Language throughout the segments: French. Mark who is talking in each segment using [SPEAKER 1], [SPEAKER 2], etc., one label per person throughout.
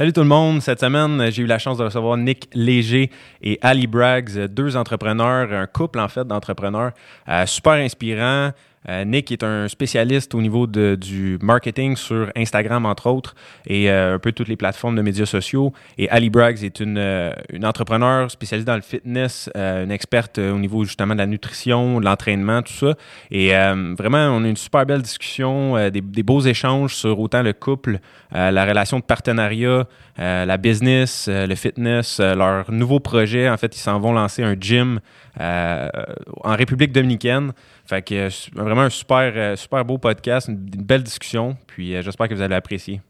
[SPEAKER 1] Salut tout le monde. Cette semaine, j'ai eu la chance de recevoir Nick Léger et Ali Braggs, deux entrepreneurs, un couple en fait d'entrepreneurs, euh, super inspirants. Euh, Nick est un spécialiste au niveau du marketing sur Instagram, entre autres, et euh, un peu toutes les plateformes de médias sociaux. Et Ali Braggs est une, euh, une entrepreneur spécialisée dans le fitness, une experte au niveau justement de la nutrition, de l'entraînement, tout ça. Et vraiment, on a une super belle discussion, des, des, beaux échanges sur autant le couple, la relation de partenariat, la business, le fitness, leur nouveau projet. En fait, ils s'en vont lancer un gym en République dominicaine. Fait que euh, vraiment un super, euh, super beau podcast, une, belle discussion. Puis euh, j'espère que vous allez apprécier.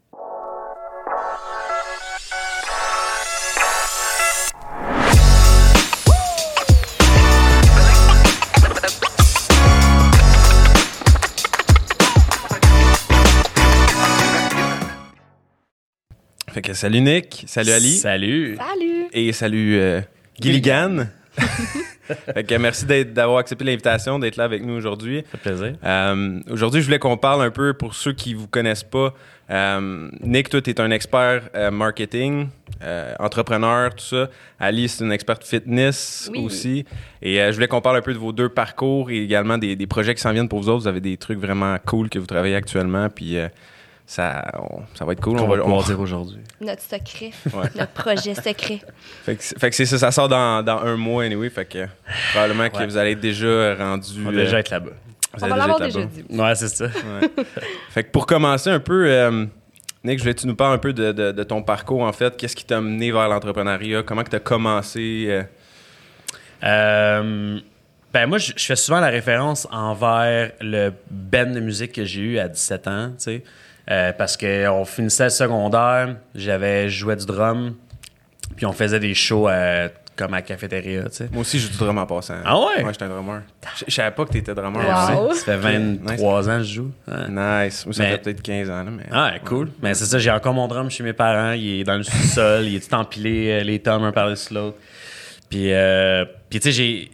[SPEAKER 1] Fait que salut Nick, salut Ali.
[SPEAKER 2] Salut.
[SPEAKER 3] Salut.
[SPEAKER 1] Et salut Gilligan. merci d'avoir accepté l'invitation, d'être là avec nous aujourd'hui.
[SPEAKER 2] Ça fait plaisir.
[SPEAKER 1] Euh, aujourd'hui, je voulais qu'on parle un peu, pour ceux qui ne vous connaissent pas, euh, Nick, toi, tu es un expert euh, marketing, entrepreneur, tout ça. Alice, c'est une experte fitness aussi. Et je voulais qu'on parle un peu de vos deux parcours et également des, des projets qui s'en viennent pour vous autres. Vous avez des trucs vraiment cool que vous travaillez actuellement. Puis ça, ça va être cool.
[SPEAKER 2] On, va, on dire aujourd'hui.
[SPEAKER 3] Notre secret. Notre projet secret.
[SPEAKER 1] Fait que, c'est ça, ça sort dans, dans, un mois, anyway. Fait que probablement que vous allez être déjà rendu.
[SPEAKER 2] On va déjà être là-bas.
[SPEAKER 3] On va l'avoir déjà dit.
[SPEAKER 2] Ouais, c'est ça.
[SPEAKER 1] fait que pour commencer un peu, euh, Nick, je voulais que tu nous parles un peu de, de, ton parcours, en fait. Qu'est-ce qui t'a mené vers l'entrepreneuriat? Comment tu as commencé?
[SPEAKER 2] Euh? Euh, ben moi, je, fais souvent la référence envers le band de musique que j'ai eu à 17 ans, tu sais. Euh, parce qu'on finissait le secondaire, j'avais joué du drum, puis on faisait des shows euh, comme à la cafétéria, tu sais.
[SPEAKER 1] Moi aussi, je joue du drum en passant.
[SPEAKER 2] Ah ouais?
[SPEAKER 1] Moi, j'étais un drummer. Je savais pas que t'étais drummer
[SPEAKER 3] wow.
[SPEAKER 2] Ça fait 23 ans que je joue.
[SPEAKER 1] Nice. Moi, ça fait peut-être 15 ans. mais...
[SPEAKER 2] Ah, cool. Mais c'est ça, j'ai encore mon drum chez mes parents. Il est dans le sous-sol. il est tout empilé, euh, les tomes un par-dessus l'autre. Puis, puis tu sais, j'ai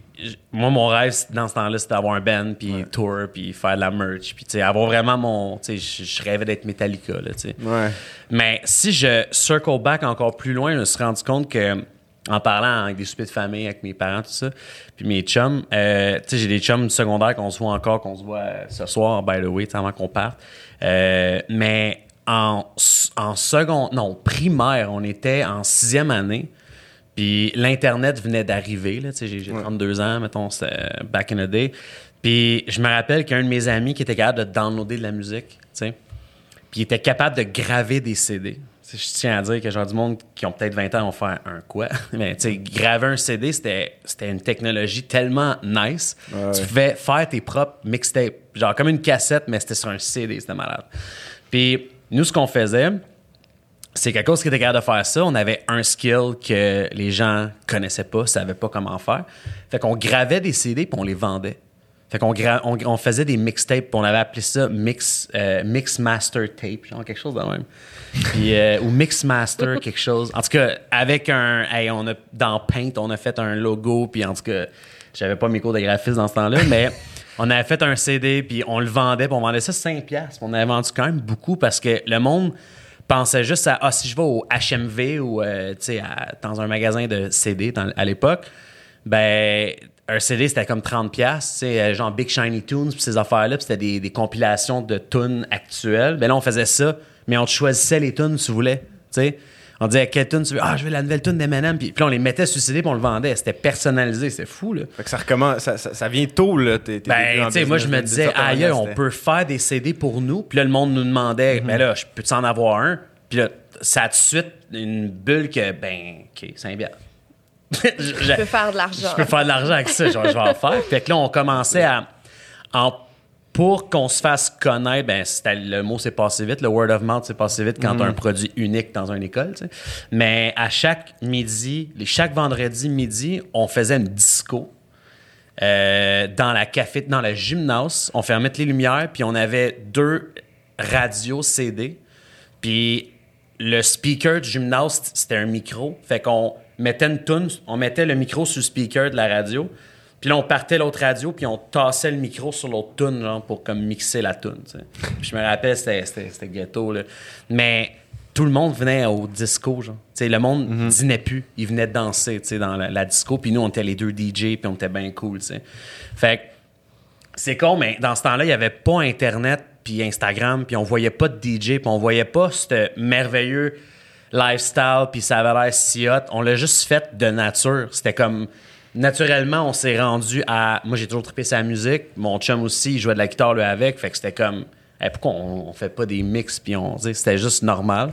[SPEAKER 2] moi, mon rêve dans ce temps-là, c'était d'avoir un band, puis tour, puis faire de la merch, puis avoir vraiment mon. Je, je rêvais d'être Metallica. Là,
[SPEAKER 1] ouais.
[SPEAKER 2] Mais si je circle back encore plus loin, je me suis rendu compte que, en parlant avec des soupers de famille, avec mes parents, tout ça, puis mes chums, euh, j'ai des chums secondaires qu'on se voit encore, qu'on se voit euh, ce soir, by the way, avant qu'on parte. Euh, mais en, en seconde, non, primaire, on était en sixième année. Puis l'Internet venait d'arriver. J'ai 32 ans, mettons, c'était back in the day. Puis je me rappelle qu'un de mes amis qui était capable de downloader de la musique, puis il était capable de graver des CD. je tiens à dire que genre du monde qui ont peut-être 20 ans vont faire un quoi? Mais tu sais, graver un CD, c'était une technologie tellement nice. Tu pouvais faire tes propres mixtapes. Genre comme une cassette, mais c'était sur un CD, c'était malade. Puis nous, ce qu'on faisait, c'est quelque chose qui était capable de faire ça. On avait un skill que les gens connaissaient pas, savaient pas comment faire. Fait qu'on gravait des CD puis on les vendait. Fait qu'on on, faisait des mixtapes, on avait appelé ça mix, euh, mix master tape, genre quelque chose de même. Puis, euh, ou mix master quelque chose. En tout cas, avec un, hey, on a dans Paint, on a fait un logo, puis en tout cas, j'avais pas mes cours de graphisme dans ce temps-là, mais on avait fait un CD, puis on le vendait, puis on vendait ça 5 pièces. On avait vendu quand même beaucoup parce que le monde pensais juste à ah, si je vais au HMV ou euh, dans un magasin de CD à l'époque, ben un CD c'était comme 30 pièces, euh, genre Big Shiny Tunes puis ces affaires là, c'était des, compilations de tunes actuelles. Ben là on faisait ça, mais on choisissait les tunes si tu voulais, tu. On disait quelle tune tu veux? Ah, je veux la nouvelle tune d'Eminem. Puis, puis là, on les mettait sur CD puis on le vendait. C'était personnalisé, c'est fou. Là.
[SPEAKER 1] Fait que ça recommence, ça, ça, vient tôt. Là,
[SPEAKER 2] ben, tu sais, moi, je me disais, aïe, on peut faire des CD pour nous. Puis là, le monde nous demandait, mais mm-hmm. ben là, je peux en avoir un? Puis là, ça a tout de suite une bulle que, ben, OK, c'est bien.
[SPEAKER 3] je, peux faire de l'argent.
[SPEAKER 2] Je peux faire de l'argent avec ça, genre, je vais en faire. Puis là, on commençait à. En pour qu'on se fasse connaître, ben, le mot s'est passé vite, le word of mouth s'est passé vite quand tu as un mm. produit unique dans une école. Mais à chaque midi, chaque vendredi midi, on faisait une disco. Euh, dans la café, dans le gymnase, on fermait les lumières, puis on avait deux radios CD. Puis le speaker du gymnase, c'était un micro. Fait qu'on mettait une tune, on mettait le micro sur le speaker de la radio. Puis là, on partait l'autre radio, puis on tassait le micro sur l'autre tune, genre, pour comme mixer la tune. je me rappelle, c'était ghetto, là. Mais tout le monde venait au disco, genre. sais, le monde
[SPEAKER 1] Mhm.
[SPEAKER 2] dînait plus. Il venait danser, tu sais, dans la, la disco. Puis nous, on était les deux DJ, puis on était bien cool, tu sais. Fait que c'est con, mais dans ce temps-là, il n'y avait pas Internet, puis Instagram, puis on voyait pas de DJ, puis on voyait pas ce merveilleux lifestyle, puis ça avait l'air si hot. On l'a juste fait de nature. C'était comme... Naturellement, on s'est rendu à... Moi, j'ai toujours trippé sa musique. Mon chum aussi, il jouait de la guitare, lui, avec. Fait que c'était comme... Hey, pourquoi on, on fait pas des mix, puis on... C'était juste normal.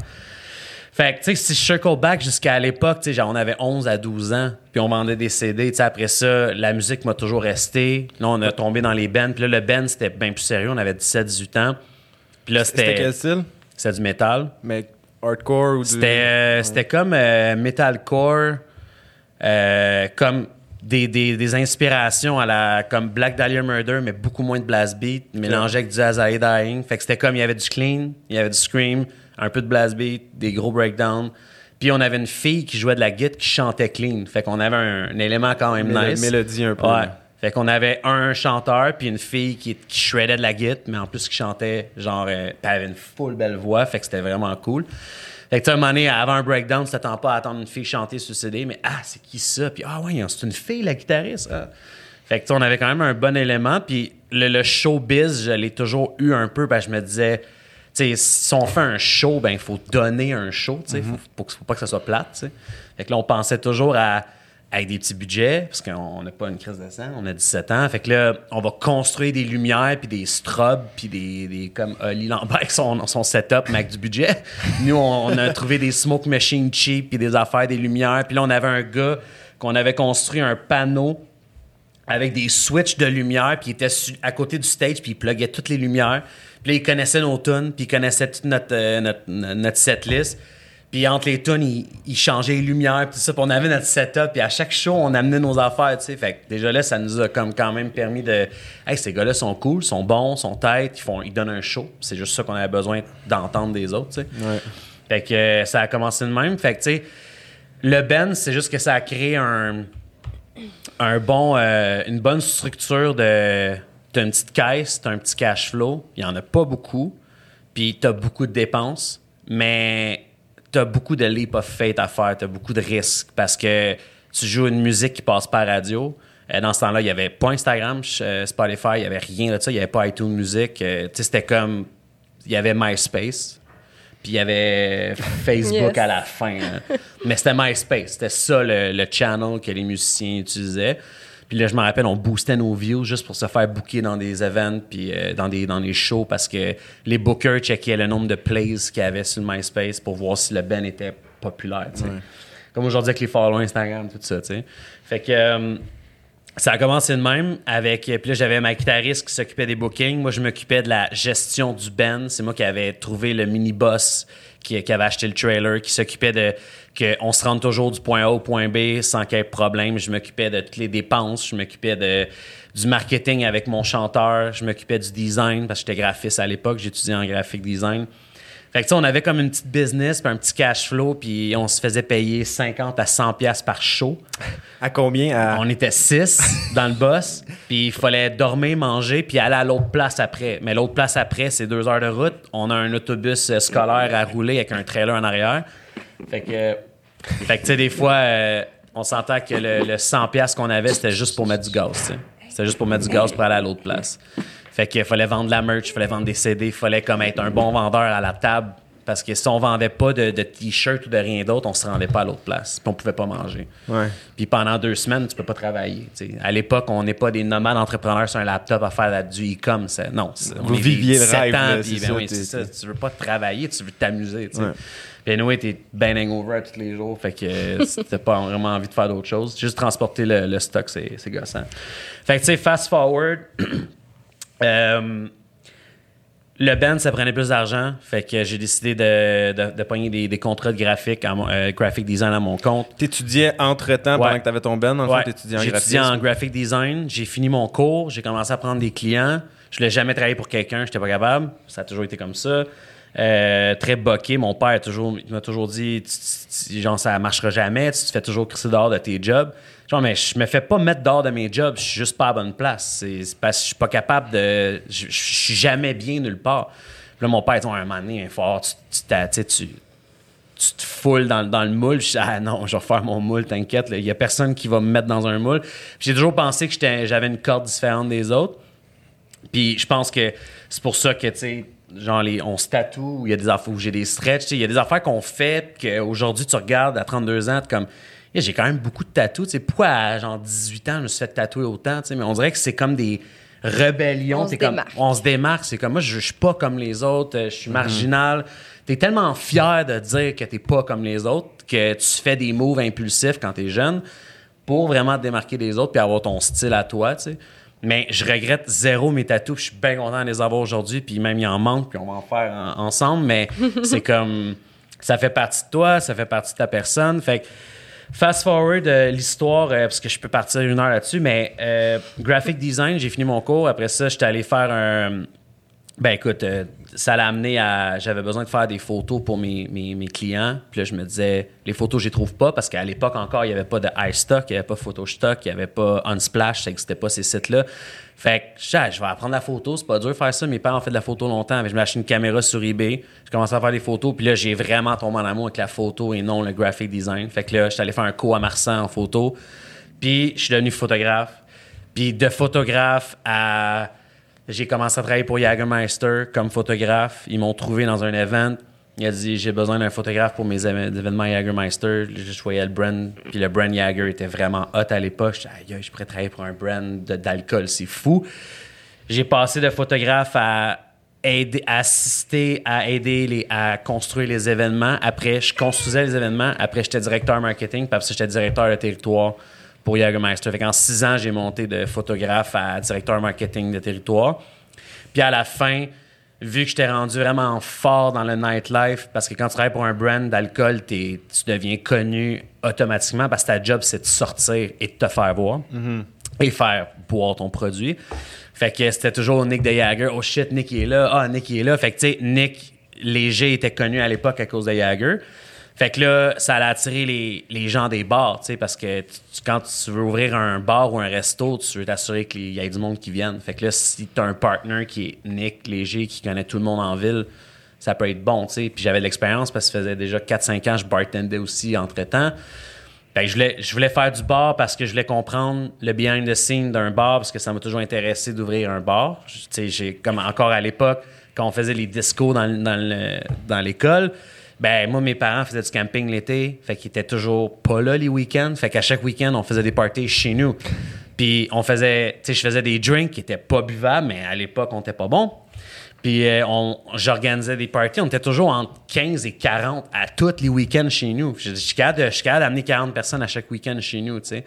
[SPEAKER 2] Fait que, tu sais, si je circle back jusqu'à l'époque, tu sais, genre, on avait 11 à 12 ans, puis on vendait des CD, tu sais, après ça, la musique m'a toujours resté. Là, on a tombé dans les bands, puis là, le band, c'était bien plus sérieux, on avait 17-18 ans. Puis là,
[SPEAKER 1] C'était
[SPEAKER 2] c'était...
[SPEAKER 1] quel style?
[SPEAKER 2] C'était du métal.
[SPEAKER 1] Mais hardcore ou du...
[SPEAKER 2] C'était euh, c'était comme euh, metalcore, euh, comme des, des, des inspirations à la comme Black Dahlia Murder, mais beaucoup moins de blast beat, mélangé avec du Azaï Dying. Fait que c'était comme il y avait du clean, il y avait du scream, un peu de blast beat, des gros breakdowns. Puis on avait une fille qui jouait de la guitare qui chantait clean. Fait qu'on avait un, un élément quand même
[SPEAKER 1] Mélo-
[SPEAKER 2] nice.
[SPEAKER 1] mélodie un peu.
[SPEAKER 2] Ouais. Fait qu'on avait un chanteur puis une fille qui, qui shreddait de la guitare, mais en plus qui chantait genre, euh, elle avait une full belle voix, fait que c'était vraiment cool. Fait que tu sais, un moment donné, avant un breakdown, tu t'attends pas à attendre une fille chanter sur le CD, mais ah, c'est qui ça? Puis ah ouais, c'est une fille, la guitariste. ah. Fait que tu on avait quand même un bon élément, puis le, le showbiz, je l'ai toujours eu un peu, parce que je me disais, tu sais, si on fait un show, ben il faut donner un show, tu sais, faut, faut, faut pas que ça soit plate. Fait que là, on pensait toujours à avec des petits budgets, parce qu'on n'a pas une crise de sang, on a 17 ans. Fait que là, on va construire des lumières, puis des strobes, puis des, des comme Oli Lambert son, son setup, mais avec du budget. Nous, on, a trouvé des smoke machines cheap, puis des affaires, des lumières. Puis là, on avait un gars qu'on avait construit un panneau avec des switches de lumière, puis il était à côté du stage, puis il pluguait toutes les lumières. Puis là, il connaissait nos tunes, puis il connaissait toute notre, euh, notre, notre setlist. Puis entre les tunes, il, il changeait les lumières, puis tout ça. Puis on avait notre setup, puis à chaque show, on amenait nos affaires, tu sais. Fait que déjà là, ça nous a comme quand même permis de... Hey, ces gars-là sont cool, sont bons, sont têtes, ils, font, ils donnent un show. C'est juste ça qu'on avait besoin d'entendre des autres, tu sais.
[SPEAKER 1] Ouais.
[SPEAKER 2] Fait que euh, ça a commencé de même. Fait que, tu sais, le Ben, c'est juste que ça a créé un, un bon, euh, une bonne structure de. T'as une petite caisse, t'as un petit cash flow. Il y en a pas beaucoup. Puis t'as beaucoup de dépenses. Mais t'as beaucoup de leap of faith à faire. T'as beaucoup de risques parce que tu joues une musique qui passe par radio. Euh, dans ce temps-là, il n'y avait pas Instagram, euh, Spotify, il n'y avait rien de ça. Il n'y avait pas iTunes Music. Euh, tu sais, c'était comme. Il y avait MySpace. Puis il y avait Facebook
[SPEAKER 3] Yes.
[SPEAKER 2] à la fin. hein. Mais c'était MySpace. C'était ça le, le channel que les musiciens utilisaient. Puis là, je me rappelle, on boostait nos views juste pour se faire booker dans des events puis euh, dans, des, dans des shows parce que les bookers checkaient le nombre de plays qu'il y avait sur MySpace pour voir si le band était populaire. Comme aujourd'hui avec les follow Instagram, tout ça. tu sais. Fait que. euh, ça a commencé de même avec. Puis là, j'avais ma guitariste qui s'occupait des bookings. Moi, je m'occupais de la gestion du band. C'est moi qui avais trouvé le mini-boss qui, qui avait acheté le trailer, qui s'occupait de. qu'on se rende toujours du point A au point B sans qu'il y ait de problème. Je m'occupais de toutes les dépenses. Je m'occupais de, du marketing avec mon chanteur. Je m'occupais du design parce que j'étais graphiste à l'époque. J'étudiais en graphic design. Fait que, on avait comme une petite business, puis un petit cash flow, puis on se faisait payer 50 à 100 pièces par show.
[SPEAKER 1] À combien? À...
[SPEAKER 2] On était six dans le boss, puis il fallait dormir, manger, puis aller à l'autre place après. Mais l'autre place après, c'est deux heures de route. On a un autobus euh, scolaire à rouler avec un trailer en arrière. Fait que, euh, fait que tu sais, des fois, euh, on s'entend que le, le 100$ piastres qu'on avait, c'était juste pour mettre du gaz. C'était juste pour mettre du gaz pour aller à l'autre place. Fait qu'il fallait vendre de la merch, il fallait vendre des CD, il fallait comme être un bon vendeur à la table. Parce que si on vendait pas de, de t-shirt ou de rien d'autre, on se rendait pas à l'autre place. Puis on pouvait pas manger.
[SPEAKER 1] Ouais.
[SPEAKER 2] Puis pendant deux semaines, tu peux pas travailler. À l'époque, on n'est pas des nomades entrepreneurs sur un laptop à faire la- du e-com. Non, on
[SPEAKER 1] Vous
[SPEAKER 2] est
[SPEAKER 1] viviez le
[SPEAKER 2] 17
[SPEAKER 1] rêve,
[SPEAKER 2] ans,
[SPEAKER 1] là,
[SPEAKER 2] ben
[SPEAKER 1] ça,
[SPEAKER 2] oui,
[SPEAKER 1] t'es-
[SPEAKER 2] c'est ça. Tu veux pas travailler, tu veux t'amuser. Puis anyway, t'es ben hangover tous les jours, fait que euh, t'as pas vraiment envie de faire d'autres choses. Juste transporter le, le stock, c'est gossant. Fait que tu sais, fast forward, euh, le band, ça prenait plus d'argent, fait que j'ai décidé de, de, de pogner des, des contrats de graphique, euh, graphic design à mon compte.
[SPEAKER 1] T'étudiais entre-temps pendant que t'avais ton band, en
[SPEAKER 2] Ouais.
[SPEAKER 1] fait, t'étudiais en
[SPEAKER 2] J'ai étudié
[SPEAKER 1] graphisme?
[SPEAKER 2] en graphic design. J'ai fini mon cours. J'ai commencé à prendre des clients. Je voulais jamais travailler pour quelqu'un. J'étais pas capable. Ça a toujours été comme ça. Euh, très boqué. Mon père toujours, m'a toujours dit genre, ça marchera jamais. Tu te fais toujours crisser dehors de tes jobs. Genre, mais je me fais pas mettre dehors de mes jobs. Je suis juste pas à bonne place. C'est parce que je suis pas capable de. Je suis jamais bien nulle part. Puis là, mon père, dit, un moment donné, avoir- tu, tu, tu te foules dans, dans le moule. Je ah non, je vais faire mon moule, t'inquiète. Il y a personne qui va me mettre dans un moule. J'ai toujours pensé que j'avais une corde différente des autres. Puis je pense que c'est pour ça que, tu genre, les, on se tatoue, il y a des affaires où j'ai des stretches, il y a des affaires qu'on fait qu'aujourd'hui, tu regardes à 32 ans, comme, j'ai quand même beaucoup de tatous. Tu sais, pourquoi à genre 18 ans, je me suis fait tatouer autant, tu mais on dirait que c'est comme des rébellions.
[SPEAKER 3] On se
[SPEAKER 2] comme,
[SPEAKER 3] démarque.
[SPEAKER 2] on se démarque. C'est comme, moi, je, je suis pas comme les autres, je suis marginal. T'es tellement fier de dire que t'es pas comme les autres que tu fais des moves impulsifs quand t'es jeune pour vraiment te démarquer des autres puis avoir ton style à toi, tu sais. Mais je regrette zéro mes tatous. Je suis bien content de les avoir aujourd'hui. Puis même, il en manque. Puis on va en faire en- ensemble. Mais c'est comme... Ça fait partie de toi. Ça fait partie de ta personne. Fait que... Fast forward euh, l'histoire, euh, parce que je peux partir une heure là-dessus, mais euh, graphic design, j'ai fini mon cours. Après ça, j'étais allé faire un. Ben écoute, euh, ça l'a amené à. J'avais besoin de faire des photos pour mes, mes, mes clients. Puis là, je me disais, les photos, je les trouve pas parce qu'à l'époque encore, il n'y avait pas de iStock, il n'y avait pas Photostock, il n'y avait pas Unsplash, ça n'existait pas ces sites-là. Fait que je, sais, je vais apprendre la photo, c'est pas dur de faire ça. Mes parents ont fait de la photo longtemps. mais Je m'ai acheté une caméra sur eBay. Je commençais à faire des photos. Puis là, j'ai vraiment tombé en amour avec la photo et non le graphic design. Fait que là, je suis allé faire un cours à Marsan en photo. Puis je suis devenu photographe. Puis de photographe à. J'ai commencé à travailler pour Jagermeister comme photographe. Ils m'ont trouvé dans un event. Il a dit J'ai besoin d'un photographe pour mes événements Jagermeister. Je voyais le brand. Puis le brand Jager était vraiment hot à l'époque. Je Aïe, je pourrais travailler pour un brand d'alcool. C'est fou. J'ai passé de photographe à aider, à assister, à aider les, à construire les événements. Après, je construisais les événements. Après, j'étais directeur marketing. Puis après, j'étais directeur de territoire pour Jagermeister. Fait qu'en six ans, j'ai monté de photographe à directeur marketing de territoire. Puis à la fin, vu que j'étais rendu vraiment fort dans le nightlife, parce que quand tu travailles pour un brand d'alcool, tu deviens connu automatiquement parce que ta job, c'est de sortir et de te faire voir et faire boire ton produit. Fait que c'était toujours Nick de Jagger. Oh shit, Nick il est là. Ah, Nick il est là. Fait que tu sais, Nick Léger était connu à l'époque à cause de Jagger. Fait que là, ça allait attirer les, les gens des bars, tu sais, parce que quand tu veux ouvrir un bar ou un resto, tu veux t'assurer qu'il y ait du monde qui vienne. Fait que là, si tu as un partner qui est Nick Léger, qui connaît tout le monde en ville, ça peut être bon, tu sais. Puis j'avais de l'expérience parce que ça faisait déjà 4-5 ans, je bartendais aussi entre-temps. Que je voulais, je voulais faire du bar parce que je voulais comprendre le behind the scene d'un bar parce que ça m'a toujours intéressé d'ouvrir un bar. Tu sais, j'ai comme encore à l'époque quand on faisait les discos dans, dans l'école. Ben moi mes parents faisaient du camping l'été, fait qu'ils étaient toujours pas là les week-ends. Fait qu'à chaque week-end on faisait des parties chez nous. Puis on faisait, tu sais, je faisais des drinks qui étaient pas buvables, mais à l'époque on était pas bon. Puis euh, on, j'organisais des parties. On était toujours entre 15 et 40 à tous les week-ends chez nous. Je suis capable d'amener 40 personnes à chaque week-end chez nous, tu sais.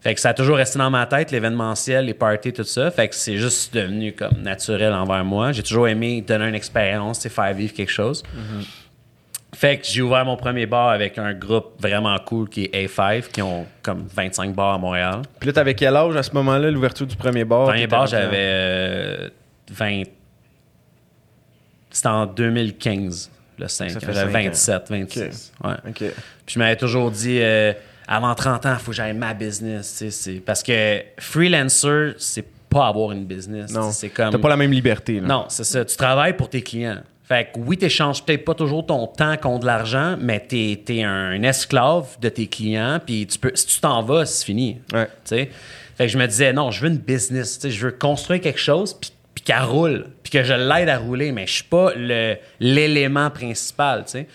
[SPEAKER 2] Fait que ça a toujours resté dans ma tête, l'événementiel, les parties, tout ça. Fait que c'est juste devenu comme naturel envers moi. J'ai toujours aimé donner une expérience, faire vivre quelque chose. Fait que j'ai ouvert mon premier bar avec un groupe vraiment cool qui est A5, qui ont comme 25 bars à Montréal.
[SPEAKER 1] Puis là, t'avais quel âge à ce moment-là, l'ouverture du premier bar?
[SPEAKER 2] Premier bar, j'avais euh, 20. C'était en 2015, le 5.
[SPEAKER 1] Ça fait
[SPEAKER 2] J'avais
[SPEAKER 1] cinq ans.
[SPEAKER 2] 27, 26. Ouais.
[SPEAKER 1] OK.
[SPEAKER 2] Puis je m'avais toujours dit, euh, avant 30 ans, il faut que j'aille ma business. c'est- Parce que freelancer, c'est pas avoir une business.
[SPEAKER 1] Non.
[SPEAKER 2] C'est comme.
[SPEAKER 1] T'as pas la même liberté, là.
[SPEAKER 2] Non, c'est ça. Tu travailles pour tes clients. Fait que oui, tu échanges peut-être pas toujours ton temps contre de l'argent, mais tu es, un esclave de tes clients. Puis tu peux, si tu t'en vas, c'est fini.
[SPEAKER 1] Ouais.
[SPEAKER 2] Fait que je me disais, non, je veux une business. Je veux construire quelque chose, puis, puis qu'elle roule, puis que je l'aide à rouler, mais je suis pas l'élément principal. tu sais?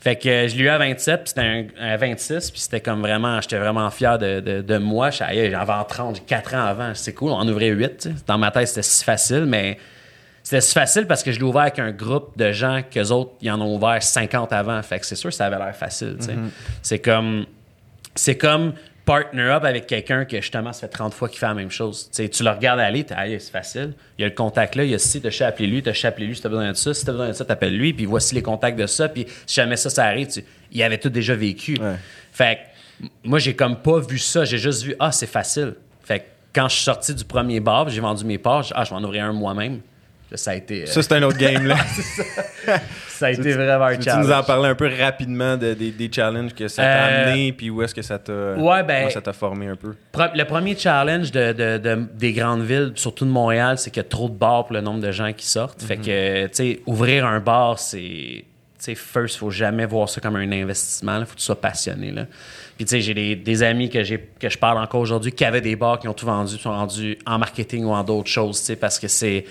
[SPEAKER 2] Fait que je l'ai eu à 27, puis c'était un, un 26, puis c'était comme vraiment, j'étais vraiment fier de, de, de moi. J'avais en 30, j'ai 4 ans avant, c'est cool, on en ouvrait 8. tu sais? Dans ma tête, c'était si facile, mais c'était si facile parce que je l'ai ouvert avec un groupe de gens qu'eux autres, ils en ont ouvert 50 avant. Fait que c'est sûr que ça avait l'air facile. sais. C'est comme. C'est comme partner up avec quelqu'un que justement ça fait 30 fois qu'il fait la même chose. Tu le regardes aller, t'es aïe, c'est facile. Il y a le contact là, il y a si, t'as à appeler lui, t'as à appeler lui si t'as besoin de ça. Si t'as besoin de ça, t'appelles lui, puis voici les contacts de ça, puis si jamais ça, ça arrive, tu, il avait tout déjà vécu.
[SPEAKER 1] Ouais.
[SPEAKER 2] Fait que moi, j'ai comme pas vu ça, j'ai juste vu, ah, c'est facile. Fait que quand je suis sorti du premier bar, j'ai vendu mes parts, j'ai ah, je vais en ouvrir un moi-même. Là, ça a été, euh,
[SPEAKER 1] Ça, c'est un autre game, là.
[SPEAKER 2] ça a été vraiment un
[SPEAKER 1] tu nous
[SPEAKER 2] challenge.
[SPEAKER 1] en parler un peu rapidement de- des, des challenges que ça t'a
[SPEAKER 2] Euh,
[SPEAKER 1] amené, puis où est-ce que ça t'a
[SPEAKER 2] Ouais, ben-
[SPEAKER 1] ça t'a formé un peu?
[SPEAKER 2] Le premier challenge de, de- de- des grandes villes, surtout de Montréal, c'est qu'il y a trop de bars pour le nombre de gens qui sortent. Fait que, tu sais, ouvrir un bar, c'est sais, first, faut jamais voir ça comme un investissement. Il faut que tu sois passionné. Là. Puis, tu sais, j'ai des, des, amis que, que je parle encore aujourd'hui qui avaient des bars qui ont tout vendu, qui sont rendus en marketing ou en d'autres choses, tu sais, parce que c'est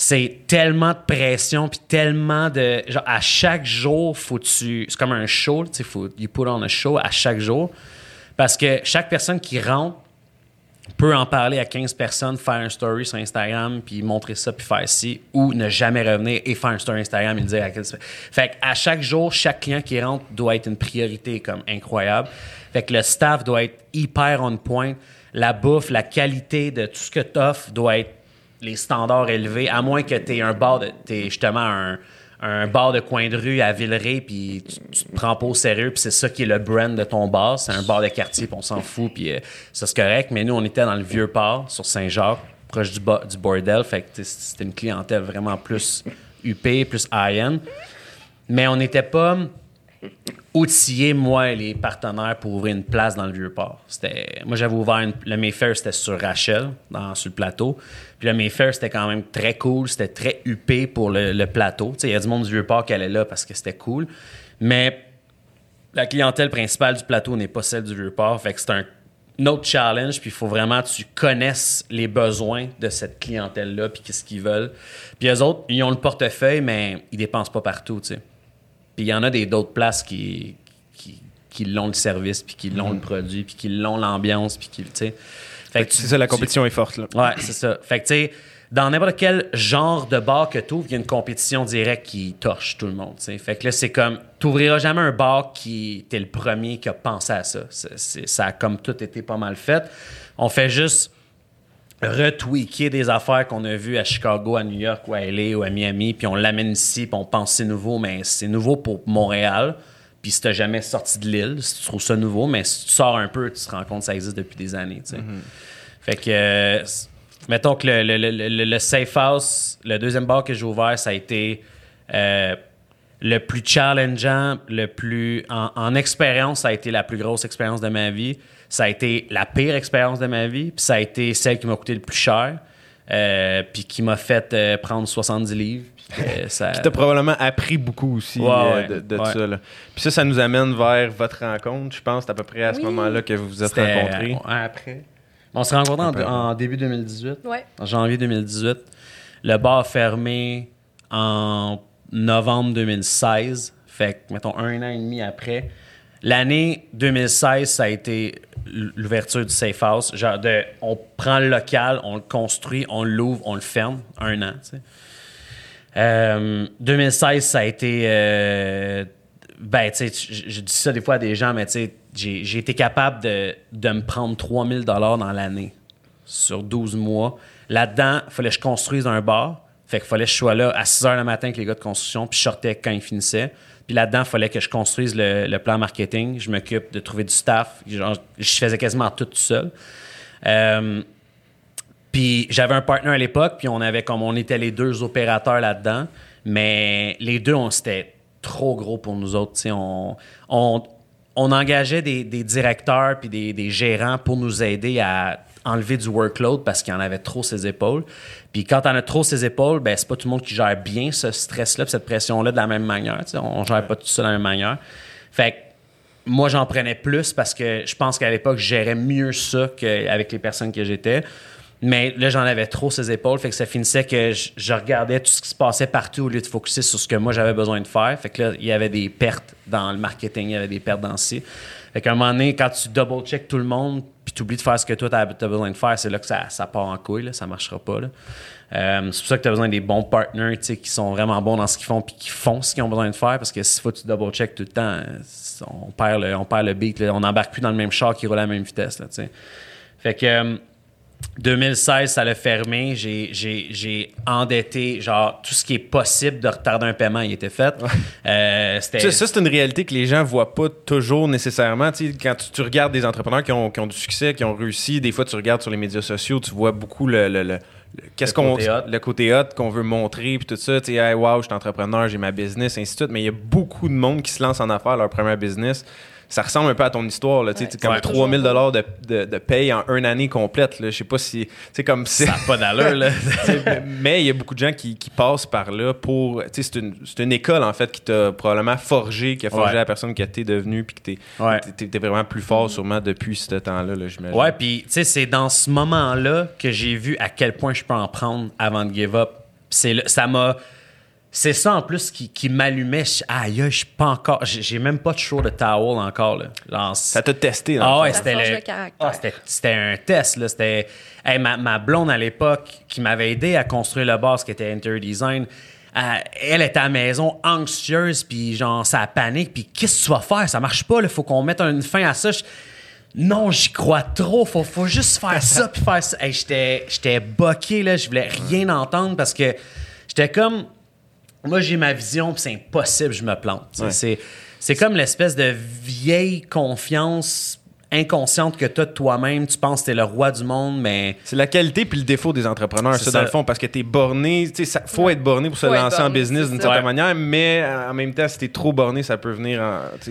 [SPEAKER 2] c'est tellement de pression puis tellement de genre à chaque jour faut tu c'est comme un show tu sais faut you put on a show à chaque jour parce que chaque personne qui rentre peut en parler à 15 personnes, faire un story sur Instagram, puis montrer ça, puis faire ci, ou ne jamais revenir et faire un story Instagram et le dire à quel... Fait à chaque jour, chaque client qui rentre doit être une priorité comme incroyable. Fait que le staff doit être hyper on point. La bouffe, la qualité de tout ce que tu offres doit être les standards élevés, à moins que tu aies un bar, de, t'es justement un un bar de coin de rue à Villeray, puis tu, te prends pas au sérieux, puis c'est ça qui est le brand de ton bar. C'est un bar de quartier, puis on s'en fout, puis euh, ça c'est correct. Mais nous, on était dans le vieux port, sur Saint-Jacques, proche du, du bordel. Fait que c'était une clientèle vraiment plus UP, plus high-end. Mais on n'était pas outillés, moi et les partenaires, pour ouvrir une place dans le Vieux-Port. Moi, j'avais ouvert le Mayfair, c'était sur Rachel, dans, sur le plateau. Puis le Mayfair, c'était quand même très cool, c'était très huppé pour le, plateau. Il y a du monde du Vieux-Port qui allait là parce que c'était cool. Mais la clientèle principale du plateau n'est pas celle du Vieux-Port. Fait que c'est un autre challenge, puis il faut vraiment que tu connaisses les besoins de cette clientèle-là, puis qu'est-ce qu'ils veulent. Puis eux autres, ils ont le portefeuille, mais ils dépensent pas partout, tu. Puis il y en a des d'autres places qui, qui, l'ont le service, puis qui l'ont le mm. produit, puis qui l'ont l'ambiance, puis qui, tu sais.
[SPEAKER 1] c'est ça, la compétition est forte, là.
[SPEAKER 2] Ouais, c'est ça. Fait que, tu sais, dans n'importe quel genre de bar que tu ouvres, il y a une compétition directe qui torche tout le monde. Fait que là, c'est comme, tu n'ouvriras jamais un bar qui était le premier qui a pensé à ça. ça a comme tout été pas mal fait. On fait juste retweaker des affaires qu'on a vues à Chicago, à New York ou à LA ou à Miami, puis on l'amène ici, puis on pense c'est nouveau, mais c'est nouveau pour Montréal. Puis si t'as jamais sorti de l'île, si tu trouves ça nouveau, mais si tu sors un peu, tu te rends compte que ça existe depuis des années. Mm-hmm. Fait que, euh, mettons que le, Safe House, le deuxième bar que j'ai ouvert, ça a été euh, le plus challengeant, le plus. En, en expérience, ça a été la plus grosse expérience de ma vie ça a été la pire expérience de ma vie, puis ça a été celle qui m'a coûté le plus cher, euh, puis qui m'a fait euh, prendre 70 livres.
[SPEAKER 1] ça... qui t'a probablement appris beaucoup aussi euh, de, ça. Puis ça, ça nous amène vers votre rencontre. Je pense c'est à peu près à ce moment-là que vous vous êtes rencontrés.
[SPEAKER 2] après. On s'est rencontrés en, début 2018, en janvier 2018. Le bar a fermé en novembre 2016. Fait que, mettons, un an et demi après. L'année 2016, ça a été l'ouverture du Safe House. Genre, de, on prend le local, on le construit, on l'ouvre, on le ferme. Un an, tu sais. 2016, euh, ça a été. Euh, ben, tu sais, je dis ça des fois à des gens, mais tu sais, j'ai été capable de, de, me prendre 3000 dollars dans l'année sur 12 mois. Là-dedans, il fallait que je construise un bar. Fait qu'il fallait que je sois là à 6 h le matin avec les gars de construction, puis je sortais quand ils finissaient. Puis là-dedans, il fallait que je construise le, plan marketing. Je m'occupe de trouver du staff. je faisais quasiment tout, tout seul. Euh, puis j'avais un partenaire à l'époque, puis on avait comme on était les deux opérateurs là-dedans. Mais les deux, on c'était trop gros pour nous autres. On, on, on, engageait des, directeurs puis des, des, gérants pour nous aider à enlever du workload parce qu'il en avait trop ses épaules. Puis quand on a trop ses épaules, ben c'est pas tout le monde qui gère bien ce stress-là, cette pression-là de la même manière. On, on gère pas tout ça de la même manière. Fait que moi, j'en prenais plus parce que je pense qu'à l'époque, je gérais mieux ça qu'avec les personnes que j'étais. Mais là, j'en avais trop ses épaules. Fait que ça finissait que je, regardais tout ce qui se passait partout au lieu de focuser sur ce que moi j'avais besoin de faire. Fait que là, il y avait des pertes dans le marketing, il y avait des pertes dans ci. Fait qu'à un moment donné, quand tu double-check tout le monde, puis tu oublies de faire ce que toi, tu as, besoin de faire, c'est là que ça, ça, part en couille, là, ça marchera pas. Là. Euh, c'est pour ça que tu as besoin des bons partners qui sont vraiment bons dans ce qu'ils font puis qui font ce qu'ils ont besoin de faire parce que s'il faut que tu double-check tout le temps, on perd le, on perd le beat. On n'embarque plus dans le même char qui roule à la même vitesse. Là, fait que 2016, ça l'a fermé. J'ai endetté, genre, tout ce qui est possible de retarder un paiement, il était fait.
[SPEAKER 1] Euh, ça, c'est une réalité que les gens voient pas toujours nécessairement. quand tu, regardes des entrepreneurs qui ont, qui ont, du succès, qui ont réussi, des fois, tu regardes sur les médias sociaux, tu vois beaucoup le, qu'est-ce qu'on le côté hot qu'on veut montrer puis tout ça tu sais hey, wow je suis entrepreneur j'ai ma business ainsi de suite mais il y a beaucoup de monde qui se lance en affaires leur premier business ça ressemble un peu à ton histoire. Là, ouais, comme 3000 dollars de, de, de, paye en une année complète. Je sais pas si. c'est comme
[SPEAKER 2] Ça n'a pas d'allure.
[SPEAKER 1] mais il y a beaucoup de gens qui, qui passent par là pour. C'est une, une, école, en fait, qui t'a probablement forgé, qui a forgé la personne que tu es devenu, puis que tu es, vraiment plus fort, sûrement, depuis ce temps-là, là, j'imagine.
[SPEAKER 2] Ouais, puis c'est dans ce moment-là que j'ai vu à quel point je peux en prendre avant de give up. Ça m'a c'est ça en plus qui, qui m'allumait. Aïe, je suis pas encore. J'ai même pas de show de towel encore. Là.
[SPEAKER 1] Ça t'a testé.
[SPEAKER 2] Ah ouais, c'était ah, c'était un test. Là. C'était ma, ma, blonde à l'époque qui m'avait aidé à construire le boss qui était Interior Design. Euh, elle était à la maison anxieuse, puis genre, ça panique. Puis qu'est-ce que tu vas faire? Ça marche pas. Il faut qu'on mette une fin à ça. non, j'y crois trop. Faut, faut juste faire ça, puis faire ça. j'étais boqué, là. Je voulais rien entendre parce que j'étais comme moi, j'ai ma vision, puis c'est impossible, je me plante. C'est comme l'espèce de vieille confiance inconsciente que tu as de toi-même. Tu penses que tu es le roi du monde, mais.
[SPEAKER 1] C'est la qualité puis le défaut des entrepreneurs, ça, dans le fond, parce que tu es borné. Il faut être borné pour se lancer en business d'une certaine manière, mais en même temps, si tu es trop borné, ça peut venir,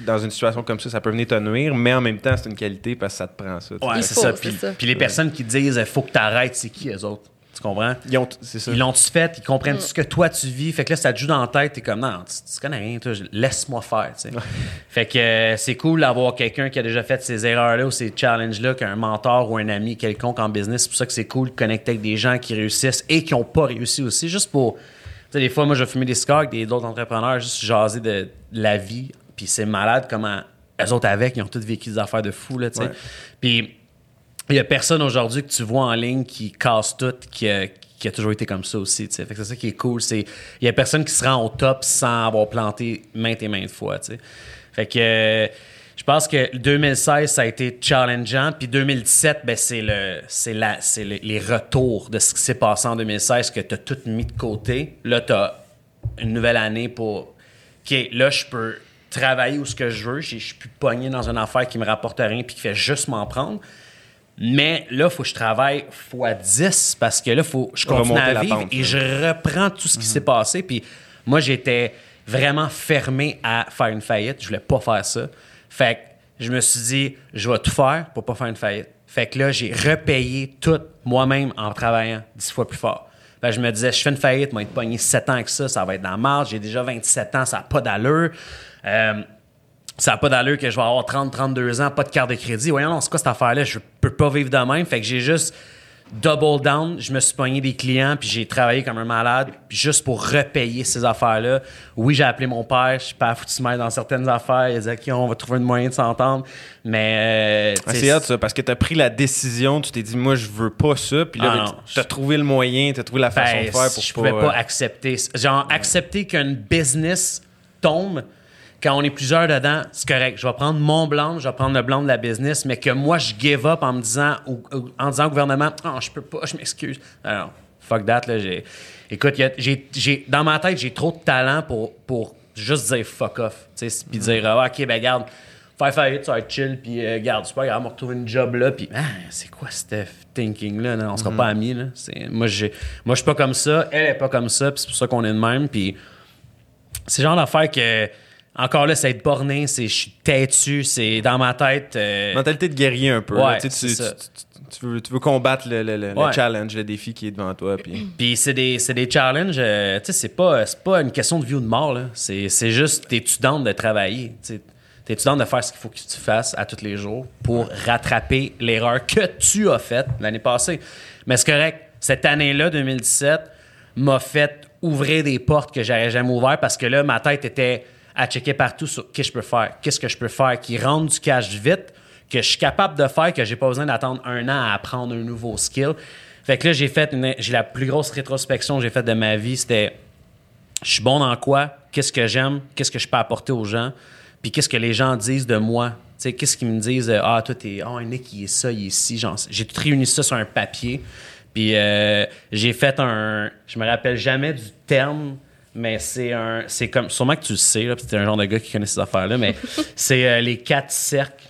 [SPEAKER 1] dans une situation comme ça, ça peut venir te nuire, mais en même temps, c'est une qualité parce que ça te prend ça.
[SPEAKER 2] Ouais, c'est ça. Puis, les personnes qui disent faut que tu arrêtes, c'est qui, eux autres? Tu comprends? Ils ont, Ils l'ont-tu fait, ils comprennent mm. ce que toi tu vis. Fait que là, ça te joue dans la tête, t'es comme, non, tu, connais rien, laisse-moi faire, fait que euh, c'est cool d'avoir quelqu'un qui a déjà fait ces erreurs-là ou ces challenges-là, qu'un mentor ou un ami quelconque en business. C'est pour ça que c'est cool de connecter avec des gens qui réussissent et qui n'ont pas réussi aussi, juste pour. Tu sais, des fois, moi, je vais fumer des scars avec d'autres entrepreneurs, juste jaser de, la vie. Puis c'est malade comment eux autres avec, ils ont tous vécu des affaires de fou, là, tu sais. Puis il y a personne aujourd'hui que tu vois en ligne qui casse tout, qui a, toujours été comme ça aussi. Fait que c'est ça qui est cool. Il y a personne qui se rend au top sans avoir planté maintes et maintes fois. Fait que je pense que 2016 ça a été challengeant, puis 2017 ben c'est le c'est la c'est les retours de ce qui s'est passé en 2016 que tu as tout mis de côté. Là tu as une nouvelle année pour OK, là je peux travailler où ce que je veux, je suis plus pogné dans une affaire qui me rapporte rien puis qui fait juste m'en prendre. Mais là, il faut que je travaille fois 10 parce que là, faut je continue à vivre et je reprends tout ce qui s'est passé. Puis moi, j'étais vraiment fermé à faire une faillite. Je voulais pas faire ça. Fait que je me suis dit, je vais tout faire pour pas faire une faillite. Fait que là, j'ai repayé tout moi-même en travaillant 10 fois plus fort. Fait que je me disais, je fais une faillite, moi, être pogné 7 ans avec ça, ça va être dans la marge. J'ai déjà 27 ans, ça n'a pas d'allure. Euh, ça n'a pas d'allure que je vais avoir 30, 32 ans, pas de carte de crédit. Voyons, non, c'est quoi cette affaire-là? Je peux pas vivre de même. Fait que j'ai juste double down. Je me suis pogné des clients, puis j'ai travaillé comme un malade, juste pour repayer ces affaires-là. Oui, j'ai appelé mon père, je suis pas foutu dans certaines affaires. Il a dit, OK, on va trouver un moyen de s'entendre. Mais.
[SPEAKER 1] Euh, c'est hâte, ça, parce que tu as pris la décision, tu t'es dit, moi, je veux pas ça. Puis là, ah, tu as trouvé le moyen, tu as trouvé la façon ben, de faire pour
[SPEAKER 2] je pouvais pas euh, accepter. Genre, accepter qu'un business tombe quand on est plusieurs dedans, c'est correct. Je vais prendre mon blanc, je vais prendre le blanc de la business, mais que moi, je give up en me disant, en disant au gouvernement, oh, je peux pas, je m'excuse. Alors, fuck that, là. J'ai, écoute, j'ai, dans ma tête, j'ai trop de talent pour, pour juste dire fuck off. Puis dire, ah, OK, ben, garde, faire faillite, ça va être chill, puis euh, garde, c'est pas grave, on va retrouver une job là, puis, ah, c'est quoi ce thinking-là? On sera mm-hmm. pas amis, là. moi, j'ai, moi, je suis pas comme ça, elle est pas comme ça, puis c'est pour ça qu'on est de même, puis c'est le genre d'affaire que encore là, c'est être borné, c'est je suis têtu, c'est dans ma tête. Euh,
[SPEAKER 1] Mentalité de guerrier un peu. tu, veux, combattre le, challenge, le défi qui est devant toi. Puis,
[SPEAKER 2] puis c'est des, des, challenges, euh, tu sais, c'est pas, pas une question de vie ou de mort. C'est juste, t'es-tu de travailler? T'es-tu de faire ce qu'il faut que tu fasses à tous les jours pour rattraper l'erreur que tu as faite l'année passée? Mais c'est correct. Cette année-là, 2017, m'a fait ouvrir des portes que j'avais jamais ouvertes parce que là, ma tête était à checker partout sur qu'est-ce que je peux faire, qu'est-ce que je peux faire qui rende du cash vite, que je suis capable de faire, que j'ai pas besoin d'attendre un an à apprendre un nouveau skill. Fait que là, j'ai fait j'ai la plus grosse rétrospection que j'ai faite de ma vie, c'était je suis bon dans quoi, qu'est-ce que j'aime, qu'est-ce que je peux apporter aux gens, puis qu'est-ce que les gens disent de moi. Qu'est-ce qu'ils me disent, ah, toi, t'es, oh, un Nick, il est ça, il est ici. J'ai tout réuni ça sur un papier. Puis euh, j'ai fait un. Je me rappelle jamais du terme mais c'est un. C'est comme. Sûrement que tu le sais, c'est un genre de gars qui connaît ces affaires-là, mais c'est euh, les quatre cercles.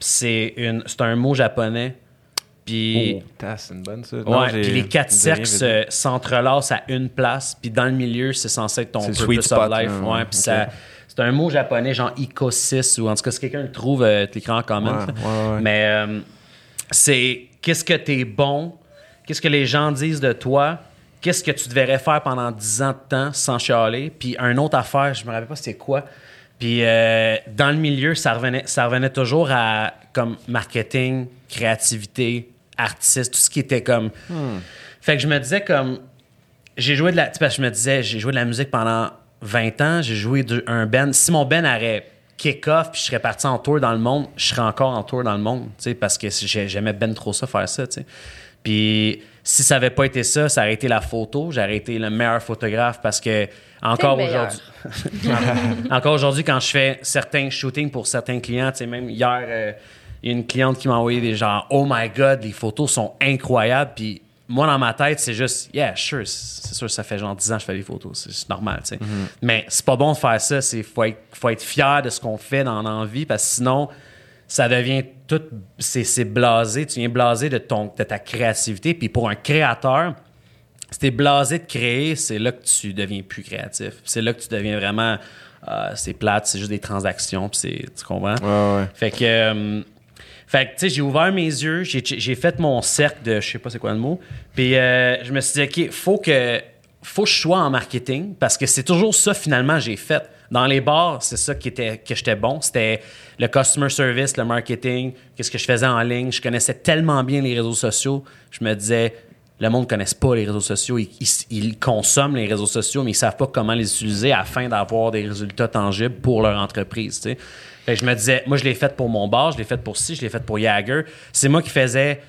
[SPEAKER 2] C'est une. C'est un mot japonais. Puis,
[SPEAKER 1] oh, c'est une bonne ça.
[SPEAKER 2] Ouais, puis les quatre cercles s'entrelacent à une place, puis dans le milieu, c'est censé être ton
[SPEAKER 1] sweet spot,
[SPEAKER 2] life. ouais, puis ça c'est un mot japonais, genre ikosis, ou en tout cas, si quelqu'un le trouve, euh, tu l'écris en comment. Mais euh, c'est qu'est-ce que tu es bon, qu'est-ce que les gens disent de toi, qu'est-ce que tu devrais faire pendant 10 ans de temps sans chialer? Puis un autre affaire, je me rappelle pas c'était quoi. Puis euh, dans le milieu, ça revenait, ça revenait toujours à comme marketing, créativité, artiste, tout ce qui était comme. Hmm. Fait que je me disais comme. J'ai joué de la. Parce que je me disais, j'ai joué de la musique pendant 20 ans, j'ai joué un band. Si mon band aurait kick-off puis je serais parti en tour dans le monde, je serais encore en tour dans le monde, parce que j'aimais ben trop ça, faire ça, Puis si ça n'avait pas été ça, ça aurait été la photo. J'aurais été le meilleur photographe parce que encore aujourd'hui, encore aujourd'hui, quand je fais certains shootings pour certains clients, tu sais, même hier, euh, il y a une cliente qui m'a envoyé des gens, oh my god, les photos sont incroyables. Puis moi, dans ma tête, c'est juste, yeah, sure, c'est sûr, ça fait genre 10 ans que je fais des photos, c'est normal, tu sais. Mm-hmm. Mais c'est pas bon de faire ça, c'est faut être, faut être fier de ce qu'on fait dans l'envie, parce que sinon, ça devient tout, c'est blasé, tu viens blasé de, ton, de ta créativité. Puis pour un créateur, si t'es blasé de créer, c'est là que tu deviens plus créatif. C'est là que tu deviens vraiment, euh, c'est plate, c'est juste des transactions, puis tu comprends?
[SPEAKER 1] Ouais, ouais.
[SPEAKER 2] Fait que... Euh, fait que, tu sais, j'ai ouvert mes yeux, j'ai fait mon cercle de, je sais pas c'est quoi le mot, puis euh, je me suis dit, OK, faut que, faut que je sois en marketing, parce que c'est toujours ça, finalement, j'ai fait. Dans les bars, c'est ça qui était, que j'étais bon. C'était le customer service, le marketing, qu'est-ce que je faisais en ligne. Je connaissais tellement bien les réseaux sociaux. Je me disais, le monde ne connaisse pas les réseaux sociaux. Ils, consomment les réseaux sociaux, mais ils ne savent pas comment les utiliser afin d'avoir des résultats tangibles pour leur entreprise. Je me disais, moi, je l'ai fait pour mon bar, je l'ai fait pour ci, je l'ai fait pour Jagger. C'est moi qui faisais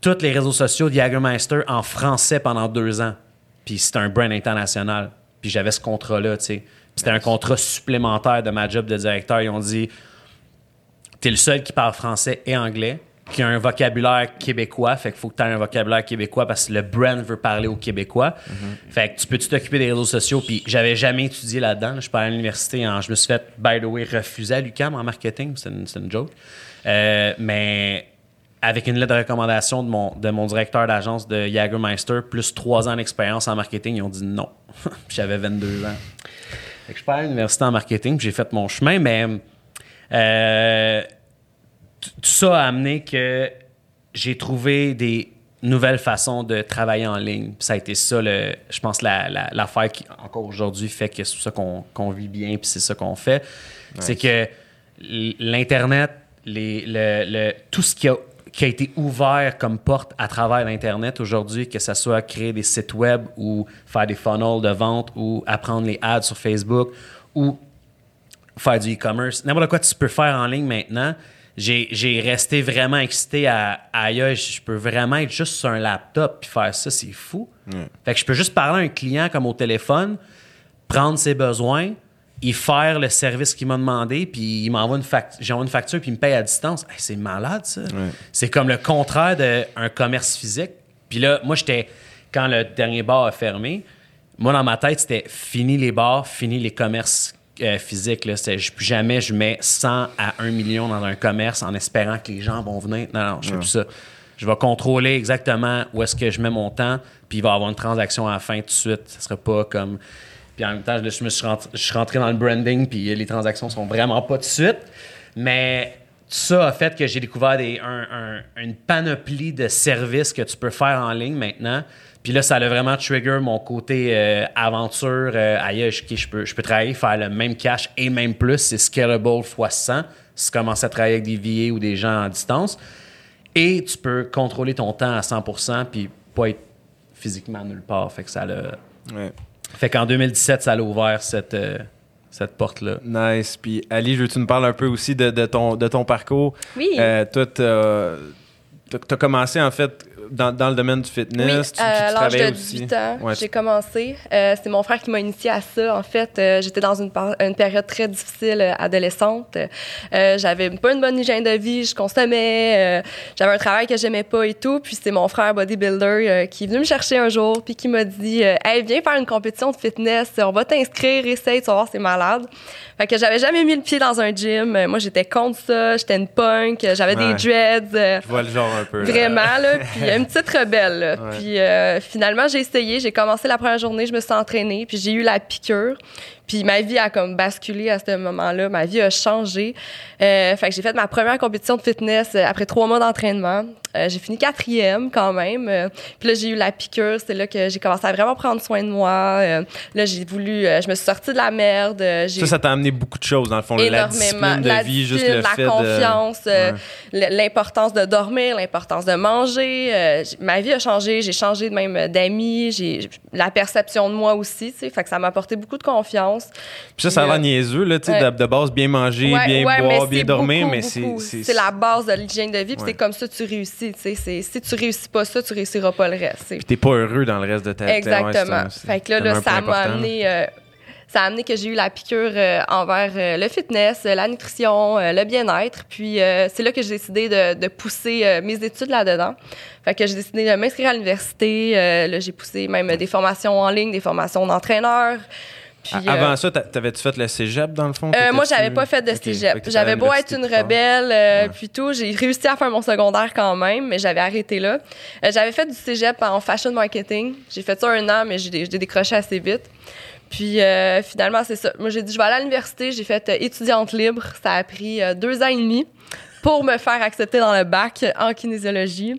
[SPEAKER 2] tous les réseaux sociaux de Jagermeister en français pendant deux ans. Puis c'était un brand international. Puis j'avais ce contrat-là. C'était un contrat supplémentaire de ma job de directeur. Ils ont dit, t'es le seul qui parle français et anglais qui a un vocabulaire québécois. Fait qu'il faut que tu aies un vocabulaire québécois parce que le brand veut parler aux Québécois. Mm-hmm. Fait que tu peux-tu t'occuper des réseaux sociaux? Puis j'avais jamais étudié là-dedans. Je suis pas à l'université. Je me suis fait, by the way, refuser à l'UQAM en marketing. C'est une, joke. Euh, mais avec une lettre de recommandation de mon, de mon directeur d'agence de Jagermeister, plus trois ans d'expérience en marketing, ils ont dit non. j'avais 22 ans. À l'université en marketing, j'ai fait mon chemin, mais euh, tout ça a amené que j'ai trouvé des nouvelles façons de travailler en ligne. ça a été ça, le, je pense, l'affaire la, qui, encore aujourd'hui, fait que c'est ça qu'on vit bien, puis c'est ça qu'on fait. C'est que l'Internet, le, tout ce qui a, qui a été ouvert comme porte à travers l'Internet aujourd'hui, que ce soit créer des sites web ou faire des funnels de vente ou apprendre les ads sur Facebook ou faire du e-commerce, n'importe quoi tu peux faire en ligne maintenant, j'ai resté vraiment excité à aïe, je peux vraiment être juste sur un laptop puis faire ça, c'est fou. Fait que je peux juste parler à un client comme au téléphone, prendre ses besoins, y faire le service qu'il m'a demandé, puis il m'envoie une, facture, une facture puis il me paye à distance. c'est malade, ça. C'est comme le contraire d'un commerce physique. Puis là, moi, j'étais. Quand le dernier bar a fermé, moi, dans ma tête, c'était fini les bars, fini les commerces euh, physique. Là. Jamais je mets 100 à 1 million dans un commerce en espérant que les gens vont venir. Non, non, je fais plus ça. Je vais contrôler exactement où est-ce que je mets mon temps, puis il va y avoir une transaction à la fin tout de suite. Ce sera pas comme. Puis en même temps, je, me suis rentré, dans le branding, puis les transactions sont vraiment pas de suite. Mais ça a fait que j'ai découvert une panoplie de services que tu peux faire en ligne maintenant puis là, ça a vraiment trigger mon côté euh, aventure. Euh, ailleurs, je, peux, travailler, faire le même cash et même plus. C'est scalable x 100 si tu commences à travailler avec des VA ou des gens à distance. Et tu peux contrôler ton temps à 100% puis pas être physiquement nulle part. Fait que ça l'a... Fait qu'en 2017, ça a ouvert cette... Euh, cette porte-là.
[SPEAKER 1] Nice. Puis Ali, je veux que tu nous parles un peu aussi de, ton, de ton parcours?
[SPEAKER 3] Oui.
[SPEAKER 1] Euh, toi, tu as commencé en fait dans, dans, le domaine du fitness,
[SPEAKER 3] oui, à l'âge de 18 ans, j'ai commencé. Euh, c'est mon frère qui m'a initié à ça. En fait, euh, j'étais dans une, une, période très difficile euh, adolescente. Euh, j'avais pas une bonne hygiène de vie, je consommais, j'avais un travail que j'aimais pas et tout. Puis c'est mon frère bodybuilder qui est venu me chercher un jour puis qui m'a dit "Hey, viens faire une compétition de fitness, on va t'inscrire, essaye, tu vas voir, c'est malade." Fait que j'avais jamais mis le pied dans un gym. Moi, j'étais contre ça, j'étais une punk, j'avais des dreads.
[SPEAKER 1] Je vois le genre un peu.
[SPEAKER 3] Vraiment là, puis une petite rebelle. Puis finalement, j'ai essayé, j'ai commencé la première journée, je me suis entraînée, puis j'ai eu la piqûre. Puis ma vie a comme basculé à ce moment-là. Ma vie a changé. Euh, fait que j'ai fait ma première compétition de fitness euh, après trois mois d'entraînement. Euh, j'ai fini quatrième quand même. Euh, puis là, j'ai eu la piqûre. C'est là que j'ai commencé à vraiment prendre soin de moi. Euh, là, j'ai voulu... je me suis sortie de la merde.
[SPEAKER 1] ça, ça t'a amené beaucoup de choses, dans le fond. La discipline de vie, juste le
[SPEAKER 3] la
[SPEAKER 1] fait
[SPEAKER 3] confiance, l'importance de dormir, l'importance de manger. ma vie a changé. J'ai changé de même d'amis. J'ai la perception de moi aussi, tu sais. Fait que ça m'a apporté beaucoup de confiance.
[SPEAKER 1] Puis ça, ça a l'air niaiseux, là, tu sais, de, base, bien manger, bien boire, bien dormir, mais c'est...
[SPEAKER 3] C'est la base de l'hygiène de vie, puis c'est comme ça que tu réussis, tu sais. Si tu réussis pas ça, tu réussiras pas le reste.
[SPEAKER 1] Puis t'es pas heureux dans le reste de ta
[SPEAKER 3] vie. Exactement. fait que là, là ça m'a amené... Euh, ça a amené que j'ai eu la piqûre euh, envers euh, le fitness, la nutrition, le bien-être. Puis c'est là que j'ai décidé de, de pousser mes études là-dedans. Fait que j'ai décidé de m'inscrire à l'université. là, j'ai poussé même des formations en ligne, des formations d'entraîneur.
[SPEAKER 1] Avant euh, ça, t'avais-tu fait le cégep dans le fond?
[SPEAKER 3] Euh, moi, j'avais pas fait de cégep. J'avais beau être une rebelle, euh, puis tout, j'ai réussi à faire mon secondaire quand même, mais j'avais arrêté là. j'avais fait du cégep en fashion marketing. J'ai fait ça un an, mais j'ai décroché assez vite. Puis finalement, c'est ça. Moi, j'ai dit, je vais aller à l'université. J'ai fait étudiante libre. Ça a pris deux ans et demi pour me faire accepter dans le bac en kinésiologie.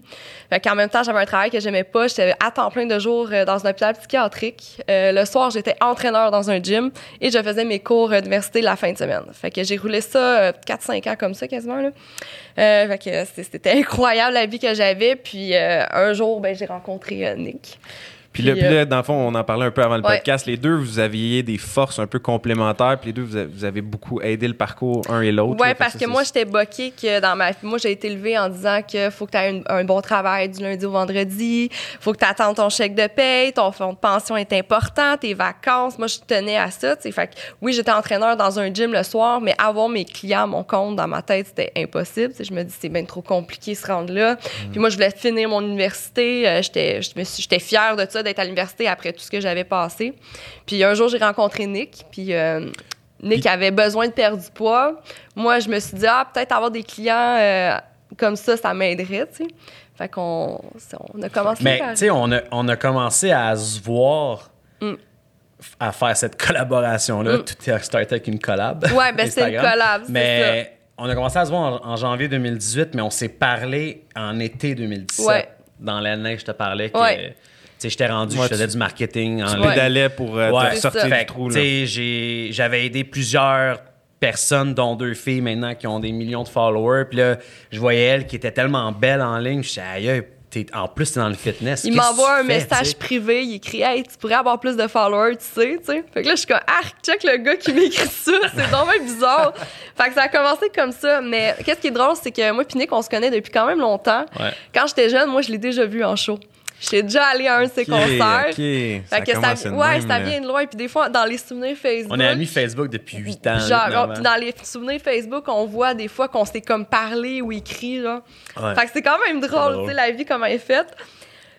[SPEAKER 3] Fait qu'en même temps, j'avais un travail que j'aimais pas. J'étais à temps plein de jours euh, dans un hôpital psychiatrique. Euh, le soir, j'étais entraîneur dans un gym et je faisais mes cours d'université la fin de semaine. Fait que j'ai roulé ça 4-5 euh, ans comme ça quasiment. Là. fait que c'était incroyable la vie que j'avais. Puis un jour, ben, j'ai rencontré Nick.
[SPEAKER 1] Puis, là, euh, dans le fond, on en parlait un peu avant le podcast. Les deux, vous aviez des forces un peu complémentaires. Puis les deux, vous avez, beaucoup aidé le parcours un et l'autre.
[SPEAKER 3] Oui, parce que moi, j'étais boquée que dans ma. Moi, j'ai été élevée en disant qu'il faut que tu aies un, bon travail du lundi au vendredi. faut que tu attendes ton chèque de paye. Ton fonds de pension est important. Tes vacances. Moi, je tenais à ça. Fait que oui, j'étais entraîneur dans un gym le soir, mais avoir mes clients à mon compte dans ma tête, c'était impossible. je me dis, c'est bien trop compliqué se rendre là. Mm. Puis moi, je voulais finir mon université. Euh, j'étais fière de ça d'être à l'université après tout ce que j'avais passé. Puis un jour, j'ai rencontré Nick, puis euh, Nick avait besoin de perdre du poids. Moi, je me suis dit, ah, peut-être avoir des clients euh, comme ça, ça m'aiderait, tu sais. Fait qu'on on a commencé
[SPEAKER 2] Mais, tu sais, on a, on a commencé à se voir. Mm. À faire cette collaboration-là. Mm. Tout est starté avec une collab.
[SPEAKER 3] Ouais, ben c'est une collab.
[SPEAKER 2] Mais on a commencé à se voir en, janvier 2018, mais on s'est parlé en été 2017. Ouais. Dans l'année, je te parlais que sais, j'étais rendu, je faisais du marketing
[SPEAKER 1] en Tu pédalais pour euh, sortir du trou.
[SPEAKER 2] J'avais aidé plusieurs personnes, dont deux filles maintenant qui ont des millions de followers. Puis là, je voyais elle qui était tellement belle en ligne. Je disais, aïe, en plus, t'es dans le fitness.
[SPEAKER 3] Il m'envoie un message privé. Il écrit Hey, tu pourrais avoir plus de followers, tu sais. tu sais. Fait que là, je suis comme Ah, check le gars qui m'écrit ça. C'est vraiment bizarre. fait que ça a commencé comme ça. Mais qu'est-ce qui est drôle, c'est que moi, Pinique, on se connaît depuis quand même longtemps. Quand j'étais jeune, moi, je l'ai déjà vu en show. J'étais déjà allé à un de ses concerts. OK. Fait
[SPEAKER 1] ça
[SPEAKER 3] que ça, ouais, ça vient de loin. Puis des fois, dans les souvenirs Facebook.
[SPEAKER 2] On est amis Facebook depuis 8 ans.
[SPEAKER 3] Genre, dans les souvenirs Facebook, on voit des fois qu'on s'est comme parlé ou écrit. Là. Fait que c'est quand même drôle, tu sais, la vie, comment elle est faite.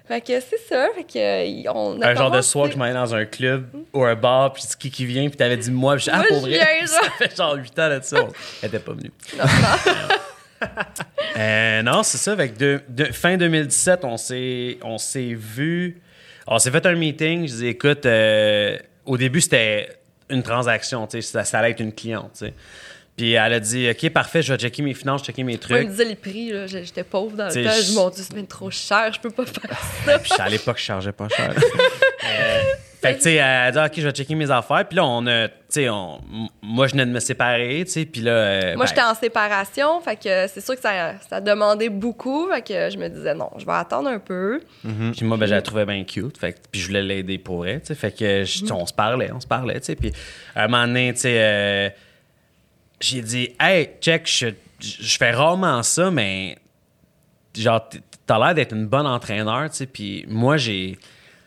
[SPEAKER 3] Fait que c'est ça. Fait que, on a
[SPEAKER 2] un genre de soir que je m'allais dans un club ou un bar, puis qui qui vient, puis t'avais dit moi, puis je ah, pour vrai? ça fait genre 8 ans là-dessus. Elle était pas venue. Non, non. Euh, non, c'est ça. Avec de, fin 2017, on s'est, on s'est vu. On s'est fait un meeting. Je dis, écoute, euh, au début, c'était une transaction. Ça, ça allait être une cliente. Puis elle a dit, OK, parfait, je vais checker mes finances, checker mes trucs.
[SPEAKER 3] elle me disait les prix, j'étais pauvre dans le temps. Je me mon Dieu, c'est trop cher, je peux pas faire ça.
[SPEAKER 2] Puis à l'époque, je chargeais pas cher. euh, fait que, tu sais, elle a dit, OK, je vais checker mes affaires. Puis là, on a, tu sais, moi, je venais de me séparer, tu sais. Puis là. Euh,
[SPEAKER 3] moi, ben j'étais en séparation. Fait que c'est sûr que ça, ça demandait beaucoup. Fait que je me disais, non, je vais attendre un peu.
[SPEAKER 2] Mm-hmm. Puis moi, ben, je la trouvais bien cute. Fait que, puis je voulais l'aider pour elle, tu sais. Fait que, mm-hmm. on se parlait, on se parlait, tu sais. Puis à un moment donné, tu sais, euh, j'ai dit, hey, check, je, je fais rarement ça, mais genre, t'as l'air d'être une bonne entraîneur, tu sais, puis moi, j'ai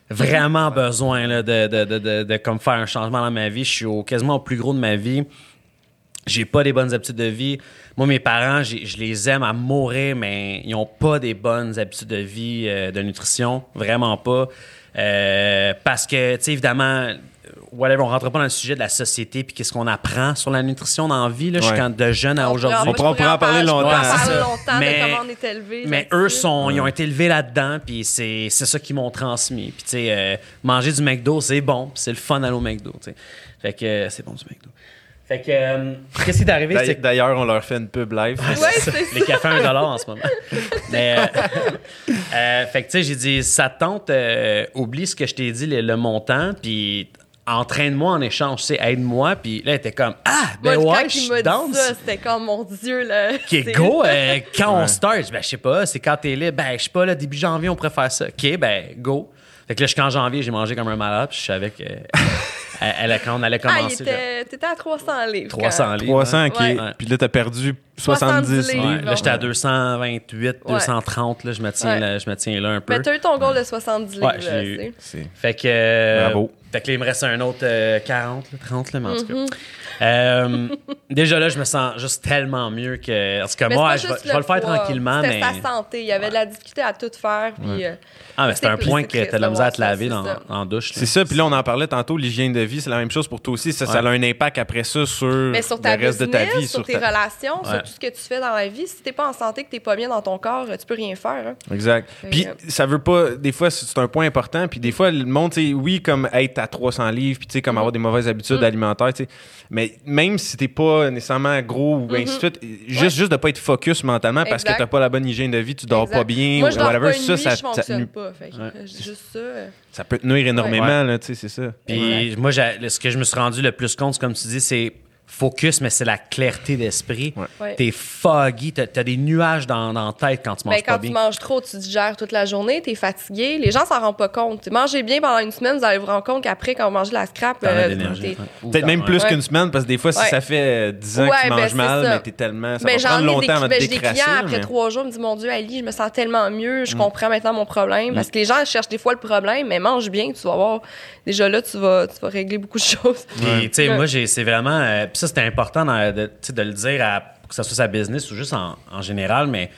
[SPEAKER 2] vraiment besoin de, de, de, de, comme faire un changement dans ma vie. Je suis quasiment au plus gros de ma vie. J'ai pas des bonnes habitudes de vie. Moi, mes parents, je les aime à mourir, mais ils ont pas des bonnes habitudes de vie, euh, de nutrition. Vraiment pas. Euh, parce que, tu sais, évidemment, whatever, on rentre pas dans le sujet de la société puis qu'est-ce qu'on apprend sur la nutrition dans la vie, là, quand de jeune à aujourd'hui.
[SPEAKER 1] On, pourrait en parler longtemps.
[SPEAKER 3] mais, comment on est élevé.
[SPEAKER 2] Mais eux, sont, ils ont été élevés là-dedans puis c'est ça qu'ils m'ont transmis. Puis, tu sais, euh, manger du McDo, c'est bon, c'est le fun aller au McDo, tu sais. Fait que euh, c'est bon du McDo. Fait que, euh, qu'est-ce qui est arrivé?
[SPEAKER 1] D'ailleurs, on leur fait une pub live.
[SPEAKER 3] Ouais,
[SPEAKER 2] Les cafés à un dollar en ce moment. Mais, fait que, tu sais, j'ai dit, ça tente, oublie ce que je t'ai dit, le montant, puis entraîne-moi en échange, c'est aide-moi. Puis là, elle était comme, ah, ben ouais, je danse.
[SPEAKER 3] C'était comme, mon Dieu, là.
[SPEAKER 2] OK, go, euh, quand on start, ben, je sais pas, c'est quand t'es libre, ben, je sais pas, là, début janvier, on préfère ça. OK, ben, go. Fait que là, jusqu'en janvier, j'ai mangé comme un malade, puis je savais que. elle, quand on allait ah, commencer.
[SPEAKER 3] Ah, t'étais à 300 livres.
[SPEAKER 2] 300 livres.
[SPEAKER 1] 300, OK. Puis là, t'as perdu 70 livres.
[SPEAKER 2] Là, j'étais à 228, 230. Là, je me tiens, là, je me tiens là un peu.
[SPEAKER 3] Mais t'as eu ton goal de 70 livres. Ouais,
[SPEAKER 2] j'ai eu. Fait que. Euh, Bravo. Fait que là, il me reste un autre 40, euh, 30, là, mais en tout cas. Mm-hmm. Euh, déjà là, je me sens juste tellement mieux que. Parce que moi, je vais, le faire tranquillement.
[SPEAKER 3] C'était mais... sa santé. Il y avait de la difficulté à tout faire. Puis, euh,
[SPEAKER 2] ah, mais c'est un point que tu as de la misère à te laver dans, en douche.
[SPEAKER 1] C'est ça. Puis là, on en parlait tantôt, l'hygiène de vie, c'est la même chose pour toi aussi. Ça, ça a un impact après ça sur,
[SPEAKER 3] mais sur ta le reste de ta vie. Sur, tes relations, sur tout ce que tu fais dans la vie. Si t'es pas en santé, que t'es pas bien dans ton corps, tu peux rien faire. Hein.
[SPEAKER 1] Exact. Puis ça veut pas. Des fois, c'est un point important. Puis des fois, le monde, oui, comme être à 300 livres, puis comme mm. avoir des mauvaises habitudes mm. alimentaires, mais même si t'es pas nécessairement gros ou ainsi de mm-hmm. suite, juste, juste de pas être focus mentalement parce que t'as pas la bonne hygiène de vie, tu dors pas bien
[SPEAKER 3] ou whatever, ça, ça, ça, pas. juste ça.
[SPEAKER 1] Ça peut te nuire énormément, là, tu sais, c'est ça.
[SPEAKER 2] Puis moi, ce que je me suis rendu le plus compte, comme tu dis, c'est focus, mais c'est la clarté d'esprit. T'es foggy, t'as as des nuages dans, dans, la tête quand tu manges ben,
[SPEAKER 3] pas bien. Quand tu manges trop, tu digères toute la journée, t'es fatigué. Les gens s'en rendent pas compte. Mangez bien pendant une semaine, vous allez vous rendre compte qu'après, quand vous mangez la scrap,
[SPEAKER 1] euh, peut-être même plus qu'une semaine, parce que des fois, si ça fait 10 ans que tu ben, manges mal, mais t'es tellement. Ça ben, va prendre longtemps avant de
[SPEAKER 3] J'ai des clients après trois jours me disent Mon Dieu, Ali, je me sens tellement mieux, je mm. comprends maintenant mon problème. Parce mm. que les gens cherchent des fois le problème, mais mange bien, tu vas voir. Déjà là, tu vas, tu vas régler beaucoup de choses.
[SPEAKER 2] Puis, tu sais, moi, c'est vraiment. Ça, c'était important dans de, de, le dire, à, que ce soit sa business ou juste en, en général, mais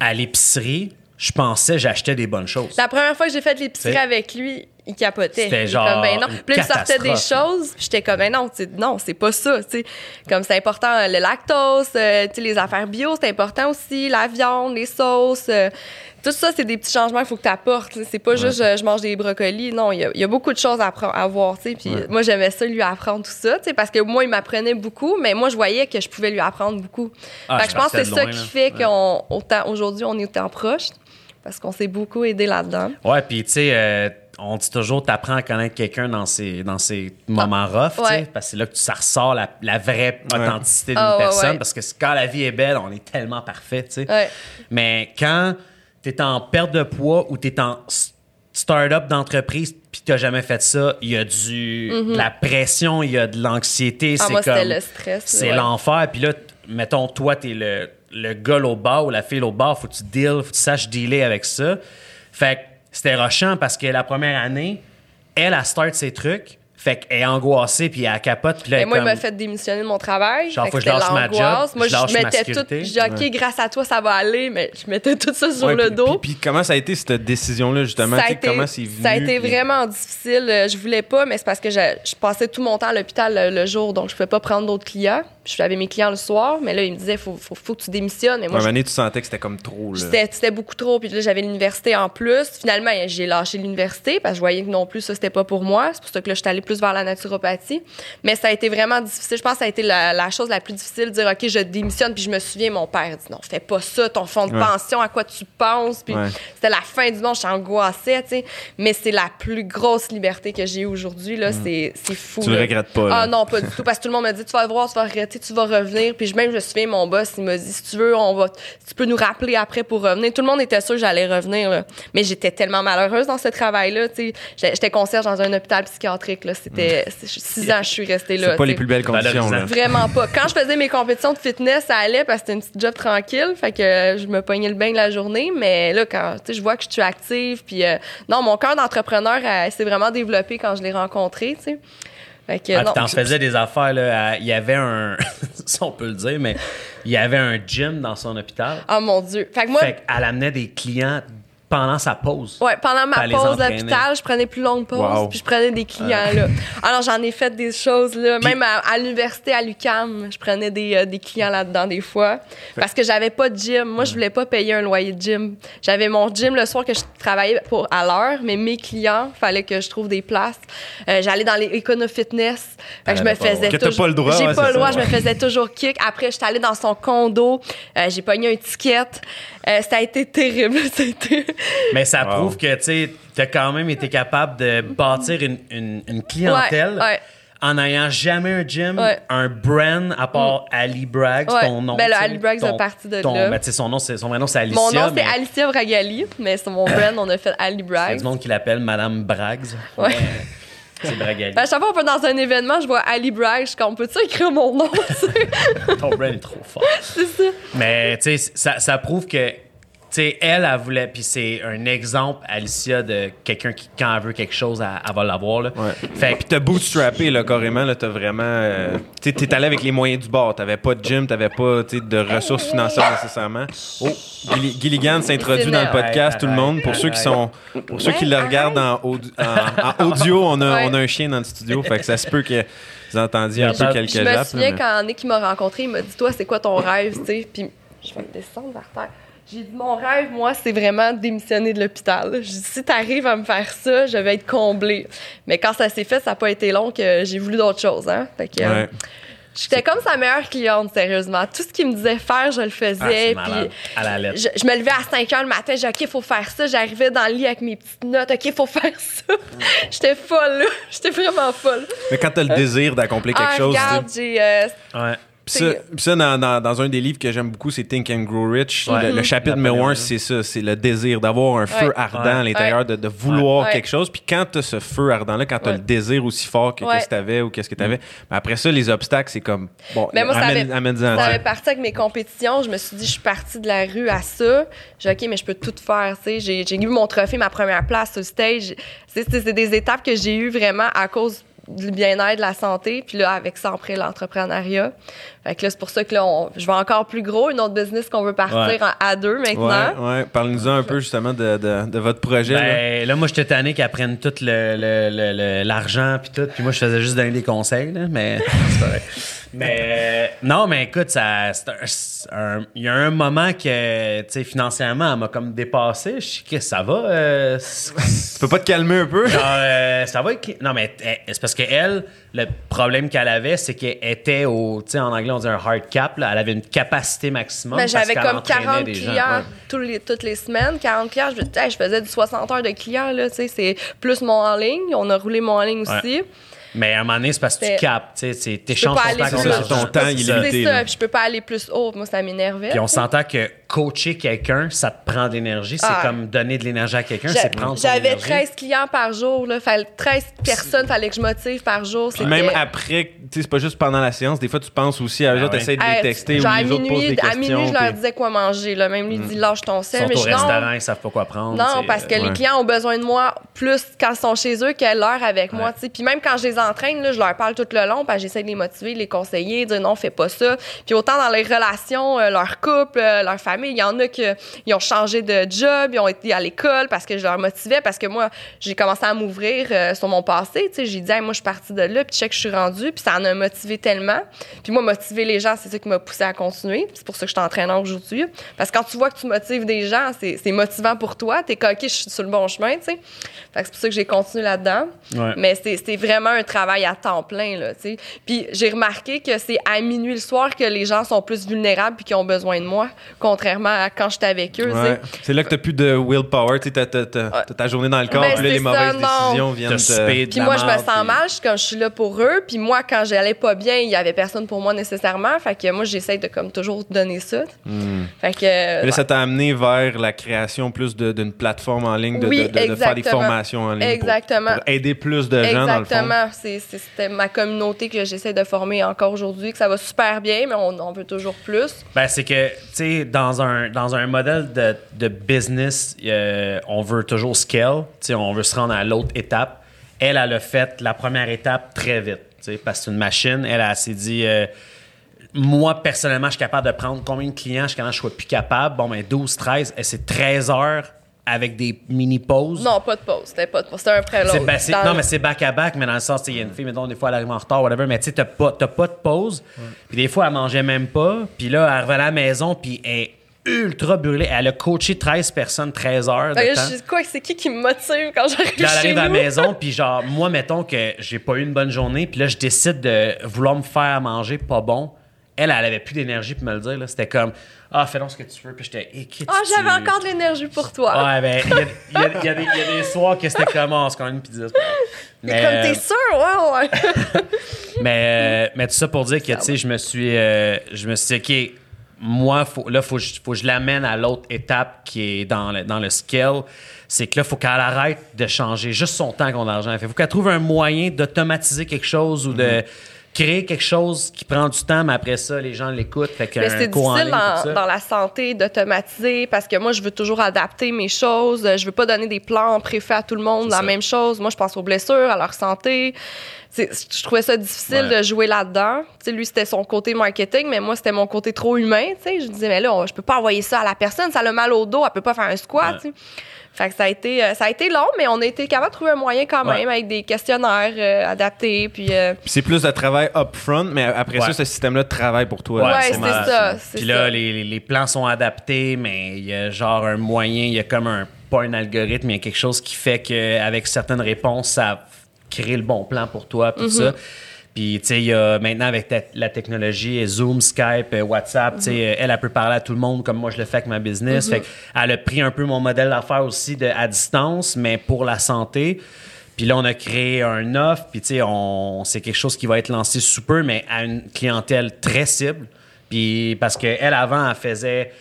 [SPEAKER 2] à l'épicerie, je pensais j'achetais des bonnes choses.
[SPEAKER 3] La première fois que j'ai fait l'épicerie avec lui, il capotait. C'était genre. Comme, ben non. Puis il sortait des choses, j'étais comme, ben non, non, c'est pas ça. Comme c'est important, le lactose, euh, les affaires bio, c'est important aussi, la viande, les sauces. Euh, tout ça, c'est des petits changements qu'il faut que tu apportes. C'est pas juste je, mange des brocolis. Non, il y, a beaucoup de choses à, à voir. Puis moi, j'aimais ça, lui apprendre tout ça. Parce que moi, il m'apprenait beaucoup, mais moi, je voyais que je pouvais lui apprendre beaucoup. Ah, je pense que c'est ça qui fait qu'aujourd'hui, on est autant proches. Parce qu'on s'est beaucoup aidé là-dedans.
[SPEAKER 2] Ouais, puis tu sais, euh, on dit toujours, t'apprends à connaître quelqu'un dans ces, dans ces moments rough, parce que c'est là que ça ressort la, la vraie authenticité d'une ah, personne. Parce que quand la vie est belle, on est tellement parfait, tu sais. Mais quand tu es en perte de poids ou tu es en start-up d'entreprise puis tu jamais fait ça, il y a du mm-hmm. la pression, il y a de l'anxiété, ah, c'est comme
[SPEAKER 3] le stress,
[SPEAKER 2] c'est l'enfer. Puis là, mettons toi tu es le le gars au bas ou la fille au bas, faut que tu deal, faut que tu saches dealer avec ça. Fait que c'était rochant parce que la première année, elle a start ses trucs, fait qu'elle est angoissée, puis elle capote. Puis là,
[SPEAKER 3] moi, il m'a fait démissionner de mon travail.
[SPEAKER 2] Genre, faut que je lâche ma job.
[SPEAKER 3] Moi, je, mettais tout. Je dis, OK, grâce à toi, ça va aller, mais je mettais tout ça sur le dos.
[SPEAKER 1] Puis, comment ça a été, cette décision-là, justement? Ça a été, comment c'est
[SPEAKER 3] Ça a été vraiment difficile. Je voulais pas, mais c'est parce que je, passais tout mon temps à l'hôpital le, jour, donc je pouvais pas prendre d'autres clients. J'avais mes clients le soir, mais là, il me disait, faut, faut, faut que tu démissionnes. Et moi,
[SPEAKER 1] un année, tu sentais que c'était comme trop.
[SPEAKER 3] C'était beaucoup trop. Puis là, j'avais l'université en plus. Finalement, j'ai lâché l'université parce que je voyais que non plus, ça, c'était pas pour moi. C'est pour ça que là, je suis allée plus vers la naturopathie mais ça a été vraiment difficile. Je pense que ça a été la, chose la plus difficile de dire, OK, je démissionne. Puis je me souviens, mon père dit, non, fais pas ça, ton fonds de pension, à quoi tu penses? Puis c'était la fin du monde, je angoissée, tu sais. Mais c'est la plus grosse liberté que j'ai aujourd'hui, là. Mm. C'est fou.
[SPEAKER 1] Tu le regrettes pas,
[SPEAKER 3] Ah non, pas du tout. Parce que tout le monde m'a dit, tu vas voir, tu vas regretter, tu vas revenir. Puis même, je me souviens, mon boss, il m'a dit, si tu veux, on va, tu peux nous rappeler après pour revenir. Tout le monde était sûr que j'allais revenir, là. Mais j'étais tellement malheureuse dans ce travail-là, tu sais. J'étais concierge dans un hôpital psychiatrique, là. C'était six ans, je suis restée là.
[SPEAKER 1] C'est pas les plus belles conditions. Là.
[SPEAKER 3] Vraiment pas. Quand je faisais mes compétitions de fitness, ça allait parce que c'était une petite job tranquille. Fait que je me pognais le bain la journée. Mais là, quand je vois que je suis active, puis euh, non, mon cœur d'entrepreneur s'est vraiment développé quand je l'ai rencontré. sais.
[SPEAKER 2] Fait que, ah, t'en faisais des affaires, là. Il y avait un. si on peut le dire, mais il y avait un gym dans son hôpital.
[SPEAKER 3] Oh mon Dieu. Fait que moi. Fait
[SPEAKER 2] qu'elle amenait des clients pendant sa pause.
[SPEAKER 3] Ouais, pendant ma pause d'hôpital, je prenais plus longue pause, puis je prenais des clients là. Alors j'en ai fait des choses là, même à, l'université à l'UCAM, je prenais des, euh, des clients là-dedans des fois parce que j'avais pas de gym. Moi, je voulais pas payer un loyer de gym. J'avais mon gym le soir que je travaillais pour à l'heure, mais mes clients, fallait que je trouve des places. Euh, j'allais dans les Econo Fitness, fait que je me faisais
[SPEAKER 1] toujours pas le droit.
[SPEAKER 3] J'ai pas le droit, je me faisais toujours kick. Après, j'étais allée dans son condo, euh, j'ai pogné un ticket. Ça a été terrible, ça a été
[SPEAKER 2] mais ça prouve que tu as quand même été capable de bâtir une, une, clientèle. En n'ayant jamais un gym, un brand à part mm. Ali Braggs, ton nom.
[SPEAKER 3] Ben, Ali Braggs est parti de
[SPEAKER 2] ton, là. Ben, son, nom, son vrai nom, c'est Alicia.
[SPEAKER 3] Mon nom, c'est Alicia Bragali, mais c'est mon brand, on a fait Ali Braggs. Il y a
[SPEAKER 2] du monde qui l'appelle Madame Braggs. Ouais. C'est Bragali. Ben,
[SPEAKER 3] à chaque fois qu'on va dans un événement, je vois Ali Braggs. Je comme, peut-tu écrire mon nom?
[SPEAKER 2] Ton brand est trop fort.
[SPEAKER 3] c'est ça.
[SPEAKER 2] Mais, tu sais, ça, ça prouve que sais, elle, elle voulait, puis c'est un exemple, Alicia, de quelqu'un qui, quand elle veut quelque chose, elle, va l'avoir. Là.
[SPEAKER 1] Ouais. Fait puis t'as bootstrappé, là, carrément, là, t'as vraiment. Euh, tu t'es allé avec les moyens du bord. T'avais pas de gym, t'avais pas de ressources financières nécessairement. Oh, Gilligan s'introduit dans le podcast, tout le monde. Pour ceux qui sont. Pour ceux qui le regardent en, audio, on a, on a un chien dans le studio, fait que ça se peut que vous entendiez un peu quelques
[SPEAKER 3] Je me souviens quand Nick m'a rencontré, il m'a dit Toi, c'est quoi ton rêve, tu sais? Puis je vais descendre vers terre. J'ai dit, mon rêve, moi, c'est vraiment démissionner de l'hôpital. J'ai dit, si t'arrives à me faire ça, je vais être comblée. Mais quand ça s'est fait, ça n'a pas été long que j'ai voulu d'autres choses. Hein? Fait que, euh, J'étais comme sa meilleure cliente, sérieusement. Tout ce qu'il me disait faire, je le faisais. Ah, puis
[SPEAKER 2] à la lettre.
[SPEAKER 3] Je, me levais à 5 h le matin, j'ai OK, il faut faire ça. J'arrivais dans le lit avec mes petites notes. OK, il faut faire ça. J'étais folle, là. J'étais vraiment folle.
[SPEAKER 1] Mais quand tu as le désir d'accomplir quelque ah, chose.
[SPEAKER 3] Regarde, j'ai. Euh,
[SPEAKER 1] ouais. Puis ça, ça dans, dans, dans, un des livres que j'aime beaucoup, c'est Think and Grow Rich. Le, chapitre numéro un, c'est ça, c'est le désir d'avoir un feu ardent à l'intérieur, de, de, vouloir quelque chose. Puis quand tu as ce feu ardent-là, quand tu as le désir aussi fort que qu'est-ce que tu avais ou qu'est-ce que tu avais, ben après ça, les obstacles, c'est comme, bon,
[SPEAKER 3] mais moi, amène, ça avait, ça avait parti avec mes compétitions. Je me suis dit, je suis partie de la rue à ça. J'ai OK, mais je peux tout faire. J'ai eu mon trophée, ma première place sur stage. C'est des étapes que j'ai eues vraiment à cause du bien-être, de la santé, puis là, avec ça, après, l'entrepreneuriat. Fait que là, c'est pour ça que là, je vais encore plus gros, une autre business qu'on veut partir à deux maintenant.
[SPEAKER 1] Ouais, ouais. Parle-nous un peu, justement, de, de, de votre projet.
[SPEAKER 2] Ben, là. là. moi, j'étais tanné qu'elle prenne tout l'argent, puis tout, puis moi, je faisais juste donner des conseils, là, mais c'est vrai. Mais euh, non, mais écoute, ça, il y a un moment que, tu sais, financièrement, elle m'a comme dépassé. Je sais que ça va. Euh,
[SPEAKER 1] tu peux pas te calmer un peu?
[SPEAKER 2] Euh, ça va. Non, mais c'est parce qu'elle, le problème qu'elle avait, c'est qu'elle était au, tu sais, en anglais, on dit un hard cap. Là, elle avait une capacité maximum.
[SPEAKER 3] Mais j'avais comme 40 clients les, toutes les semaines. 40 clients. Je, je faisais du 60 heures de clients, là, tu sais. C'est plus mon en ligne. On a roulé mon en ligne aussi.
[SPEAKER 2] Mais à un moment donné, c'est parce que tu captes, tu sais, t'échanges
[SPEAKER 1] ton temps. ton temps illimité.
[SPEAKER 3] C'est ça, puis je peux pas aller plus haut. Moi, ça m'énervait.
[SPEAKER 2] Puis on s'entend que coacher quelqu'un, ça te prend de l'énergie. C'est ah. comme donner de l'énergie à quelqu'un, c'est prendre
[SPEAKER 3] J'avais 13 clients par jour, là. Fallait 13 personnes, fallait que je motive par jour.
[SPEAKER 1] Puis même après, c'est pas juste pendant la séance. Des fois, tu penses aussi à eux autres, essaies de les texter ou les autres posent des questions. À minuit,
[SPEAKER 3] je leur disais quoi manger, là. Même lui dit, lâche ton sel.
[SPEAKER 2] Ils sont au restaurant, ils savent pas quoi prendre.
[SPEAKER 3] Non, parce que les clients ont besoin de moi plus quand ils sont chez eux qu'à l'heure avec moi, tu sais. Puis même quand je les entraîne, là, je leur parle tout le long, j'essaie de les motiver, de les conseiller, de dire non, fais pas ça. Puis autant dans les relations, euh, leur couple, euh, leur famille, il y en a qui ont changé de job, ils ont été à l'école parce que je leur motivais, parce que moi, j'ai commencé à m'ouvrir euh, sur mon passé. Tu sais, j'ai dit, moi, je suis partie de là, puis que je suis rendue, puis ça en a motivé tellement. Puis moi, motiver les gens, c'est ça qui m'a poussé à continuer. C'est pour ça que je suis entraîneur aujourd'hui. Parce que quand tu vois que tu motives des gens, c'est motivant pour toi. T'es coquille, je suis sur le bon chemin, tu sais. c'est pour ça que j'ai continué là-dedans. Mais c'est vraiment un travail à temps plein, là, tu sais. Puis j'ai remarqué que c'est à minuit le soir que les gens sont plus vulnérables puis qui ont besoin de moi. Contrairement contrairement à quand j'étais avec eux.
[SPEAKER 1] C'est là que tu n'as plus de willpower. Tu as, ta journée dans le corps, ben, puis les mauvaises décisions viennent
[SPEAKER 3] de. Puis moi, je me sens mal quand je suis là pour eux. Puis moi, quand j'allais pas bien, il y avait personne pour moi nécessairement. Fait que moi, j'essaie de comme toujours donner ça.
[SPEAKER 1] Hmm. Fait que. ça t'a amené vers la création plus d'une plateforme en ligne, de, de, faire des formations en ligne.
[SPEAKER 3] Exactement.
[SPEAKER 1] Pour, aider plus de gens, dans le fond.
[SPEAKER 3] Exactement. C'était ma communauté que j'essaie de former encore aujourd'hui, que ça va super bien, mais on, veut toujours plus.
[SPEAKER 2] Ben, c'est que, tu sais, dans un, dans un modèle de, de business, euh, on veut toujours scale, tu sais, on veut se rendre à l'autre étape. Elle, elle a fait la première étape très vite, tu sais, parce que c'est une machine. Elle, elle, s'est dit... Euh, moi, personnellement, je suis capable de prendre combien de clients jusqu'à quand je sois plus capable? Bon, ben 12, 13, et c'est 13 heures avec des mini-pauses.
[SPEAKER 3] Non, pas de pause. C'était pas de pause. C'était un après l'autre.
[SPEAKER 2] non, mais c'est back-à-back, mais dans le sens, il y a une fille, mettons, des fois, elle arrive en retard, whatever, mais tu sais, t'as pas, pas de pause. Puis des fois, elle mangeait même pas. Puis là, elle revenait à la maison, puis elle est ultra brûlée. Elle a coaché 13 personnes, 13 heures de temps.
[SPEAKER 3] quoi, c'est qui qui me motive quand j'arrive chez
[SPEAKER 2] Là, elle arrive à la maison, puis genre, moi, mettons que j'ai pas eu une bonne journée, puis là, je décide de vouloir me faire manger pas bon elle, elle avait plus d'énergie pour me le dire. C'était comme Ah, fais donc ce que tu veux. Puis j'étais
[SPEAKER 3] Ah, oh, j'avais encore de l'énergie pour toi.
[SPEAKER 2] Ouais, ben, il y, a des soirs que c'était comme oh, c'est quand même une pizza.
[SPEAKER 3] Mais, comme t'es euh, sûr, ouais, ouais.
[SPEAKER 2] mais, euh, mais tout ça pour dire que, tu sais, je me suis, euh, je me suis dit, OK, moi, là, il faut, que je l'amène à l'autre étape qui est dans le, dans le scale. C'est que là, il faut qu'elle arrête de changer juste son temps contre l'argent. Il faut qu'elle trouve un moyen d'automatiser quelque chose ou de. Mm-hmm créer quelque chose qui prend du temps, mais après ça, les gens l'écoutent.
[SPEAKER 3] c'est difficile dans, la santé d'automatiser parce que moi, je veux toujours adapter mes choses. Je veux pas donner des plans préfaits à tout le monde, la même chose. Moi, je pense aux blessures, à leur santé. je trouvais ça difficile de jouer là-dedans. lui, c'était son côté marketing, mais moi, c'était mon côté trop humain. Je disais, mais là, je peux pas envoyer ça à la personne. Ça a le mal au dos, elle peut pas faire un squat. Fait que ça a été euh, ça a été long, mais on a été capable de trouver un moyen quand même avec des questionnaires euh, adaptés. Euh,
[SPEAKER 1] puis, c'est plus de travail upfront, mais après ça, ce système-là de travail pour toi.
[SPEAKER 3] Ouais, c'est ça.
[SPEAKER 2] Puis là, les, les, plans sont adaptés, mais il y a genre un moyen, il y a comme un pas un algorithme, il y a quelque chose qui fait qu'avec certaines réponses, ça crée le bon plan pour toi, tout mm-hmm. ça. Puis, tu sais, maintenant avec la technologie, Zoom, Skype, euh, WhatsApp, tu sais, mm-hmm. elle, elle peut parler à tout le monde comme moi je le fais avec ma business. Fait mm-hmm. elle a pris un peu mon modèle d'affaires aussi de, à distance, mais pour la santé. Puis là, on a créé un offre, puis tu sais, c'est quelque chose qui va être lancé sous peu, mais à une clientèle très cible. Puis parce qu'elle, avant, elle faisait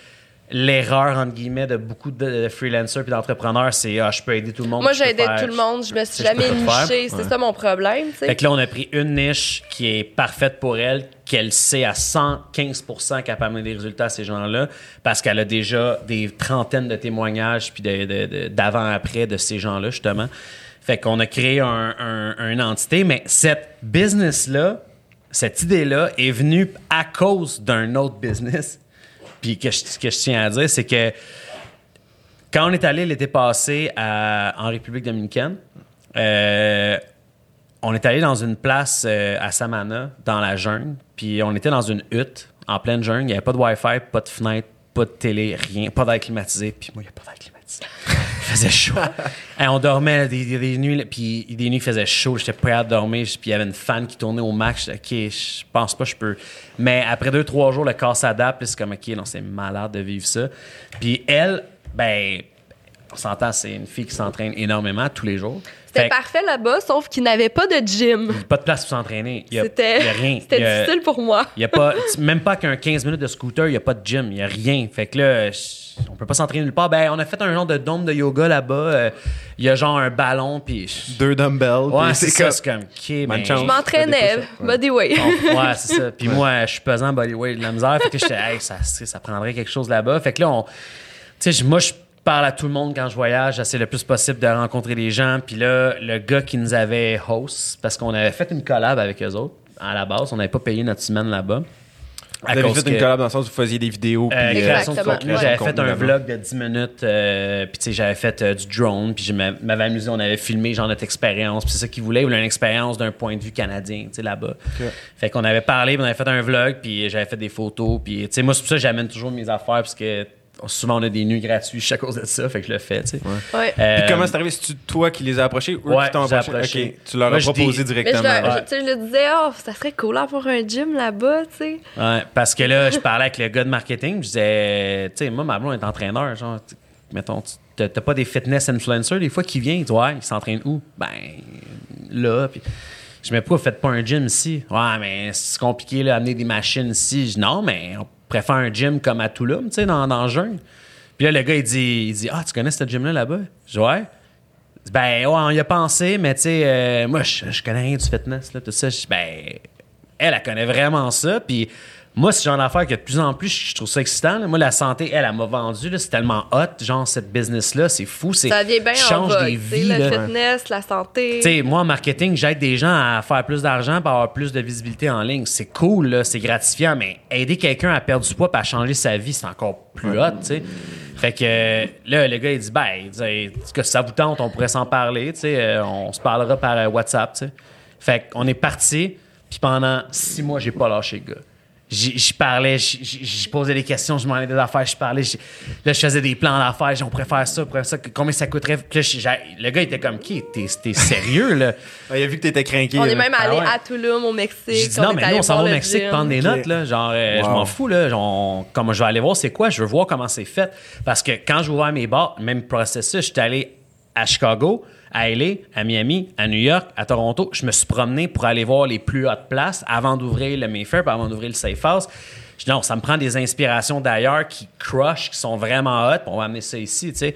[SPEAKER 2] l'erreur entre guillemets de beaucoup de freelancers et d'entrepreneurs, c'est ah, je peux aider tout le monde.
[SPEAKER 3] Moi, j'ai aidé tout le monde, je me suis jamais nichée, c'est ça mon problème.
[SPEAKER 2] Fait que là, on a pris une niche qui est parfaite pour elle, qu'elle sait à 115% qu'elle peut amener des résultats à ces gens-là, parce qu'elle a déjà des trentaines de témoignages puis d'avant-après de, ces gens-là, justement. Fait qu'on a créé un, une entité, mais cette business-là, cette idée-là est venue à cause d'un autre business puis que ce que je tiens à dire, c'est que quand on est allé l'été passé en République dominicaine, euh, on est allé dans une place euh, à Samana, dans la jungle, puis on était dans une hutte en pleine jungle. Il n'y avait pas de Wi-Fi, pas de fenêtre, pas de télé, rien, pas d'air climatisé. Puis moi, il n'y a pas d'air climatisé. Faisait chaud. on dormait des, nuits, puis des nuits, il faisait chaud. J'étais prêt à dormir, puis il y avait une fan qui tournait au max. OK, je pense pas je peux. Mais après deux, trois jours, le corps s'adapte, c'est comme, OK, non, c'est malade de vivre ça. Puis elle, ben, on s'entend, c'est une fille qui s'entraîne énormément tous les jours.
[SPEAKER 3] C'était parfait là-bas, sauf qu'il n'avait pas de gym.
[SPEAKER 2] Pas de place pour s'entraîner.
[SPEAKER 3] C'était rien. C'était difficile pour moi.
[SPEAKER 2] Il y a pas, même pas qu'un 15 minutes de scooter, il n'y a pas de gym. Il n'y a rien. Fait que là, on peut pas s'entraîner nulle part. Ben, on a fait un genre de dôme de yoga là-bas. Euh, il y a genre un ballon, puis.
[SPEAKER 1] Deux dumbbells.
[SPEAKER 2] Ouais, c'est ça. C'est comme, OK, ben,
[SPEAKER 3] Je m'entraînais, bodyweight.
[SPEAKER 2] ouais, c'est ça. Puis moi, je suis pesant bodyweight de la misère. Fait que j'étais, hey, ça, ça prendrait quelque chose là-bas. Fait que là, on. Tu sais, moi, je parle à tout le monde quand je voyage. J'essaie le plus possible de rencontrer des gens. Puis là, le gars qui nous avait host, parce qu'on avait fait une collab avec eux autres, à la base, on n'avait pas payé notre semaine là-bas.
[SPEAKER 1] Vous avez fait une collab dans le sens où vous faisiez des vidéos.
[SPEAKER 2] Euh, euh j'avais fait un vlog de 10 minutes, euh, puis tu sais, j'avais fait euh, du drone, puis je m'avais amusé, on avait filmé genre notre expérience, puis c'est ça qu'ils voulaient, ils voulaient une expérience d'un point de vue canadien, tu sais, là-bas. Fait qu'on avait parlé, on avait fait un vlog, puis j'avais fait des photos, puis tu sais, moi, c'est pour ça que j'amène toujours mes affaires, parce que souvent, on a des nuits gratuits à cause de ça, fait que je le fais, tu sais.
[SPEAKER 3] Ouais.
[SPEAKER 2] Euh,
[SPEAKER 1] Puis comment c'est arrivé? C'est toi qui les as approchés? Ou
[SPEAKER 2] Ouais,
[SPEAKER 1] qui t'ont approché? Tu leur
[SPEAKER 2] Moi,
[SPEAKER 1] as proposé
[SPEAKER 2] dis-
[SPEAKER 3] Mais je,
[SPEAKER 1] directement.
[SPEAKER 3] le, je- tu sais, je le disais, oh, ça serait cool d'avoir un gym là-bas, tu sais.
[SPEAKER 2] Ouais, parce que là, je parlais avec le gars de marketing, je disais, tu sais, moi, ma blonde est entraîneur, genre, mettons, tu- t'as pas des fitness influencers des fois qui viennent, il dit, ouais, il s'entraîne où? Ben, là, puis je me dis, pourquoi vous faites pas un gym ici? Ouais, mais c'est compliqué, là, amener des machines ici. Je dis, non, mais on préfère un gym comme à Touloum, tu sais, dans, dans le. Puis là, le gars, il dit, il dit, ah, tu connais ce gym-là là-bas? Je dis, ouais. Il dit, Ben, ouais, on y a pensé, mais tu sais, euh, moi, je, je connais rien du fitness, là, tout ça. Je dis, ben, elle, elle connaît vraiment ça. Puis moi, c'est genre d'affaire que de plus en plus, je trouve ça excitant. là. Moi, la santé, elle, elle m'a vendu. là. C'est tellement hot, genre, cette business-là. C'est fou. C'est,
[SPEAKER 3] Ça vient bien en
[SPEAKER 2] change
[SPEAKER 3] vogue,
[SPEAKER 2] des
[SPEAKER 3] tu sais,
[SPEAKER 2] vies.
[SPEAKER 3] le
[SPEAKER 2] là.
[SPEAKER 3] fitness, la santé.
[SPEAKER 2] Tu sais, moi, en marketing, j'aide des gens à faire plus d'argent pour avoir plus de visibilité en ligne. C'est cool, là, c'est gratifiant, mais aider quelqu'un à perdre du poids et à changer sa vie, c'est encore plus hot, tu sais. Fait que euh, là, le gars, il dit, ben, il dit, que ça vous tente, on pourrait s'en parler, tu sais, euh, on se parlera par euh, WhatsApp, tu sais. Fait qu'on est parti, puis pendant six mois, j'ai pas lâché le gars. J'y parlais, j'y posais des questions, je m'en allais des affaires, je parlais. j'y- Là, je faisais des plans d'affaires, on pourrait faire ça, on pourrait faire ça, combien ça coûterait? Puis là, j'ai- le gars était comme, qui? T'es t'es sérieux, là?
[SPEAKER 1] Il a vu que t'étais craqué.
[SPEAKER 3] on est même allé
[SPEAKER 2] Ah ouais.
[SPEAKER 3] à Tulum, au Mexique.
[SPEAKER 2] J'ai dit
[SPEAKER 3] on
[SPEAKER 2] non, mais nous, on s'en va au Mexique
[SPEAKER 3] gym.
[SPEAKER 2] prendre des notes, là. Genre, euh, je m'en fous, là. Genre, comme je vais aller voir c'est quoi, je veux voir comment c'est fait. Parce que quand j'ai ouvert mes bars, même processus, j'étais allé à Chicago, à LA, à Miami, à New York, à Toronto. Je me suis promené pour aller voir les plus hautes places avant d'ouvrir le Mayfair, avant d'ouvrir le Safe House. Je dis non, ça me prend des inspirations d'ailleurs qui crush, qui sont vraiment hot, puis on va amener ça ici, tu sais.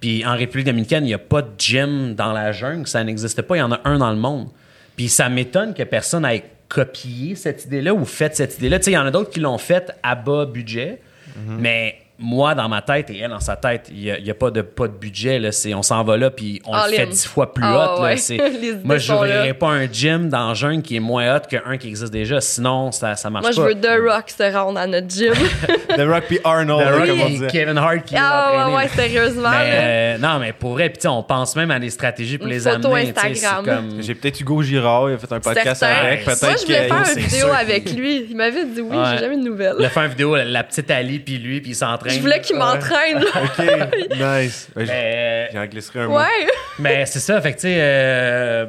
[SPEAKER 2] Puis en République dominicaine, il n'y a pas de gym dans la jungle, ça n'existe pas, il y en a un dans le monde. Puis ça m'étonne que personne ait copié cette idée-là ou fait cette idée-là. Tu sais, il y en a d'autres qui l'ont faite à bas budget, mais moi, dans ma tête et elle, dans sa tête, il n'y a, y a pas, de, pas de budget. Là. C'est, on s'en va là, puis on
[SPEAKER 3] All
[SPEAKER 2] le fait dix fois plus
[SPEAKER 3] Ah
[SPEAKER 2] hot. là.
[SPEAKER 3] ouais.
[SPEAKER 2] Moi, je n'ouvrirais pas un gym dans Jeune qui est moins hot qu'un qui existe déjà. Sinon, ça ne marche
[SPEAKER 3] Moi, je
[SPEAKER 2] pas.
[SPEAKER 3] veux The Rock se rendre à notre gym.
[SPEAKER 1] The Rock puis Arnold,
[SPEAKER 2] The Rock
[SPEAKER 1] comme on.
[SPEAKER 2] Kevin Hart qui
[SPEAKER 3] ah ouais, ouais, sérieusement.
[SPEAKER 2] Mais, euh, non, mais pour vrai, puis on pense même à des stratégies pour
[SPEAKER 3] Une
[SPEAKER 2] les
[SPEAKER 3] photo
[SPEAKER 2] amener.
[SPEAKER 3] Instagram.
[SPEAKER 2] comme-
[SPEAKER 1] J'ai peut-être Hugo Girard, il a fait un podcast
[SPEAKER 3] Certain.
[SPEAKER 1] avec. Peut-être
[SPEAKER 3] Moi, je voulais faire une vidéo avec lui. Il m'avait dit oui, j'ai jamais de nouvelles.
[SPEAKER 2] Il a fait une vidéo, la, la petite Ali, puis lui, puis il s'entraîne.
[SPEAKER 3] Je voulais qu'il
[SPEAKER 2] Ouais.
[SPEAKER 3] m'entraîne. là.
[SPEAKER 1] Ok, nice.
[SPEAKER 2] Mais,
[SPEAKER 1] J'en glisserai un mot.
[SPEAKER 3] Ouais.
[SPEAKER 2] mais c'est ça, fait que tu sais, euh,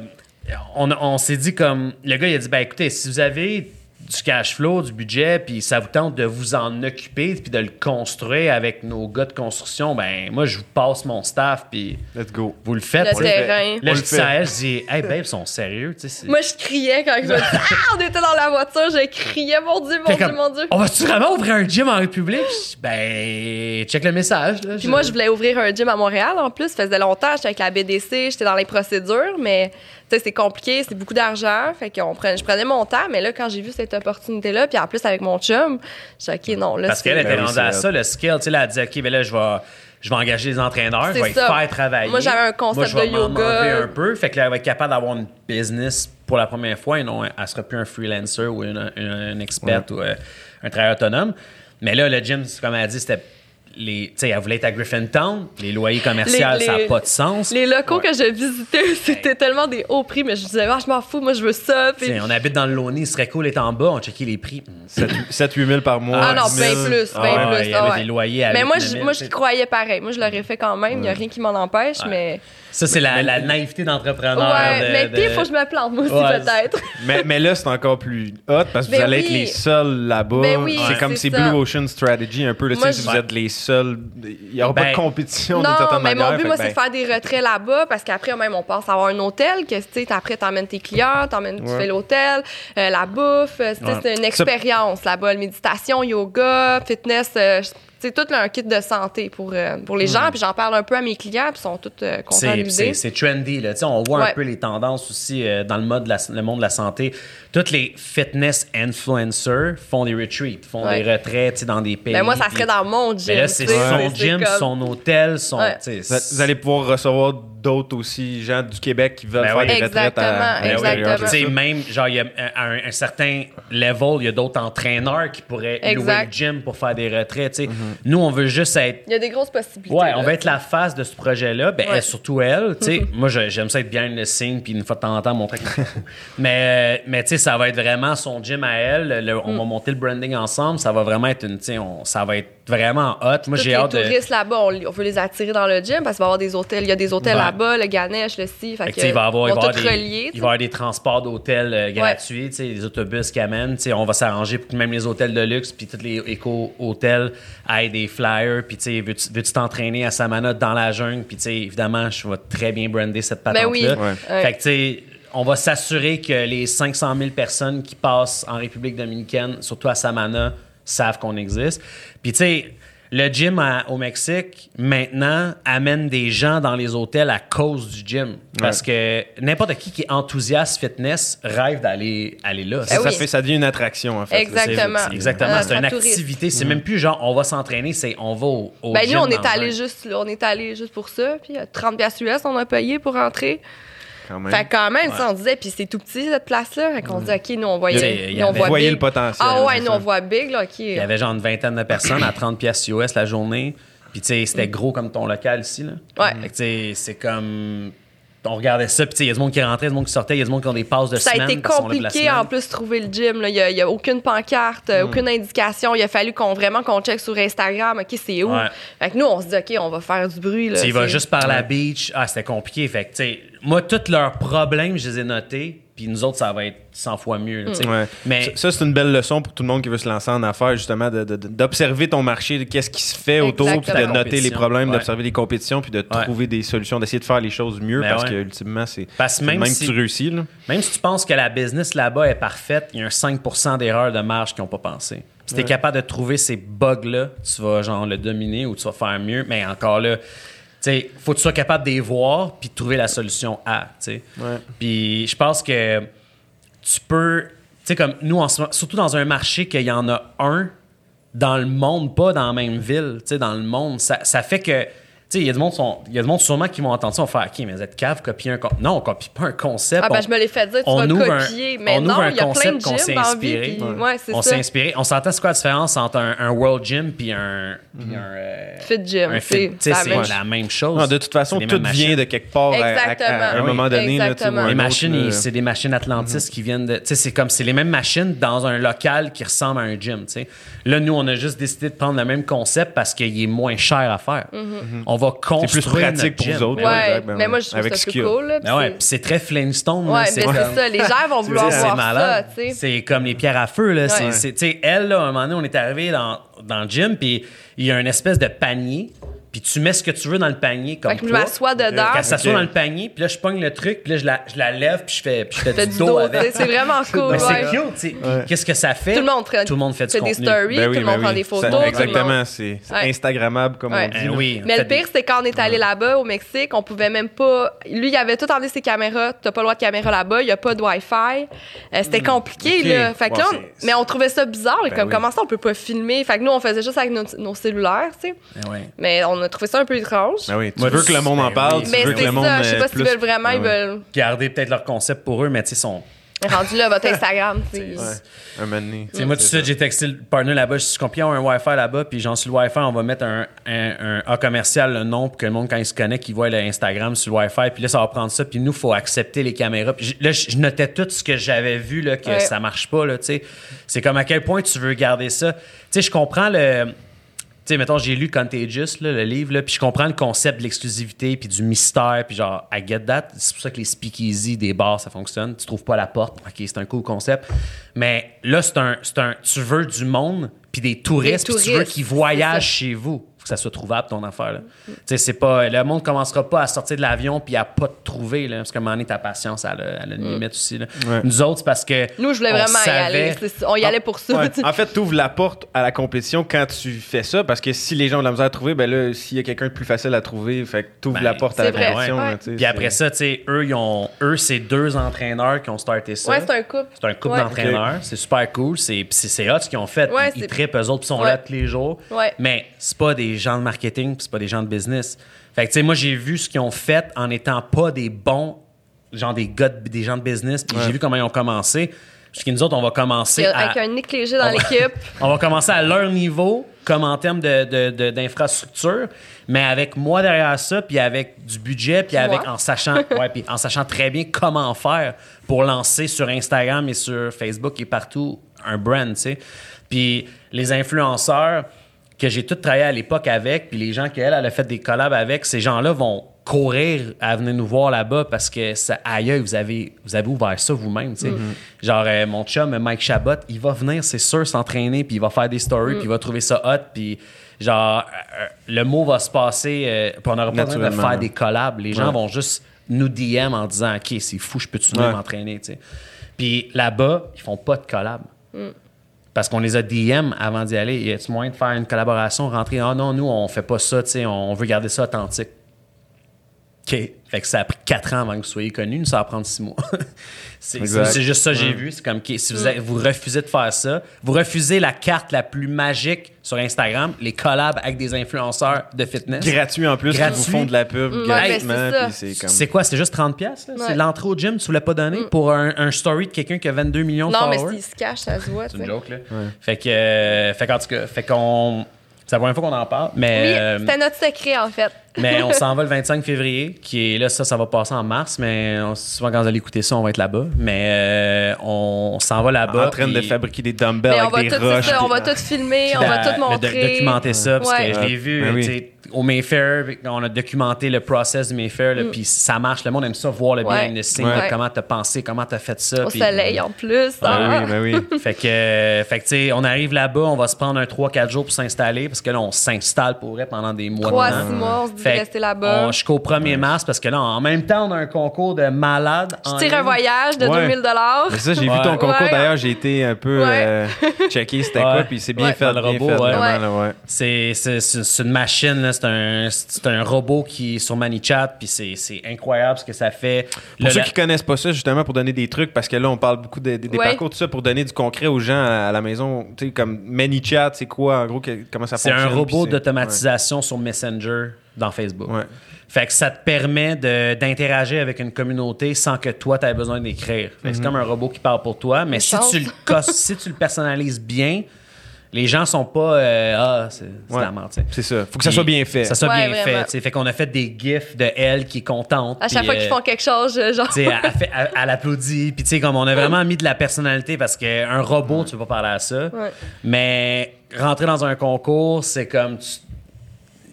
[SPEAKER 2] on, on s'est dit comme. Le gars, il a dit, ben écoutez, si vous avez du cash flow, du budget, puis ça vous tente de vous en occuper, puis de le construire avec nos gars de construction, ben moi, je vous passe mon staff, puis
[SPEAKER 1] Let's go.
[SPEAKER 2] vous le faites.
[SPEAKER 3] Le terrain.
[SPEAKER 2] Là, je
[SPEAKER 1] le
[SPEAKER 2] dis ça à elle, je dis, hey, babe, ils sont sérieux, tu sais.
[SPEAKER 3] Moi, je criais quand je me dis Ah, on était dans la voiture, je criais, mon Dieu, mon Dieu, mon Dieu.
[SPEAKER 2] On va-tu vraiment ouvrir un gym en République? Ben, check le message. Là.
[SPEAKER 3] Puis moi, je voulais ouvrir un gym à Montréal en plus. Ça faisait longtemps, j'étais avec la BDC, j'étais dans les procédures, mais c'est compliqué, c'est beaucoup d'argent. Fait qu'on prenait, je prenais mon temps, mais là, quand j'ai vu cette opportunité-là, puis en plus avec mon chum, j'ai dit, OK, non, là,
[SPEAKER 2] Parce
[SPEAKER 3] c'est-
[SPEAKER 2] qu'elle était
[SPEAKER 1] Ben
[SPEAKER 2] rendue à
[SPEAKER 1] c'est
[SPEAKER 2] ça, le skill. Tu sais, là, elle disait, OK, ben là, je vais, je vais engager des entraîneurs, je
[SPEAKER 3] C'est
[SPEAKER 2] vais les faire travailler.
[SPEAKER 3] Moi, j'avais un concept
[SPEAKER 2] Moi, je vais
[SPEAKER 3] de yoga.
[SPEAKER 2] un peu. Fait que là, elle va être capable d'avoir une business pour la première fois et non, elle sera plus un freelancer ou une, une, une experte ou euh, un travailleur autonome. Mais là, le gym, comme elle a dit, c'était. Les, tu sais, elle voulait être à Griffintown. Les loyers commerciaux,
[SPEAKER 3] Les-
[SPEAKER 2] ça n'a pas de sens.
[SPEAKER 3] Les locaux
[SPEAKER 2] Ouais.
[SPEAKER 3] que je visitais, c'était tellement des hauts prix, mais je disais, ah, je m'en fous, moi, je veux ça. Puis-
[SPEAKER 2] on habite dans le Loney, ce serait cool d'être en bas, on checkait les prix.
[SPEAKER 1] 7-8 000 par mois.
[SPEAKER 3] Ah non,
[SPEAKER 1] 10 000.
[SPEAKER 3] bien plus,
[SPEAKER 1] Ah
[SPEAKER 3] bien
[SPEAKER 1] ouais.
[SPEAKER 3] plus.
[SPEAKER 2] il y avait
[SPEAKER 3] ah ouais.
[SPEAKER 2] des loyers à
[SPEAKER 3] Mais moi,
[SPEAKER 2] 8
[SPEAKER 3] je,
[SPEAKER 2] 000,
[SPEAKER 3] moi, je croyais pareil. Moi, je l'aurais fait quand même. Il n'y a rien qui m'en empêche, mais.
[SPEAKER 2] Ça, c'est la, la naïveté d'entrepreneur.
[SPEAKER 3] Ouais,
[SPEAKER 2] de-
[SPEAKER 3] mais
[SPEAKER 2] de-
[SPEAKER 3] puis, il faut que je me plante, moi aussi,
[SPEAKER 2] Ouais,
[SPEAKER 3] peut-être.
[SPEAKER 1] Mais, mais là, c'est encore plus hot parce que vous
[SPEAKER 3] Ben
[SPEAKER 1] allez
[SPEAKER 3] oui.
[SPEAKER 1] être les seuls là-bas.
[SPEAKER 3] Ben oui,
[SPEAKER 1] c'est
[SPEAKER 3] Ouais.
[SPEAKER 1] comme
[SPEAKER 3] c'est ça.
[SPEAKER 1] Blue Ocean Strategy un peu. Là, tu
[SPEAKER 3] Moi,
[SPEAKER 1] sais, si vous êtes les seuls, il n'y aura pas
[SPEAKER 2] Ben,
[SPEAKER 1] de compétition d'une certaine
[SPEAKER 3] mais
[SPEAKER 1] manière.
[SPEAKER 3] mon but, moi, c'est de
[SPEAKER 1] ben,
[SPEAKER 3] faire des retraits là-bas parce qu'après, même, on pense avoir un hôtel que, tu sais, après, t'emmènes tes clients, t'emmènes, tu fais l'hôtel, euh, la bouffe. euh,
[SPEAKER 2] Ouais.
[SPEAKER 3] C'est une expérience là-bas. Méditation, yoga, fitness. euh, c'est tout là, un kit de santé pour, euh, pour les gens. Puis j'en parle un peu à mes clients, puis ils sont tous euh, contents de
[SPEAKER 2] C'est,
[SPEAKER 3] l'idée.
[SPEAKER 2] c'est, c'est trendy. Là. On voit un peu les tendances aussi euh, dans le, mode de la- le monde de la santé. Toutes les fitness influencers font des retreats, font
[SPEAKER 3] Ouais.
[SPEAKER 2] des sais, dans des pays.
[SPEAKER 3] Ben, moi, ça serait dans mon gym.
[SPEAKER 2] Mais là, c'est son gym,
[SPEAKER 3] comme-
[SPEAKER 2] son hôtel, son.
[SPEAKER 3] Ouais.
[SPEAKER 1] vous, allez pouvoir recevoir d'autres aussi, gens du Québec qui veulent
[SPEAKER 2] Ben
[SPEAKER 1] faire des retraites à,
[SPEAKER 3] Exactement,
[SPEAKER 1] à
[SPEAKER 2] Ben même, genre, il y a à un, un certain level, il y a d'autres entraîneurs qui pourraient louer le gym pour faire des retraits. tu sais.
[SPEAKER 1] Mm-hmm.
[SPEAKER 2] Nous, on veut juste être
[SPEAKER 3] Il y a des grosses possibilités.
[SPEAKER 2] Ouais, on va être la face de ce projet-là. Ben,
[SPEAKER 3] Ouais.
[SPEAKER 2] elle, surtout elle. Tu sais, moi, j'aime ça être bien le signe, puis une fois de temps en temps, montrer mais, euh, mais tu sais, ça va être vraiment son gym à elle. Le-
[SPEAKER 3] Mm.
[SPEAKER 2] on va monter le branding ensemble. Ça va vraiment être une. Tu sais, on- ça va être vraiment hot. Moi, j'ai hâte
[SPEAKER 3] de. Les touristes là-bas, on, veut les attirer dans le gym parce qu'il va y avoir des hôtels. Il y a des hôtels là-bas, le Ganesh, le Si.
[SPEAKER 2] Fait, il va y avoir, des, il va avoir des transports d'hôtels euh, gratuits, des autobus qui amènent. on va s'arranger pour que même les hôtels de luxe puis tous les éco-hôtels aient des flyers. Puis, veux-tu t'entraîner à Samana dans la jungle? Puis, évidemment, je vais très bien brander cette patente-là. Ben oui. Fait que, tu sais, on va s'assurer que les 500 000 personnes qui passent en République dominicaine, surtout à Samana, savent qu'on existe. Puis, tu sais, le gym au Mexique, maintenant, amène des gens dans les hôtels à cause du gym. Parce que n'importe qui qui est enthousiaste fitness rêve d'aller aller là.
[SPEAKER 1] ça, fait, ça devient une attraction, en fait.
[SPEAKER 3] Exactement.
[SPEAKER 2] exactement. c'est une activité. C'est même plus genre, on va s'entraîner, c'est on va au, au
[SPEAKER 3] ben,
[SPEAKER 2] gym.
[SPEAKER 3] nous, on est allé juste, on est allé juste pour ça. Puis 30 pièces US, on a payé pour rentrer. Quand même. Fait quand même, ça, on disait, puis c'est tout petit, cette place-là. Fait qu'on dit, OK, nous, on voyait, nous, on voit
[SPEAKER 1] le potentiel.
[SPEAKER 3] Ah ouais, nous, on voit big, là, OK.
[SPEAKER 2] Il y avait genre une vingtaine de personnes à 30 pièces US la journée. Puis, tu sais, c'était gros comme ton local ici, là.
[SPEAKER 3] Ouais.
[SPEAKER 2] Fait que, tu sais, c'est comme on regardait ça, puis il y a du monde qui rentrait, il y a du monde qui sortait, il y a du monde qui ont des passes de
[SPEAKER 3] semaine. Ça a été compliqué en plus trouver le gym. Il n'y a, aucune pancarte, hmm. aucune indication. Il a fallu qu'on vraiment qu'on check sur Instagram, OK, c'est où? Fait que nous, on se dit, OK, on va faire du bruit. Là,
[SPEAKER 2] il va juste par la beach. Ah, c'était compliqué. Fait que, tu sais, moi, tous leurs problèmes, je les ai notés. Puis nous autres, ça va être 100 fois mieux.
[SPEAKER 1] Mais ça, c'est une belle leçon pour tout le monde qui veut se lancer en affaires, justement, d'observer ton marché, qu'est-ce qui se fait autour, puis de noter les problèmes, d'observer les compétitions, puis de trouver des solutions, d'essayer de faire les choses mieux, ben parce que ultimement, c'est même, si, tu réussis.
[SPEAKER 2] Même si tu penses que la business là-bas est parfaite, il y a un 5% d'erreurs de marge qu'ils n'ont pas pensé. Si tu es capable de trouver ces bugs-là, tu vas genre le dominer ou tu vas faire mieux. Mais encore là, il faut que tu sois capable de les voir puis de trouver la solution à. Puis je pense que tu peux, tu sais, comme nous, en surtout dans un marché qu'il y en a un dans le monde, pas dans la même ville, tu sais, dans le monde, ça, ça fait que il y a du monde, il y a du monde sûrement qui vont entendre ça, on va faire, OK, mais vous êtes cave, copier un concept. Non, on copie pas un concept.
[SPEAKER 3] Ah, ben, je me l'ai fait dire, tu vas copier. mais non, il y a plein de gyms dans vie.
[SPEAKER 2] on s'est inspiré. On s'entend, c'est quoi la différence entre un, World Gym puis un, mm-hmm.
[SPEAKER 3] euh, Fit Gym.
[SPEAKER 2] c'est la même chose.
[SPEAKER 1] de toute façon, tout vient de quelque part à, un moment donné.
[SPEAKER 2] les machines, euh, c'est des machines Atlantis mm-hmm. qui viennent de. C'est comme, c'est les mêmes machines dans un local qui ressemble à un gym. Là, nous, on a juste décidé de prendre le même concept parce qu'il est moins cher à faire. Mm-hmm va construire.
[SPEAKER 1] C'est plus pratique pour vous autres.
[SPEAKER 3] Ouais, ben mais moi, je trouve Avec ça plus cool.
[SPEAKER 2] Ben ouais, c'est très Flintstone.
[SPEAKER 3] Ouais, c'est ça. Les gens vont vouloir voir ça.
[SPEAKER 2] C'est comme les pierres à feu. Là. C'est, elle, là, à un moment donné, on est arrivé dans, dans le gym, puis il y a une espèce de panier puis tu mets ce que tu veux dans le panier comme
[SPEAKER 3] que je m'assois dedans.
[SPEAKER 2] Quand ça soit dans le panier, puis là je pogne le truc, puis là je la, je la lève, puis je fais, puis je fais, du, dos, avec.
[SPEAKER 3] C'est vraiment cool.
[SPEAKER 2] C'est cute, Qu'est-ce que ça fait?
[SPEAKER 3] Tout le monde,
[SPEAKER 2] tout le monde fait du
[SPEAKER 3] contenu. des stories, ben tout le monde ben prend des photos.
[SPEAKER 1] exactement, c'est instagrammable comme on dit.
[SPEAKER 2] Ben oui,
[SPEAKER 3] Mais le pire c'est quand on est allé là-bas au Mexique, on pouvait même pas lui il avait tout enlevé ses caméras, t'as pas le droit de caméra là-bas, il y a pas de Wi-Fi. Euh, c'était hmm. compliqué là. Fait que mais on trouvait ça bizarre comme comment ça on peut pas filmer. Fait que nous on faisait juste avec nos cellulaires, tu sais. Mais on a trouvé ça un peu étrange
[SPEAKER 1] ah oui, tu veux que le monde en parle, tu veux que le monde.
[SPEAKER 3] Ça, je sais pas s'ils veulent vraiment, ils veulent.
[SPEAKER 2] Garder peut-être leur concept pour eux, mais tu sais, sont.
[SPEAKER 3] Rendu là, votre Instagram, tu sais.
[SPEAKER 1] Un donné.
[SPEAKER 2] Moi, tout de suite, j'ai texté le partner là-bas. Je suis combien un Wi-Fi là-bas, puis genre, sur le Wi-Fi, on va mettre un, un, A commercial, le nom, pour que le monde, quand il se connecte, il voit l'Instagram sur le Wi-Fi. Puis là, ça va prendre ça. Puis nous, il faut accepter les caméras. Puis là, je notais tout ce que j'avais vu, là, que ça marche pas, là, tu sais. C'est comme à quel point tu veux garder ça? Tu sais, je comprends le tu sais, mettons, j'ai lu Contagious, le livre, là, puis je comprends le concept de l'exclusivité, puis du mystère, puis genre, I get that. C'est pour ça que les speakeasy des bars, ça fonctionne. Tu trouves pas la porte. OK, c'est un cool concept. Mais là, c'est un, un. Tu veux du monde, puis des touristes, puis tu veux qu'ils voyagent chez vous que ça soit trouvable ton affaire. Tu sais, c'est pas. Le monde commencera pas à sortir de l'avion puis à pas te trouver, là, parce qu'à un moment donné, ta patience, elle a, une mm. limite aussi. Là. Nous autres, parce que.
[SPEAKER 3] Nous, je voulais vraiment y aller. On y allait pour ça.
[SPEAKER 1] En fait, tu ouvres la porte à la compétition quand tu fais ça, parce que si les gens ont de la misère à trouver, ben là, s'il y a quelqu'un de plus facile à trouver, fait que tu ouvres ben, la porte à la compétition.
[SPEAKER 2] puis après ça, tu sais, eux, ils ont, eux, c'est deux entraîneurs qui ont starté ça.
[SPEAKER 3] Ouais, c'est un couple.
[SPEAKER 2] C'est un couple d'entraîneurs. C'est super cool. C'est hot ce qu'ils ont fait. ils trippent eux autres, puis sont là tous les jours. Mais c'est pas des gens de marketing c'est pas des gens de business. Fait que, tu sais, moi, j'ai vu ce qu'ils ont fait en étant pas des bons, genre des gars, des gens de business, puis j'ai vu comment ils ont commencé. Parce que nous autres, on va commencer
[SPEAKER 3] Avec un Nick Léger dans l'équipe.
[SPEAKER 2] on va commencer à leur niveau, comme en termes d'infrastructure, de, mais avec moi derrière ça, puis avec du budget, puis avec en sachant, ouais, puis en sachant très bien comment faire pour lancer sur Instagram et sur Facebook et partout un brand, tu sais. Puis les influenceurs que j'ai tout travaillé à l'époque avec, puis les gens qu'elle, elle a fait des collabs avec, ces gens-là vont courir à venir nous voir là-bas parce que ça, aïe, vous avez, vous avez ouvert ça vous-même. tu sais.
[SPEAKER 3] Mm-hmm.
[SPEAKER 2] Genre, euh, mon chum, Mike Chabot, il va venir, c'est sûr, s'entraîner, puis il va faire des stories,
[SPEAKER 3] Mm.
[SPEAKER 2] puis il va trouver ça hot, puis genre, euh, le mot va se passer, euh, puis on n'aura pas besoin de faire des collabs. Les gens
[SPEAKER 1] Ouais.
[SPEAKER 2] vont juste nous DM en disant, OK, c'est fou, je peux-tu
[SPEAKER 1] Ouais.
[SPEAKER 2] m'entraîner, tu sais. Puis là-bas, ils font pas de collab.
[SPEAKER 3] Mm.
[SPEAKER 2] Parce qu'on les a DM avant d'y aller. Y a-tu moyen de faire une collaboration, rentrer? Ah non, nous, on fait pas ça, tu sais, on veut garder ça authentique. OK. Fait que ça a pris quatre ans avant que vous soyez connu. Ça va prendre six mois. c'est juste ça que j'ai vu. C'est comme, si vous, avez- vous refusez de faire ça, vous refusez la carte la plus magique sur Instagram, les collabs avec des influenceurs de fitness.
[SPEAKER 1] Gratuit en plus,
[SPEAKER 2] Gratuit.
[SPEAKER 1] vous font de la pub
[SPEAKER 3] Mm,
[SPEAKER 1] gratuitement.
[SPEAKER 3] ouais, ben, c'est
[SPEAKER 1] comme...
[SPEAKER 2] Quoi? C'est juste 30$? piastres, là? C'est
[SPEAKER 3] Ouais.
[SPEAKER 2] l'entrée au gym, tu voulais pas donner pour un, un story de quelqu'un qui a 22 millions de
[SPEAKER 3] Non, mais
[SPEAKER 2] followers?
[SPEAKER 3] s'il se cache, ça se voit.
[SPEAKER 2] C'est une joke, là. Fait que, euh, fait qu'en tout cas, fait qu'on. C'est la première fois qu'on en parle, mais,
[SPEAKER 3] Oui,
[SPEAKER 2] euh,
[SPEAKER 3] c'était notre secret, en fait.
[SPEAKER 2] Mais on s'en va le 25 février, qui est là, ça, ça va passer en mars, mais on- souvent quand vous allez écouter ça, on va être là-bas. Mais euh, on, s'en va là-bas.
[SPEAKER 1] en train de fabriquer des dumbbells
[SPEAKER 3] Mais on va,
[SPEAKER 1] avec des
[SPEAKER 3] tout,
[SPEAKER 1] roches.
[SPEAKER 3] ça, on va tout filmer, on va tout montrer.
[SPEAKER 2] Documenter ça, parce
[SPEAKER 3] Ouais.
[SPEAKER 2] que je l'ai vu
[SPEAKER 1] Ben oui.
[SPEAKER 2] tu sais, au Mayfair, on a documenté le process du Mayfair, là, puis ça marche. Le monde aime ça, voir le
[SPEAKER 3] Mm. Ouais.
[SPEAKER 2] behind the scenes,
[SPEAKER 3] Ouais.
[SPEAKER 2] comment t'as pensé, comment t'as fait ça.
[SPEAKER 3] Au
[SPEAKER 2] puis-
[SPEAKER 3] soleil, en plus.
[SPEAKER 1] Ben
[SPEAKER 3] Ah.
[SPEAKER 1] oui, ben oui.
[SPEAKER 2] fait que, euh, fait que tu sais, on arrive là-bas, on va se prendre un 3-4 jours pour s'installer parce que là, on s'installe pour vrai pendant des mois.
[SPEAKER 3] Trois,
[SPEAKER 2] de
[SPEAKER 3] six mois, on se dit de
[SPEAKER 2] Fait que
[SPEAKER 3] rester là-bas.
[SPEAKER 2] Jusqu'au 1er mars parce que là, en même temps, on a un concours de malades.
[SPEAKER 3] Je tire un voyage de
[SPEAKER 1] Ouais.
[SPEAKER 3] 2000
[SPEAKER 1] Mais ça, j'ai
[SPEAKER 2] Ouais.
[SPEAKER 1] vu ton concours
[SPEAKER 3] Ouais.
[SPEAKER 1] d'ailleurs, j'ai été un peu
[SPEAKER 3] Ouais.
[SPEAKER 1] euh, checké c'était
[SPEAKER 2] Ouais.
[SPEAKER 1] quoi, puis c'est bien
[SPEAKER 3] Ouais.
[SPEAKER 1] fait,
[SPEAKER 2] le robot. C'est, c'est, c'est- c'est une machine. C'est, un, c'est un robot qui est sur ManyChat, puis c'est, c'est incroyable ce que ça fait.
[SPEAKER 1] Pour
[SPEAKER 2] Le-
[SPEAKER 1] ceux
[SPEAKER 2] la-
[SPEAKER 1] qui connaissent pas ça, justement, pour donner des trucs, parce que là, on parle beaucoup de- des des
[SPEAKER 3] Ouais.
[SPEAKER 1] parcours, tout ça, pour donner du concret aux gens à, à la maison. Tu sais, comme ManyChat, c'est quoi, en gros, que- comment ça
[SPEAKER 2] c'est
[SPEAKER 1] fonctionne?
[SPEAKER 2] un robot
[SPEAKER 1] c'est-
[SPEAKER 2] d'automatisation sur Messenger dans Facebook.
[SPEAKER 1] Ouais.
[SPEAKER 2] Fait que ça te permet de- d'interagir avec une communauté sans que toi, tu aies besoin d'écrire. C'est comme un robot qui parle pour toi, mais si tu, le si tu le personnalises bien, les gens sont pas euh, Ah, c'est
[SPEAKER 1] Ouais.
[SPEAKER 2] la merde. tu sais.
[SPEAKER 1] C'est ça. Faut que ça soit bien fait.
[SPEAKER 2] Ça soit
[SPEAKER 3] Ouais,
[SPEAKER 2] bien
[SPEAKER 3] vraiment.
[SPEAKER 2] fait. Fait qu'on a fait des gifs de elle qui est contente.
[SPEAKER 3] À chaque
[SPEAKER 2] puis,
[SPEAKER 3] fois qu'ils
[SPEAKER 2] euh,
[SPEAKER 3] font quelque chose, je- genre.
[SPEAKER 2] elle, fait- elle- elle applaudit. Puis, tu sais, comme on a vraiment mis de la personnalité parce qu'un robot, tu peux pas parler à ça.
[SPEAKER 3] Ouais.
[SPEAKER 2] Mais rentrer dans un concours, c'est comme. tu-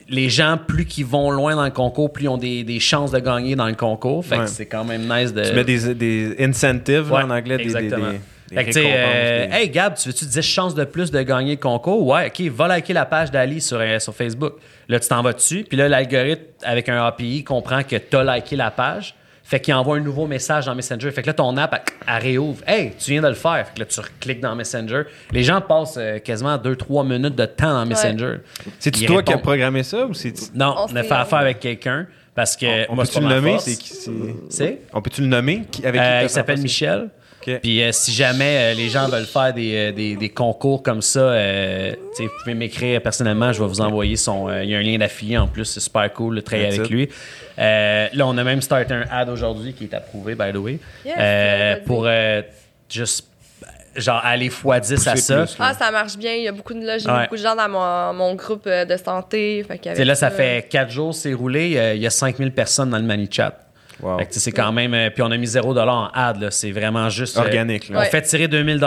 [SPEAKER 2] les gens, plus qu'ils vont loin dans le concours, plus ils ont des, des chances de gagner dans le concours. Fait
[SPEAKER 1] Ouais.
[SPEAKER 2] que c'est quand même nice de.
[SPEAKER 1] Tu mets des, des incentives, là, en anglais, des,
[SPEAKER 2] exactement. Fait que, euh, hey Gab, tu veux-tu 10 chances de plus de gagner le concours? Ouais, ok, va liker la page d'Ali sur, euh, sur Facebook. Là, tu t'en vas dessus, puis là, l'algorithme, avec un API, comprend que tu as liké la page. Fait qu'il envoie un nouveau message dans Messenger. Fait que là, ton app, elle, elle réouvre. Hey, tu viens de le faire. Fait que là, tu cliques dans Messenger. Les gens passent euh, quasiment 2-3 minutes de temps dans Messenger.
[SPEAKER 1] C'est-tu toi qui as programmé ça ou c'est.
[SPEAKER 2] Non,
[SPEAKER 3] On
[SPEAKER 2] on a fait affaire avec quelqu'un parce que.
[SPEAKER 1] On peut-tu
[SPEAKER 2] c'est
[SPEAKER 1] le nommer? C'est qui- c'est-
[SPEAKER 2] C'est?
[SPEAKER 1] On peut-tu le nommer? Qui- Avec qui
[SPEAKER 2] Euh, il s'appelle
[SPEAKER 1] ça?
[SPEAKER 2] Michel. Puis euh, si jamais euh, les gens veulent faire des, euh, des, des concours comme ça, euh, vous pouvez m'écrire personnellement, je vais vous envoyer son. euh, Il y a un lien d'affilié en plus, c'est super cool de travailler avec
[SPEAKER 1] it.
[SPEAKER 2] lui. Euh, là, on a même starté un ad aujourd'hui qui est approuvé, by the way,
[SPEAKER 3] Yes,
[SPEAKER 2] euh, pour euh, juste genre aller x10 à
[SPEAKER 1] Pousser
[SPEAKER 2] ça.
[SPEAKER 1] plus.
[SPEAKER 3] Ah, ça marche bien. Il y a beaucoup de, là, j'ai
[SPEAKER 2] Ouais.
[SPEAKER 3] beaucoup de gens dans mon, mon groupe de santé. Fait
[SPEAKER 2] là, ça fait quatre jours, c'est roulé. Il y a 5000 personnes dans le ManyChat.
[SPEAKER 1] Wow.
[SPEAKER 2] Fait que, tu sais, c'est quand même. euh, puis on a mis 0 en ad. là. C'est vraiment juste. euh,
[SPEAKER 1] Organique, là.
[SPEAKER 2] On
[SPEAKER 3] Ouais.
[SPEAKER 2] fait tirer 2000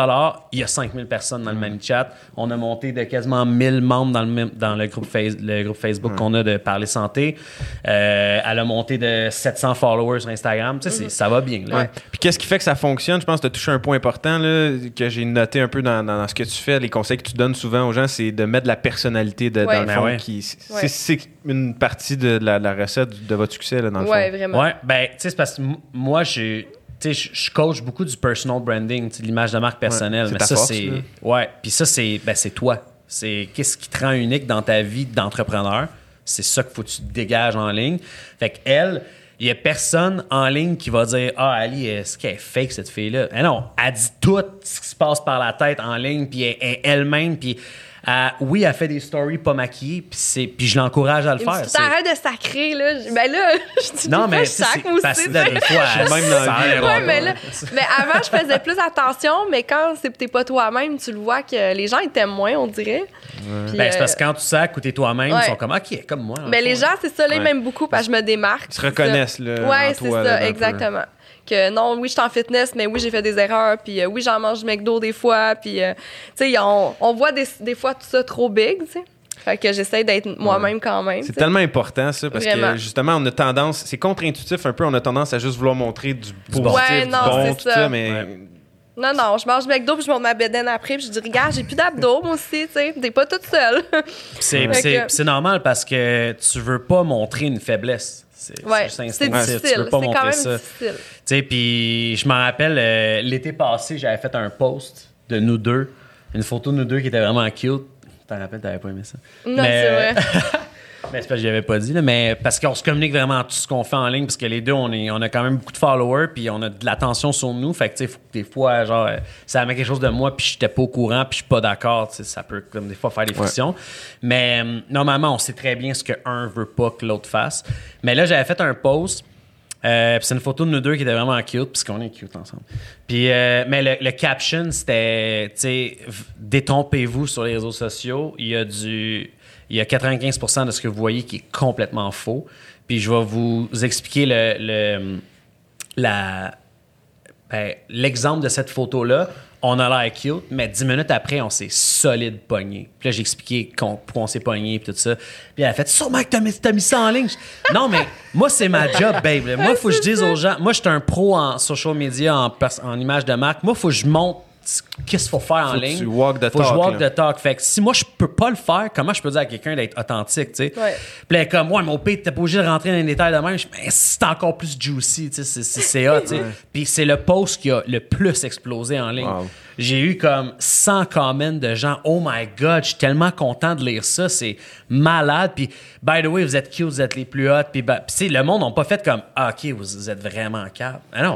[SPEAKER 2] Il y a 5000 personnes dans le ManyChat. On a monté de quasiment 1000 membres dans le, même- dans le, groupe, Face- le groupe Facebook qu'on a de Parler Santé. Euh, elle a monté de 700 followers sur Instagram. Tu sais, c'est- ça va bien. Là.
[SPEAKER 1] Ouais. Puis qu'est-ce qui fait que ça fonctionne? Je pense que tu as touché un point important là, que j'ai noté un peu dans, dans ce que tu fais, les conseils que tu donnes souvent aux gens, c'est de mettre de la personnalité de-
[SPEAKER 3] Ouais.
[SPEAKER 1] dans le
[SPEAKER 2] Ben
[SPEAKER 1] fond.
[SPEAKER 2] ouais.
[SPEAKER 1] qui- c'est-
[SPEAKER 3] Ouais.
[SPEAKER 1] C'est une partie de la, la recette de votre succès là, dans le
[SPEAKER 3] Ouais,
[SPEAKER 1] fond.
[SPEAKER 3] vraiment.
[SPEAKER 2] Ouais, ben, tu sais, c'est parce que moi, j'ai. Tu sais, je- coach beaucoup du personal branding, l'image de marque personnelle.
[SPEAKER 1] c'est
[SPEAKER 2] mais
[SPEAKER 1] ta
[SPEAKER 2] ça,
[SPEAKER 1] force,
[SPEAKER 2] c'est. Ouais, puis ça, c'est ben, c'est toi. C'est qu'est-ce qui te rend unique dans ta vie d'entrepreneur. C'est ça qu'il faut que tu dégages en ligne. Fait qu'elle, il y a personne en ligne qui va dire Ah, Ali, est-ce qu'elle est fake, cette fille-là? Eh non, elle dit tout ce qui se passe par la tête en ligne, puis elle est elle-même, puis. Euh, oui, elle fait des stories pas maquillées, puis c'est- puis je l'encourage à le
[SPEAKER 3] Il me
[SPEAKER 2] faire.
[SPEAKER 3] dit,
[SPEAKER 2] C'est-
[SPEAKER 3] arrête de sacrer, là. Je- Ben là, je dis
[SPEAKER 2] non, mais tu
[SPEAKER 3] je sac,
[SPEAKER 2] c'est
[SPEAKER 3] moi
[SPEAKER 2] parce
[SPEAKER 3] aussi,
[SPEAKER 2] que
[SPEAKER 3] tu sais.
[SPEAKER 2] des fois,
[SPEAKER 1] même dans
[SPEAKER 3] Ouais, mais, là, mais avant, je faisais plus attention, mais quand c'est t'es pas toi-même, tu le vois que les gens ils t'aiment moins, on dirait. Puis,
[SPEAKER 2] Ben, c'est parce
[SPEAKER 3] euh,
[SPEAKER 2] que quand tu sacs ou t'es toi-même,
[SPEAKER 3] Ouais.
[SPEAKER 2] ils sont comme, OK, comme moi.
[SPEAKER 3] mais
[SPEAKER 2] fond.
[SPEAKER 3] les gens, c'est ça, là, ils
[SPEAKER 1] Ouais.
[SPEAKER 3] m'aiment beaucoup parce que je me démarque.
[SPEAKER 1] Ils se reconnaissent, là,
[SPEAKER 3] Ouais, c'est ça,
[SPEAKER 1] peu.
[SPEAKER 3] exactement. Que non, oui, je suis en fitness, mais oui, j'ai fait des erreurs, puis euh, oui, j'en mange du McDo des fois, puis euh, tu sais, on, on voit des, des fois tout ça trop big, tu sais. Fait que j'essaie d'être moi-même quand même.
[SPEAKER 1] C'est tellement important, ça, parce que justement, on a tendance, c'est contre-intuitif un peu, on a tendance à juste vouloir montrer du positif,
[SPEAKER 3] ouais,
[SPEAKER 1] du
[SPEAKER 3] non,
[SPEAKER 1] bon, tout ça, mais.
[SPEAKER 3] Non, non, je mange McDo puis je monte ma bédaine après puis je dis, regarde, j'ai plus d'abdos, moi aussi, tu sais, t'es pas toute seule.
[SPEAKER 2] c'est normal parce que tu veux pas montrer une faiblesse. C'est
[SPEAKER 3] ouais, juste instinctif. Tu veux pas montrer quand même ça. Tu
[SPEAKER 2] sais, puis je m'en rappelle, euh, l'été passé, j'avais fait un post de nous deux, une photo de nous deux qui était vraiment cute. T'en rappelles, t'avais pas aimé ça.
[SPEAKER 3] Non, c'est vrai.
[SPEAKER 2] Mais c'est parce que je l'avais pas dit, mais parce qu'on se communique vraiment tout ce qu'on fait en ligne, parce que les deux, on, est, on a quand même beaucoup de followers, puis on a de l'attention sur nous. Fait que, tu sais, des fois, genre, ça met quelque chose de moi, puis j'étais pas au courant, puis je suis pas d'accord, tu sais, ça peut, comme des fois, faire des frictions. Mais euh, normalement, on sait très bien ce qu'un veut pas que l'autre fasse. Mais là, j'avais fait un post. Euh, c'est une photo de nous deux qui était vraiment cute, puisqu'on est cute ensemble. Puis, euh, mais le, le, caption, c'était, tu sais, détrompez-vous sur les réseaux sociaux. Il y a du il y a 95% de ce que vous voyez qui est complètement faux. Puis je vais vous expliquer le, la, ben, l'exemple de cette photo-là. On a l'air cute, mais dix minutes après, on s'est solide pogné. Puis là, j'ai expliqué pourquoi on s'est pogné et tout ça. Puis elle a fait Sûrement que t'as mis, mis ça en ligne. non, mais moi, c'est ma job, babe. Moi, faut que je dise aux gens Moi, je suis un pro en social media, en, en image de marque. Moi, faut que je monte qu'est-ce qu'il faut faire en ligne.
[SPEAKER 1] Tu walk the
[SPEAKER 2] faut
[SPEAKER 1] talk.
[SPEAKER 2] Que je walk the talk. Fait que si moi, je peux pas le faire, comment je peux dire à quelqu'un d'être authentique, tu sais?
[SPEAKER 3] Ouais.
[SPEAKER 2] Puis là, comme, ouais, mon père, t'es pas obligé de rentrer dans les détails de même. Je mais c'est encore plus juicy, tu sais, c'est hot, tu sais. Puis c'est le post qui a le plus explosé en ligne. J'ai eu comme 100 comments de gens, oh my god, je suis tellement content de lire ça, c'est malade. Puis, by the way, vous êtes cute, vous êtes les plus hot. Puis, bah, le monde n'a pas fait comme, ah, ok, vous, êtes vraiment cap. Ah non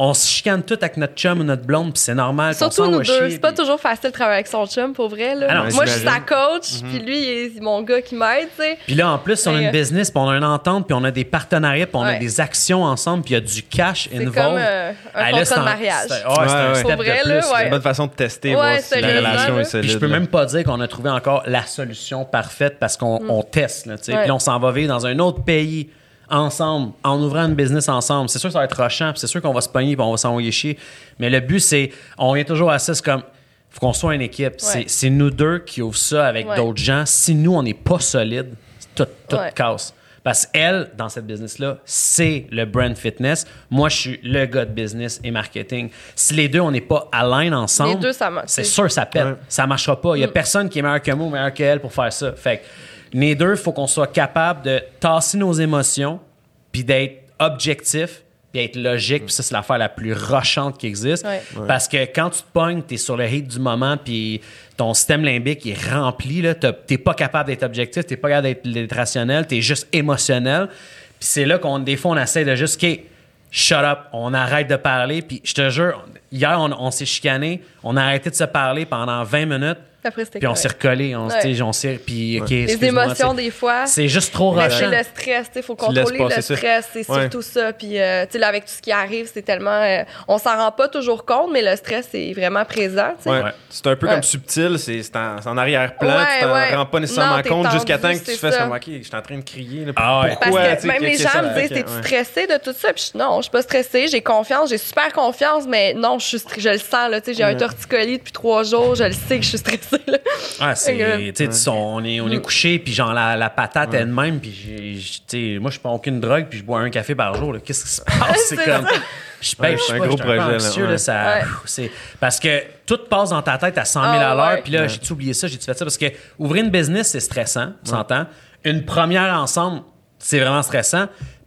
[SPEAKER 2] on se chicane tout avec notre chum ou notre blonde, puis c'est normal.
[SPEAKER 3] Surtout nous deux. C'est pas toujours facile de travailler avec son chum, pour vrai. Là. Ah Moi, je suis sa coach, mhm. puis lui, il est mon gars qui m'aide.
[SPEAKER 2] Puis là, en plus, on a une euh, business, puis on a une entente, puis on a des partenariats, puis on a des actions ensemble, puis il y a du cash involved.
[SPEAKER 3] C'est comme euh, un contrat de mariage.
[SPEAKER 2] C'est un vrai,
[SPEAKER 1] de C'est une bonne façon de tester, voir si la relation est solide.
[SPEAKER 2] Puis je peux même pas dire qu'on a trouvé encore la solution parfaite parce qu'on mm. teste, sais. Puis on s'en va vivre dans un autre pays ensemble, en ouvrant une business ensemble. C'est sûr que ça va être rochant, c'est sûr qu'on va se pogner et on va s'envoyer chier. Mais le but, c'est, on vient toujours à ça, c'est comme, faut qu'on soit une équipe. C'est nous deux qui ouvrent ça avec d'autres gens. Si nous, on n'est pas solide, tout, tout casse. Parce qu'elle, dans cette business-là, c'est le brand fitness. Moi, je suis le gars de business et marketing. Si les deux, on n'est pas align ensemble, c'est sûr que ça pète. Ça marchera pas. Il n'y a mm. personne qui est meilleur que moi ou meilleur qu'elle pour faire ça. Fait les deux, il faut qu'on soit capable de tasser nos émotions, puis d'être objectif, puis être logique. Puis ça, c'est l'affaire la plus rochante qui existe. Parce que quand tu te pognes, tu es sur le hit du moment, puis ton système limbique est rempli. Tu n'es pas capable d'être objectif, tu n'es pas capable d'être rationnel, tu es juste émotionnel. Puis c'est là qu'on, des fois, on essaie de juste, OK, shut up, on arrête de parler. Puis je te jure, hier, on, on s'est chicané, on a arrêté de se parler pendant 20 minutes. Puis on s'est recollé, on, ouais. on s'est. Puis, OK,
[SPEAKER 3] Les émotions, des fois.
[SPEAKER 2] C'est juste trop rushant.
[SPEAKER 3] C'est le stress, il faut contrôler le stress, c'est surtout ça. Puis, euh, tu sais, là, avec tout ce qui arrive, c'est tellement. Euh, on s'en rend pas toujours compte, mais le stress est vraiment présent.
[SPEAKER 1] C'est un peu comme subtil, c'est en, en arrière-plan, tu t'en rends pas nécessairement compte jusqu'à temps que tu fasses comme, OK, je suis en train de crier.
[SPEAKER 2] ah,
[SPEAKER 3] Pourquoi, Parce que même les gens me disent, t'es-tu stressé de tout ça? Puis non, je suis pas stressé, j'ai confiance, j'ai super confiance, mais non, je, le sens, là, tu sais, j'ai un torticolis depuis trois jours, je le sais que je suis stressée.
[SPEAKER 2] Ah, c'est, tu on est, on est couché, puis genre la, la patate elle-même, puis j'ai, moi je prends aucune drogue, puis je bois un café par jour. Qu'est-ce qui se passe? c'est comme. Je pêche,
[SPEAKER 1] c'est un gros projet.
[SPEAKER 2] là, ça, c'est, parce que tout passe dans ta tête à 100 000 à l'heure, puis là, j'ai-tu oublié ça, j'ai-tu fait ça? Parce que ouvrir une business, c'est stressant, tu s'entends? Une première ensemble, c'est vraiment stressant.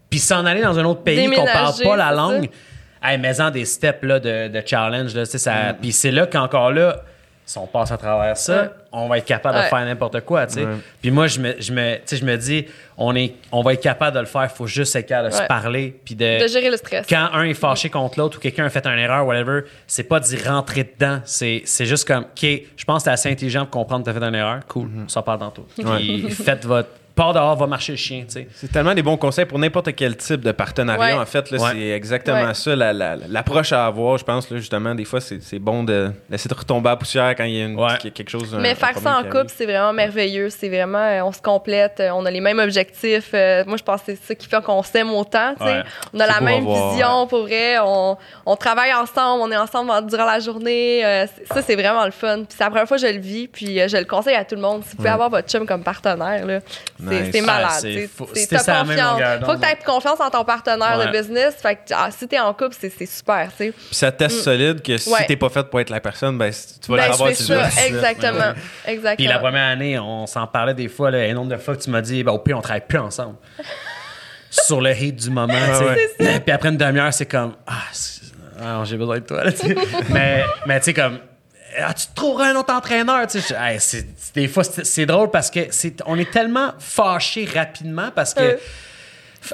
[SPEAKER 2] Puis s'en aller dans un autre pays qu'on parle pas la langue, hey, mais en des steps là, de, de challenge, là, ça, mm. puis c'est là qu'encore là, si on passe à travers ça, on va être capable de faire n'importe quoi, tu sais. Puis moi, je me, je me, je me dis, on, est, on va être capable de le faire, il faut juste être capable de se parler. Puis de,
[SPEAKER 3] de, gérer le stress.
[SPEAKER 2] Quand un est fâché contre l'autre ou quelqu'un a fait une erreur, whatever, c'est pas d'y rentrer dedans. C'est, c'est juste comme, OK, je pense que t'es assez intelligent pour comprendre que t'as fait une erreur. Cool, mm-hmm. on s'en parle tantôt. Puis faites votre pars dehors, va marcher le chien. tu sais.
[SPEAKER 1] C'est tellement des bons conseils pour n'importe quel type de partenariat.
[SPEAKER 3] Ouais.
[SPEAKER 1] En fait, là,
[SPEAKER 2] Ouais.
[SPEAKER 1] c'est exactement
[SPEAKER 3] Ouais.
[SPEAKER 1] ça, la- la- l'approche à avoir. Je pense, là, justement, des fois, c'est c'est bon de laisser de retomber à la poussière quand il y a, une- quelque chose.
[SPEAKER 3] Mais
[SPEAKER 1] un
[SPEAKER 3] faire ça en couple, c'est vraiment merveilleux. C'est vraiment, euh, on se complète, euh, on a les mêmes objectifs. Euh, moi, je pense que c'est ça qui fait qu'on s'aime autant. On a
[SPEAKER 1] C'est
[SPEAKER 3] la même vision, pour vrai. On, on travaille ensemble, on est ensemble durant la journée. Euh, ça, c'est vraiment le fun. Puis c'est la première fois que je le vis, puis euh, je le conseille à tout le monde. Si vous pouvez
[SPEAKER 1] Ouais.
[SPEAKER 3] avoir votre chum comme partenaire, là, c'est
[SPEAKER 1] Nice.
[SPEAKER 3] malade.
[SPEAKER 2] Ah. C'est- C'était
[SPEAKER 3] t'as
[SPEAKER 2] ça, la même
[SPEAKER 3] confiance.
[SPEAKER 2] longueur
[SPEAKER 3] Faut que tu aies confiance en ton partenaire
[SPEAKER 2] Ouais.
[SPEAKER 3] de business. Fait que ah, si t'es en couple, c'est c'est super. tu sais.
[SPEAKER 1] Puis ça teste solide que si
[SPEAKER 3] Mm. Ouais.
[SPEAKER 1] t'es pas fait pour être la personne, ben, tu vas
[SPEAKER 3] Ben,
[SPEAKER 1] le savoir tu le
[SPEAKER 3] ça,
[SPEAKER 1] veux.
[SPEAKER 3] exactement.
[SPEAKER 2] Puis
[SPEAKER 3] exactement.
[SPEAKER 2] la première année, on s'en parlait des fois, là, un nombre de fois que tu m'as dit, ben, au pire, on travaille plus ensemble. Sur le hit du moment, sais. Puis après une demi-heure, c'est comme, ah, ah, j'ai besoin de toi, mais, mais tu sais, comme, ah, tu trouveras un autre entraîneur, tu sais. C'est- des fois, c'est drôle parce que c'est, on est tellement fâchés rapidement parce que
[SPEAKER 3] Euh.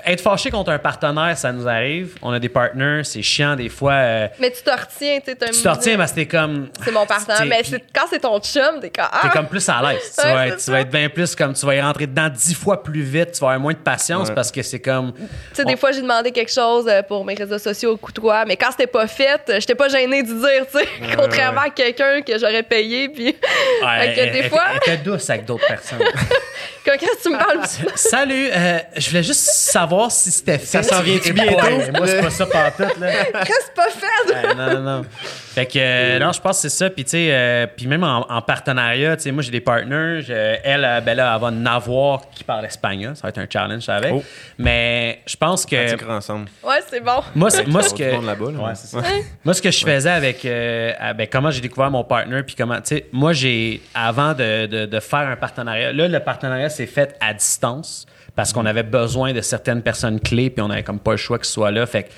[SPEAKER 2] Être fâché contre un partenaire, ça nous arrive. On a des partners, c'est chiant des fois. euh,
[SPEAKER 3] Mais tu te retiens, tu sais. t'as
[SPEAKER 2] tu te retiens que t'es comme.
[SPEAKER 3] C'est mon partenaire. Mais quand c'est ton chum, t'es comme. Ah!
[SPEAKER 2] T'es comme plus à l'aise. Tu,
[SPEAKER 3] Ouais,
[SPEAKER 2] vas
[SPEAKER 3] c'est
[SPEAKER 2] être, tu vas être bien plus comme tu vas y rentrer dedans dix fois plus vite, tu vas avoir moins de patience
[SPEAKER 1] Ouais.
[SPEAKER 2] parce que c'est comme.
[SPEAKER 3] Tu sais, des fois, j'ai demandé quelque chose euh, pour mes réseaux sociaux au coup de toi, mais quand c'était pas fait, euh, j'étais pas gênée de dire, tu sais, contrairement à quelqu'un que j'aurais payé, puis Fait que
[SPEAKER 2] elle-
[SPEAKER 3] des
[SPEAKER 2] elle-
[SPEAKER 3] fois-
[SPEAKER 2] Elle était douce avec d'autres personnes.
[SPEAKER 3] quand, quand tu me parles,
[SPEAKER 2] Salut, euh, je voulais juste savoir si c'était fait.
[SPEAKER 1] Ça s'en vient-tu bientôt?
[SPEAKER 2] moi, c'est pas ça pantoute, là.
[SPEAKER 3] reste pas fait.
[SPEAKER 2] Ouais, non, non, non. Fait que, euh, non, je pense que c'est ça. Puis, tu sais, euh, puis même en, en partenariat, tu sais, moi, j'ai des partners. je- elle, euh, ben là, elle va en avoir qui parle espagnol. Ça va être un challenge avec.
[SPEAKER 1] Oh.
[SPEAKER 2] Mais je pense que.
[SPEAKER 1] Ensemble.
[SPEAKER 3] Ouais, c'est bon.
[SPEAKER 2] Moi, c'est- moi, ce que.
[SPEAKER 1] là.
[SPEAKER 2] Ouais, ça. Moi, ce que je faisais avec. euh, avec comment j'ai découvert mon partner, puis comment. Tu sais, moi, j'ai. Avant de, de- de faire un partenariat, là, le partenariat s'est fait à distance parce qu'on avait besoin de certaines personnes clés, puis on avait comme pas le choix qu'ils soient là. Fait que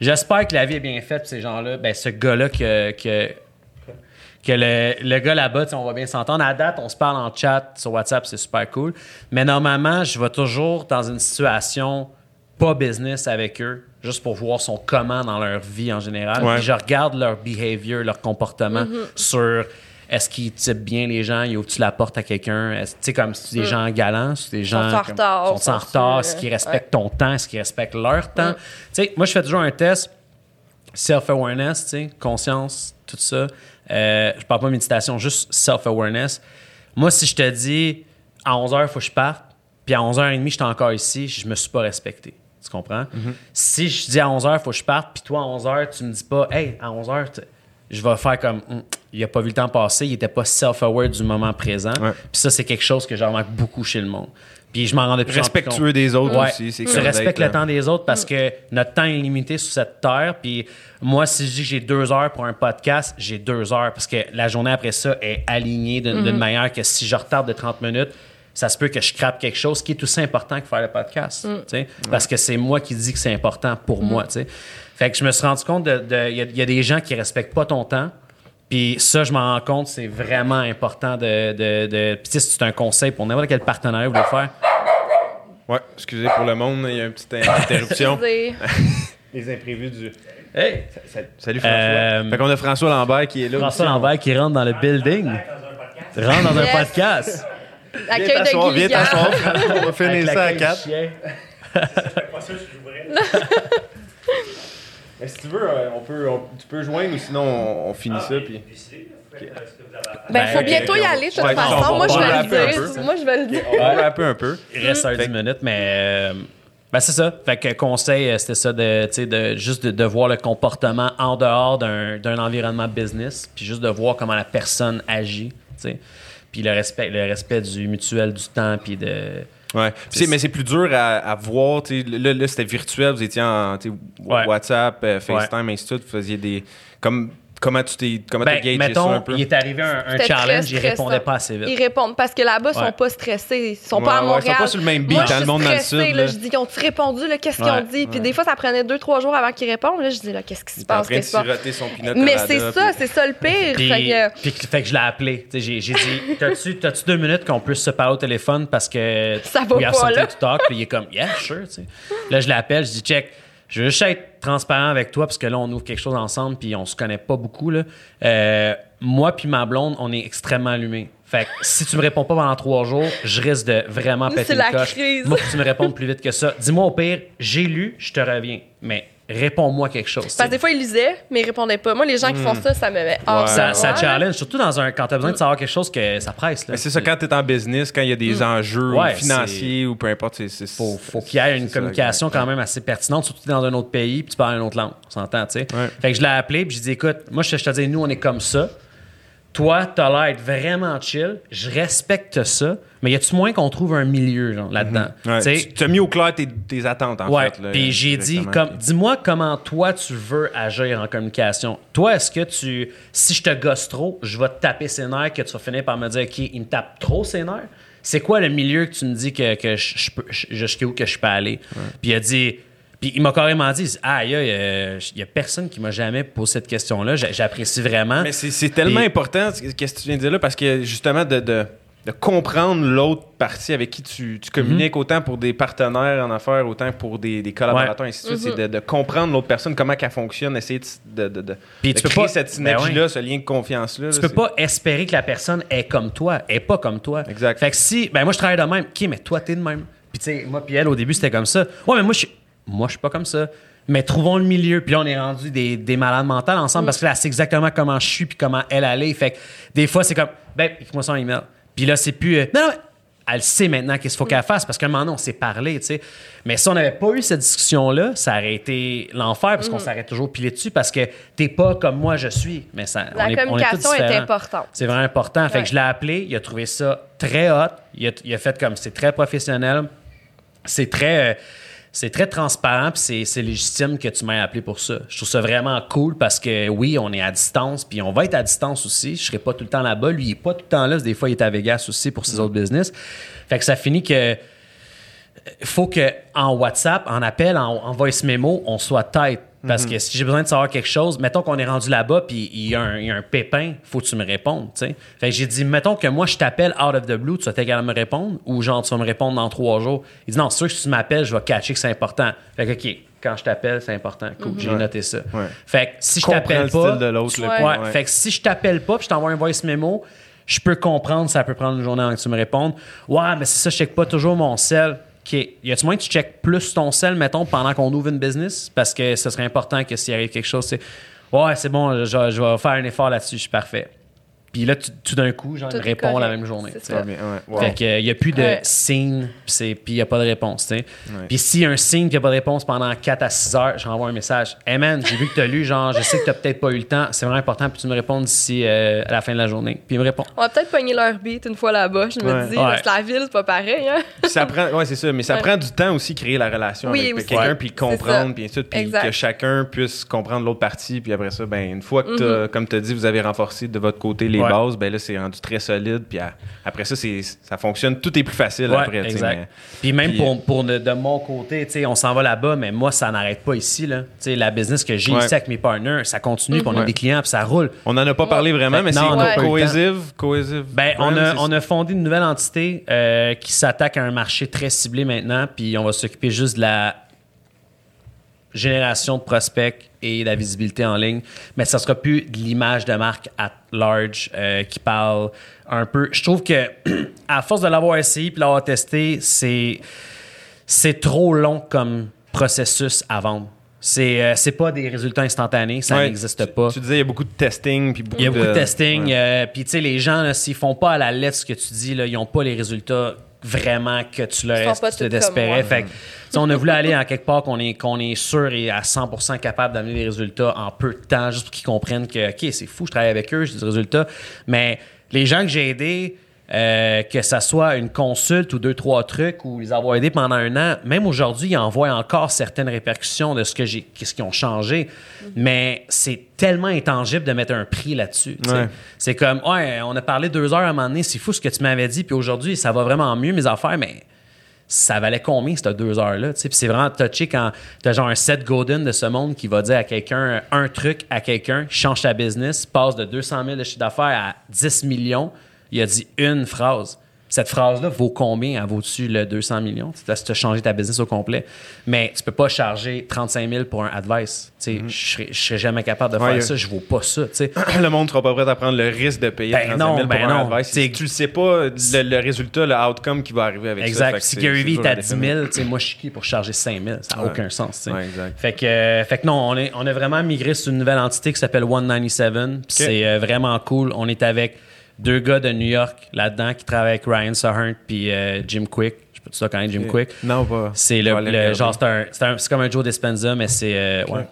[SPEAKER 2] j'espère que la vie est bien faite, pour ces gens-là. Ben, ce gars-là que. que que le, le gars là-bas, on va bien s'entendre. À date, on se parle en chat sur WhatsApp, c'est super cool. Mais normalement, je vais toujours dans une situation pas business avec eux, juste pour voir son comment dans leur vie en général.
[SPEAKER 1] Ouais.
[SPEAKER 2] Puis je regarde leur behavior, leur comportement sur est-ce qu'ils typent bien les gens, ils ouvrent-tu la porte à quelqu'un, Est-ce- tu sais, comme si des gens galants, si des gens.
[SPEAKER 3] Sont-en en
[SPEAKER 2] comme-
[SPEAKER 3] retard,
[SPEAKER 2] Sont en
[SPEAKER 3] sont
[SPEAKER 2] retard, qu'ils
[SPEAKER 3] euh,
[SPEAKER 2] respectent ton temps, est-ce qu'ils respectent leur temps? Tu sais, moi, je fais toujours un test self-awareness, tu sais, conscience, tout ça. Euh, je parle pas de méditation, juste self-awareness. Moi, si je te dis à 11h, il faut que je parte, puis à 11h30, je suis encore ici, je me suis pas respecté. Tu comprends? Si je dis à 11h, il faut que je parte, puis toi, à 11h, tu me dis pas, hey, à 11h, t- je vais faire comme, Hum, il a pas vu le temps passer, il était pas self-aware du moment présent.
[SPEAKER 1] Ouais.
[SPEAKER 2] Puis ça, c'est quelque chose que je remarque beaucoup chez le monde. Puis je m'en rendais plus en plus compte.
[SPEAKER 1] Respectueux des autres
[SPEAKER 2] Ouais.
[SPEAKER 1] aussi. c'est
[SPEAKER 2] Tu respectes le
[SPEAKER 1] euh,
[SPEAKER 2] temps des autres parce que notre temps est limité sur cette terre. Puis moi, si je dis que j'ai deux heures pour un podcast, j'ai deux heures parce que la journée après ça est alignée d'une d'une manière que si je retarde de 30 minutes, ça se peut que je crappe quelque chose qui est aussi important que faire le podcast. tu sais, Parce que c'est moi qui dis que c'est important pour moi. tu sais. Fait que je me suis rendu compte de. de- Il y, a- il y a des gens qui respectent pas ton temps. Puis ça, je m'en rends compte, c'est vraiment important de. de, de- Puis tu sais, c'est un conseil pour n'importe quel partenariat vous voulez faire.
[SPEAKER 1] Ouais, excusez pour le monde, il y a une petite interruption. Les imprévus du.
[SPEAKER 2] Hey!
[SPEAKER 1] Salut François.
[SPEAKER 2] Euh,
[SPEAKER 1] Fait qu'on a François Lambert qui est là.
[SPEAKER 2] François
[SPEAKER 1] aussi.
[SPEAKER 2] Lambert qui rentre dans le building. Rentre dans un podcast.
[SPEAKER 3] L'accueil
[SPEAKER 1] Viens t'asseoir,
[SPEAKER 3] de
[SPEAKER 1] viens
[SPEAKER 3] Gilligan.
[SPEAKER 1] t'asseoir. On va finir ça à
[SPEAKER 2] du
[SPEAKER 1] 4.
[SPEAKER 2] chien.
[SPEAKER 1] Mais si tu veux, euh, on peut, on- tu peux joindre ou sinon on, on finit ça. Puis...
[SPEAKER 3] Ben, faut bientôt y
[SPEAKER 2] on-
[SPEAKER 3] aller, de toute
[SPEAKER 1] Ouais,
[SPEAKER 3] façon. Moi, je
[SPEAKER 1] va
[SPEAKER 3] vais le
[SPEAKER 1] peu.
[SPEAKER 3] dire. Moi, je vais le dire.
[SPEAKER 1] On va rapper un peu.
[SPEAKER 2] Il reste un
[SPEAKER 1] Fait-
[SPEAKER 2] 10 minutes, mais. euh, ben c'est ça. Fait que conseil, euh, c'était ça de, tu sais, de juste de, de voir le comportement en dehors d'un d'un environnement business, puis juste de voir comment la personne agit, tu sais. Puis le respect, le respect du mutuel du temps, puis de.
[SPEAKER 1] Ouais. C'est- mais c'est plus dur à, à voir. Là, là c'était virtuel. Vous étiez en
[SPEAKER 2] Ouais.
[SPEAKER 1] WhatsApp, euh, FaceTime, ainsi de suite. Vous faisiez des. Comme, comment tu t'es comment t'as
[SPEAKER 2] Ben,
[SPEAKER 1] gagé ça un peu?
[SPEAKER 2] il est arrivé un, challenge, il
[SPEAKER 3] stressant.
[SPEAKER 2] répondait pas assez vite.
[SPEAKER 3] Ils répondent parce que là-bas, ils
[SPEAKER 2] Ouais.
[SPEAKER 3] sont pas stressés. Ils sont
[SPEAKER 1] Ouais,
[SPEAKER 3] pas à
[SPEAKER 1] ouais, ils
[SPEAKER 3] Montréal.
[SPEAKER 1] sont pas sur le même beat,
[SPEAKER 3] Moi,
[SPEAKER 1] hein, le monde dans le sud,
[SPEAKER 3] là.
[SPEAKER 1] là.
[SPEAKER 3] Je dis, ils ont-tu répondu? là? Qu'est-ce qu'ils ont dit? Puis des fois, ça prenait deux, trois jours avant qu'ils répondent. Là, je dis, là, qu'est-ce qui se passe? passe?
[SPEAKER 1] siroter son pinot
[SPEAKER 3] Mais c'est ça, c'est ça le pire.
[SPEAKER 2] Puis,
[SPEAKER 3] Fait que-
[SPEAKER 2] puis- fait que je l'ai appelé. J'ai, j'ai dit T'as-tu, t'as-tu deux minutes qu'on puisse se parler au téléphone parce que.
[SPEAKER 3] Ça va pas, là.
[SPEAKER 2] Puis il est comme Yeah, sure. Là, je l'appelle, je dis Check, je veux juste être transparent avec toi parce que là, on ouvre quelque chose ensemble puis on se connaît pas beaucoup. Là. Euh, moi puis ma blonde, on est extrêmement allumés. Fait que si tu me réponds pas pendant trois jours, je risque de vraiment péter
[SPEAKER 3] la
[SPEAKER 2] coche.
[SPEAKER 3] crise.
[SPEAKER 2] Moi, que tu me répondes plus vite que ça. Dis-moi au pire, j'ai lu, je te reviens. Mais réponds-moi quelque chose.
[SPEAKER 3] Parce que des fois, ils lisaient, mais ils répondaient pas. Moi, les gens qui font ça, ça me met hors
[SPEAKER 2] ça,
[SPEAKER 3] de
[SPEAKER 2] ça
[SPEAKER 3] moi,
[SPEAKER 2] challenge, surtout dans un, quand tu as besoin de savoir quelque chose que ça presse. Là.
[SPEAKER 1] Mais c'est ça, quand tu es en business, quand il y a des enjeux
[SPEAKER 2] Ouais,
[SPEAKER 1] financiers ou peu importe, c'est. c'est-
[SPEAKER 2] faut, faut qu'il y ait une
[SPEAKER 1] ça,
[SPEAKER 2] communication quand même assez pertinente, surtout dans un autre pays, puis tu parles une autre langue. On s'entend, tu sais.
[SPEAKER 1] Ouais.
[SPEAKER 2] Fait que je l'ai appelé, puis je dis écoute, moi, je te, je te dis, nous, on est comme ça. Toi, t'as l'air d'être vraiment chill. Je respecte ça. Mais y a-tu moins qu'on trouve un milieu, genre, là-dedans?
[SPEAKER 1] Ouais,
[SPEAKER 2] Tu sais,
[SPEAKER 1] tu tu as mis au clair tes, tes attentes, en
[SPEAKER 2] Ouais,
[SPEAKER 1] fait. là,
[SPEAKER 2] puis j'ai dit, comme, dis-moi comment toi tu veux agir en communication. Toi, est-ce que tu, si je te gosse trop, je vais te taper ses nerfs, que tu vas finir par me dire, OK, il me tape trop ses nerfs? C'est quoi le milieu que tu me dis que, que je, je peux, je- que je peux aller? Puis il a dit, puis il m'a carrément dit, aïe, aïe, euh, il y a personne qui m'a jamais posé cette question-là. J'a- J'apprécie vraiment.
[SPEAKER 1] Mais c'est c'est tellement
[SPEAKER 2] Puis-
[SPEAKER 1] important, ce que tu viens de dire là, parce que justement, de, de, de comprendre l'autre partie avec qui tu, tu communiques,
[SPEAKER 2] Mhm.
[SPEAKER 1] autant pour des partenaires en affaires, autant pour des, des collaborateurs, ainsi de suite, c'est de, de comprendre l'autre personne, comment elle fonctionne, essayer de, de, de, de-
[SPEAKER 2] Puis
[SPEAKER 1] de
[SPEAKER 2] tu peux
[SPEAKER 1] créer
[SPEAKER 2] pas-
[SPEAKER 1] cette
[SPEAKER 2] Ben
[SPEAKER 1] synergie-là, ce lien de confiance-là.
[SPEAKER 2] Tu
[SPEAKER 1] là,
[SPEAKER 2] peux
[SPEAKER 1] c'est-
[SPEAKER 2] pas espérer que la personne est comme toi, est pas comme toi.
[SPEAKER 1] Exact.
[SPEAKER 2] Fait que si, ben moi je travaille de même, ok, mais toi t'es de même. Puis tu sais, moi puis elle au début c'était comme ça. Ouais, mais moi je suis, moi je suis pas comme ça. Mais trouvons le milieu. Puis là on est rendu des, des malades mentales ensemble parce que là elle sait exactement comment je suis puis comment elle allait. Fait que des fois c'est comme, ben écoute-moi son email. Puis là c'est plus, euh, non non. Elle sait maintenant qu'est-ce qu'il faut qu'elle fasse parce qu'à un moment donné, on s'est parlé, tu sais. Mais si on n'avait pas eu cette discussion-là, ça aurait été l'enfer parce qu'on s'aurait toujours pilé dessus parce que t'es pas comme moi je suis. Mais ça,
[SPEAKER 3] La
[SPEAKER 2] on est- on est
[SPEAKER 3] communication est importante.
[SPEAKER 2] C'est vraiment important. Fait
[SPEAKER 3] Ouais.
[SPEAKER 2] que je l'ai appelé, il a trouvé ça très hot. Il a, il a fait comme c'est très professionnel. C'est très. euh, c'est très transparent, puis c'est- légitime que tu m'aies appelé pour ça. Je trouve ça vraiment cool parce que oui, on est à distance, puis on va être à distance aussi. Je serai pas tout le temps là-bas. Lui, il est pas tout le temps là. Des fois, il est à Vegas aussi pour ses autres business. Fait que ça finit que faut que en WhatsApp, en appel, en, en voice memo, on soit tête. Parce que si j'ai besoin de savoir quelque chose, mettons qu'on est rendu là-bas puis il y, a un- il y a un pépin, faut que tu me répondes. tu sais. Fait que j'ai dit, mettons que moi je t'appelle out of the blue, tu vas de me répondre ou genre tu vas me répondre dans trois jours. Il dit non, c'est sûr que si tu m'appelles, je vais catcher que c'est important. Fait que ok, quand je t'appelle, c'est important. Cool, j'ai
[SPEAKER 1] Ouais.
[SPEAKER 2] noté ça.
[SPEAKER 1] Ouais.
[SPEAKER 2] Fait que si je t'appelle
[SPEAKER 1] le
[SPEAKER 2] pas,
[SPEAKER 1] de
[SPEAKER 3] Ouais.
[SPEAKER 2] Fait que si je t'appelle pas puis je t'envoie un voice memo, je peux comprendre, ça peut prendre une journée avant que tu me répondes. Ouais, mais c'est ça, je check pas toujours mon sel. OK. Y a-tu moyen que tu checkes plus ton sel, mettons, pendant qu'on ouvre une business? Parce que ce serait important que s'il arrive quelque chose, c'est Ouais, c'est bon, je vais faire un effort là-dessus, je suis parfait. Puis là, tu- tout d'un coup, genre, il répond la même journée.
[SPEAKER 1] Ça ouais. Wow.
[SPEAKER 2] Fait qu'il n'y a plus de
[SPEAKER 3] Ouais.
[SPEAKER 2] signe, puis puis il n'y a pas de réponse. tu sais. Puis s'il y a un signe qu'il n'y a pas de réponse pendant 4 à 6 heures, j'envoie un message. Hey man, j'ai vu que tu as lu, genre, je sais que tu n'as peut-être pas eu le temps. C'est vraiment important, puis tu me réponds d'ici euh, à la fin de la journée. Puis il me répond.
[SPEAKER 3] On va peut-être pogner leur beat une fois là-bas, je me
[SPEAKER 1] Ouais.
[SPEAKER 3] dis.
[SPEAKER 2] Ouais.
[SPEAKER 3] Parce que la ville, c'est pas pareil. Hein?
[SPEAKER 1] Puis ça prend, ouais, c'est ça, mais ça
[SPEAKER 3] Ouais.
[SPEAKER 1] prend du temps aussi créer la relation
[SPEAKER 3] Oui,
[SPEAKER 1] avec quelqu'un,
[SPEAKER 3] Ouais.
[SPEAKER 1] puis comprendre, puis ainsi de suite, puis que chacun puisse comprendre l'autre partie, puis après ça, ben une fois que,
[SPEAKER 3] Mm-hmm.
[SPEAKER 1] t'as- comme tu as dit, vous avez renforcé de votre côté les
[SPEAKER 2] Ouais.
[SPEAKER 1] bases, ben là c'est rendu très solide, puis à- après ça c'est ça fonctionne, tout est plus facile
[SPEAKER 2] Ouais,
[SPEAKER 1] après,
[SPEAKER 2] exact.
[SPEAKER 1] mais-
[SPEAKER 2] Puis même
[SPEAKER 1] Puis,
[SPEAKER 2] pour, pour de, de mon côté, tu sais, on s'en va là-bas, mais moi, ça n'arrête pas ici. Là. Tu sais, La business que j'ai
[SPEAKER 1] Ouais.
[SPEAKER 2] ici avec mes partners, ça continue, puis on a des clients, puis ça roule.
[SPEAKER 1] On n'en a pas parlé vraiment, mais c'est cohesive, cohesive.
[SPEAKER 2] Ben, on a, on a fondé une nouvelle entité euh, qui s'attaque à un marché très ciblé maintenant, puis on va s'occuper juste de la génération de prospects et de la visibilité en ligne, mais ça sera plus de l'image de marque at large euh, qui parle un peu. Je trouve que à force de l'avoir essayé puis l'avoir testé, c'est c'est trop long comme processus à vendre. C'est euh, c'est pas des résultats instantanés, ça
[SPEAKER 1] Ouais,
[SPEAKER 2] n'existe pas.
[SPEAKER 1] Tu disais il y a beaucoup de testing, puis beaucoup
[SPEAKER 2] Il y a beaucoup de testing.
[SPEAKER 1] ouais.
[SPEAKER 2] euh, Puis, tu sais, les gens, s'ils font pas à la lettre ce que tu dis, là, ils n'ont pas les résultats vraiment que tu leur tu
[SPEAKER 3] moi.
[SPEAKER 2] Fait que, sais, on a voulu aller en quelque part qu'on est, qu'on est sûr et à 100% capable d'amener des résultats en peu de temps, juste pour qu'ils comprennent que, OK, c'est fou, je travaille avec eux, j'ai des résultats. Mais les gens que j'ai aidés, euh, que ça soit une consulte ou deux, trois trucs, ou les avoir aidés pendant un an, même aujourd'hui, ils envoient encore certaines répercussions de ce que j'ai, qu'est-ce qu'ils ont changé. Mais c'est tellement intangible de mettre un prix là-dessus.
[SPEAKER 1] Ouais.
[SPEAKER 2] C'est comme, ouais, on a parlé deux heures à un moment donné, c'est fou ce que tu m'avais dit, puis aujourd'hui, ça va vraiment mieux, mes affaires, mais ça valait combien, ces deux heures-là? tu sais? Puis c'est vraiment touché quand t'as genre un Seth Godin de ce monde qui va dire à quelqu'un un truc à quelqu'un, change ta business, passe de 200 000 de chiffre d'affaires à 10 millions. Il a dit une phrase. cette phrase-là vaut combien? Elle vaut-tu le 200 millions? Tu as changé ta business au complet. Mais tu peux pas charger 35 000 pour un advice. Mm-hmm. Je ne serais jamais capable de faire ça. Je vaux pas ça.
[SPEAKER 1] le monde ne sera pas prêt à prendre le risque de payer 35 000 pour ben un non. advice. tu ne sais pas le, résultat, le outcome qui va arriver avec
[SPEAKER 2] ça.
[SPEAKER 1] Exact.
[SPEAKER 2] Si Gary Vee est à 10 000, moi, je suis qui pour charger 5 000? Ça n'a aucun sens. Fait, que, fait que non, on, est, on a vraiment migré sur une nouvelle entité qui s'appelle 197. C'est euh, vraiment cool. On est avec deux gars de New York là-dedans qui travaillent avec Ryan Sahern puis euh, Jim Quick. Je peux te connaître Jim Quick?
[SPEAKER 1] Non, pas.
[SPEAKER 2] C'est le, genre, c'est comme un Joe Dispenza, mais c'est. Euh, ouais.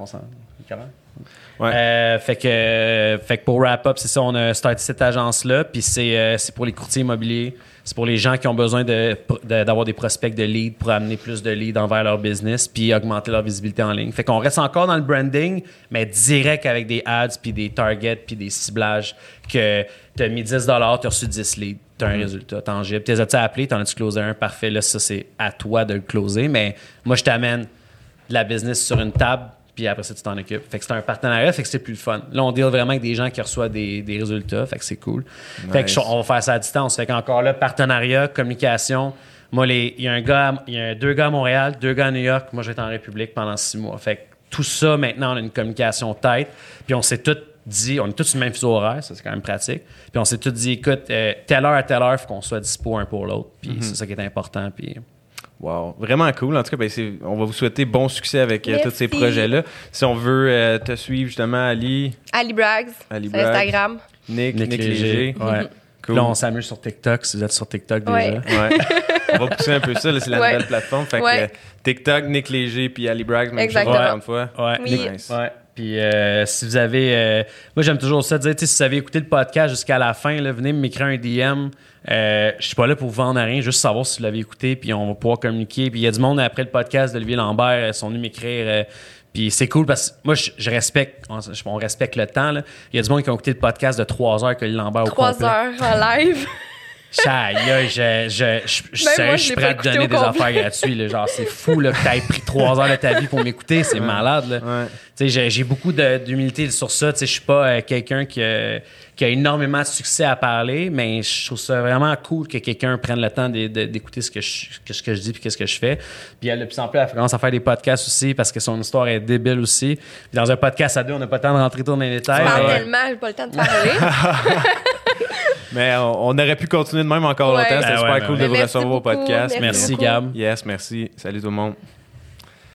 [SPEAKER 2] Euh, fait, que, fait que pour wrap up, c'est ça, on a starté cette agence-là, puis c'est pour les courtiers immobiliers c'est pour les gens qui ont besoin d'avoir des prospects de leads pour amener plus de leads envers leur business puis augmenter leur visibilité en ligne. Fait qu'on reste encore dans le branding, mais direct avec des ads puis des targets puis des ciblages que tu as mis 10 tu as reçu 10 leads, tu as un mm. résultat tangible. Tu les as-tu appelés, tu en as-tu closé un? Parfait, là, ça, c'est à toi de le closer. Mais moi, je t'amène de la business sur une table puis après ça, tu t'en occupes. Fait que c'est un partenariat, fait que c'est plus le fun. Là, on deal vraiment avec des gens qui reçoivent des, des résultats, fait que c'est cool. Fait que on va faire ça à distance. Fait qu'encore là, partenariat, communication. Moi, il y a un gars, il y a deux gars à Montréal, deux gars à New York. Moi, être en République pendant six mois. Fait que tout ça, maintenant, on a une communication tête. Puis on s'est tout dit, on est tous sur le même fuseau horaire, ça c'est quand même pratique. Puis on s'est tous dit, écoute, euh, telle heure à telle heure, il faut qu'on soit dispo un pour l'autre. Puis mm-hmm. c'est ça qui est important. Puis
[SPEAKER 1] Wow, vraiment cool. En tout cas, ben, on va vous souhaiter bon succès avec euh, tous ces projets-là. Si on veut euh, te suivre, justement, Ali.
[SPEAKER 3] Ali Braggs. Ali Braggs. Instagram.
[SPEAKER 1] Nick, Nick, Léger.
[SPEAKER 2] Ouais. Cool. Là, on s'amuse sur TikTok, si vous êtes sur TikTok déjà. Ouais.
[SPEAKER 1] on va pousser un peu ça, c'est la nouvelle plateforme. Fait que, TikTok, Nick Léger, puis Ali Braggs, même
[SPEAKER 3] Exactement.
[SPEAKER 1] chose, une fois.
[SPEAKER 2] Ouais. Oui. Ouais. Puis euh, si vous avez. Euh, moi, j'aime toujours ça dire, si vous avez écouté le podcast jusqu'à la fin, là, venez m'écrire un DM. Euh, je suis pas là pour vous vendre rien, juste savoir si vous l'avez écouté, puis on va pouvoir communiquer. Puis il y a du monde après le podcast d'Olivier Lambert, ils sont venus m'écrire. puis c'est cool parce que moi, je, respecte, on, respecte le temps. Il y a du monde qui a écouté le podcast de 3 heures que Lambert
[SPEAKER 3] 3 heures en live.
[SPEAKER 2] Aïe, je, je, je, je, je suis prêt à te donner des affaires gratuites. Genre, c'est fou là, que tu aies pris trois heures de ta vie pour m'écouter. C'est malade. Là. J'ai beaucoup d'humilité sur ça. Je suis pas euh, quelqu'un qui, qui, a énormément de succès à parler, mais je trouve ça vraiment cool que quelqu'un prenne le temps d'écouter ce que je, ce que je dis et qu'est-ce que je fais. Puis elle a de plus en plus la fréquence à faire des podcasts aussi parce que son histoire est débile aussi. Puis dans un podcast à deux, on n'a pas le temps de rentrer dans les détails.
[SPEAKER 3] Je tellement, j'ai pas le temps de parler.
[SPEAKER 1] Mais on, aurait pu continuer de même encore longtemps. C'était super cool de vous recevoir au podcast.
[SPEAKER 2] Merci, Gab.
[SPEAKER 1] Yes, merci. Salut tout le monde.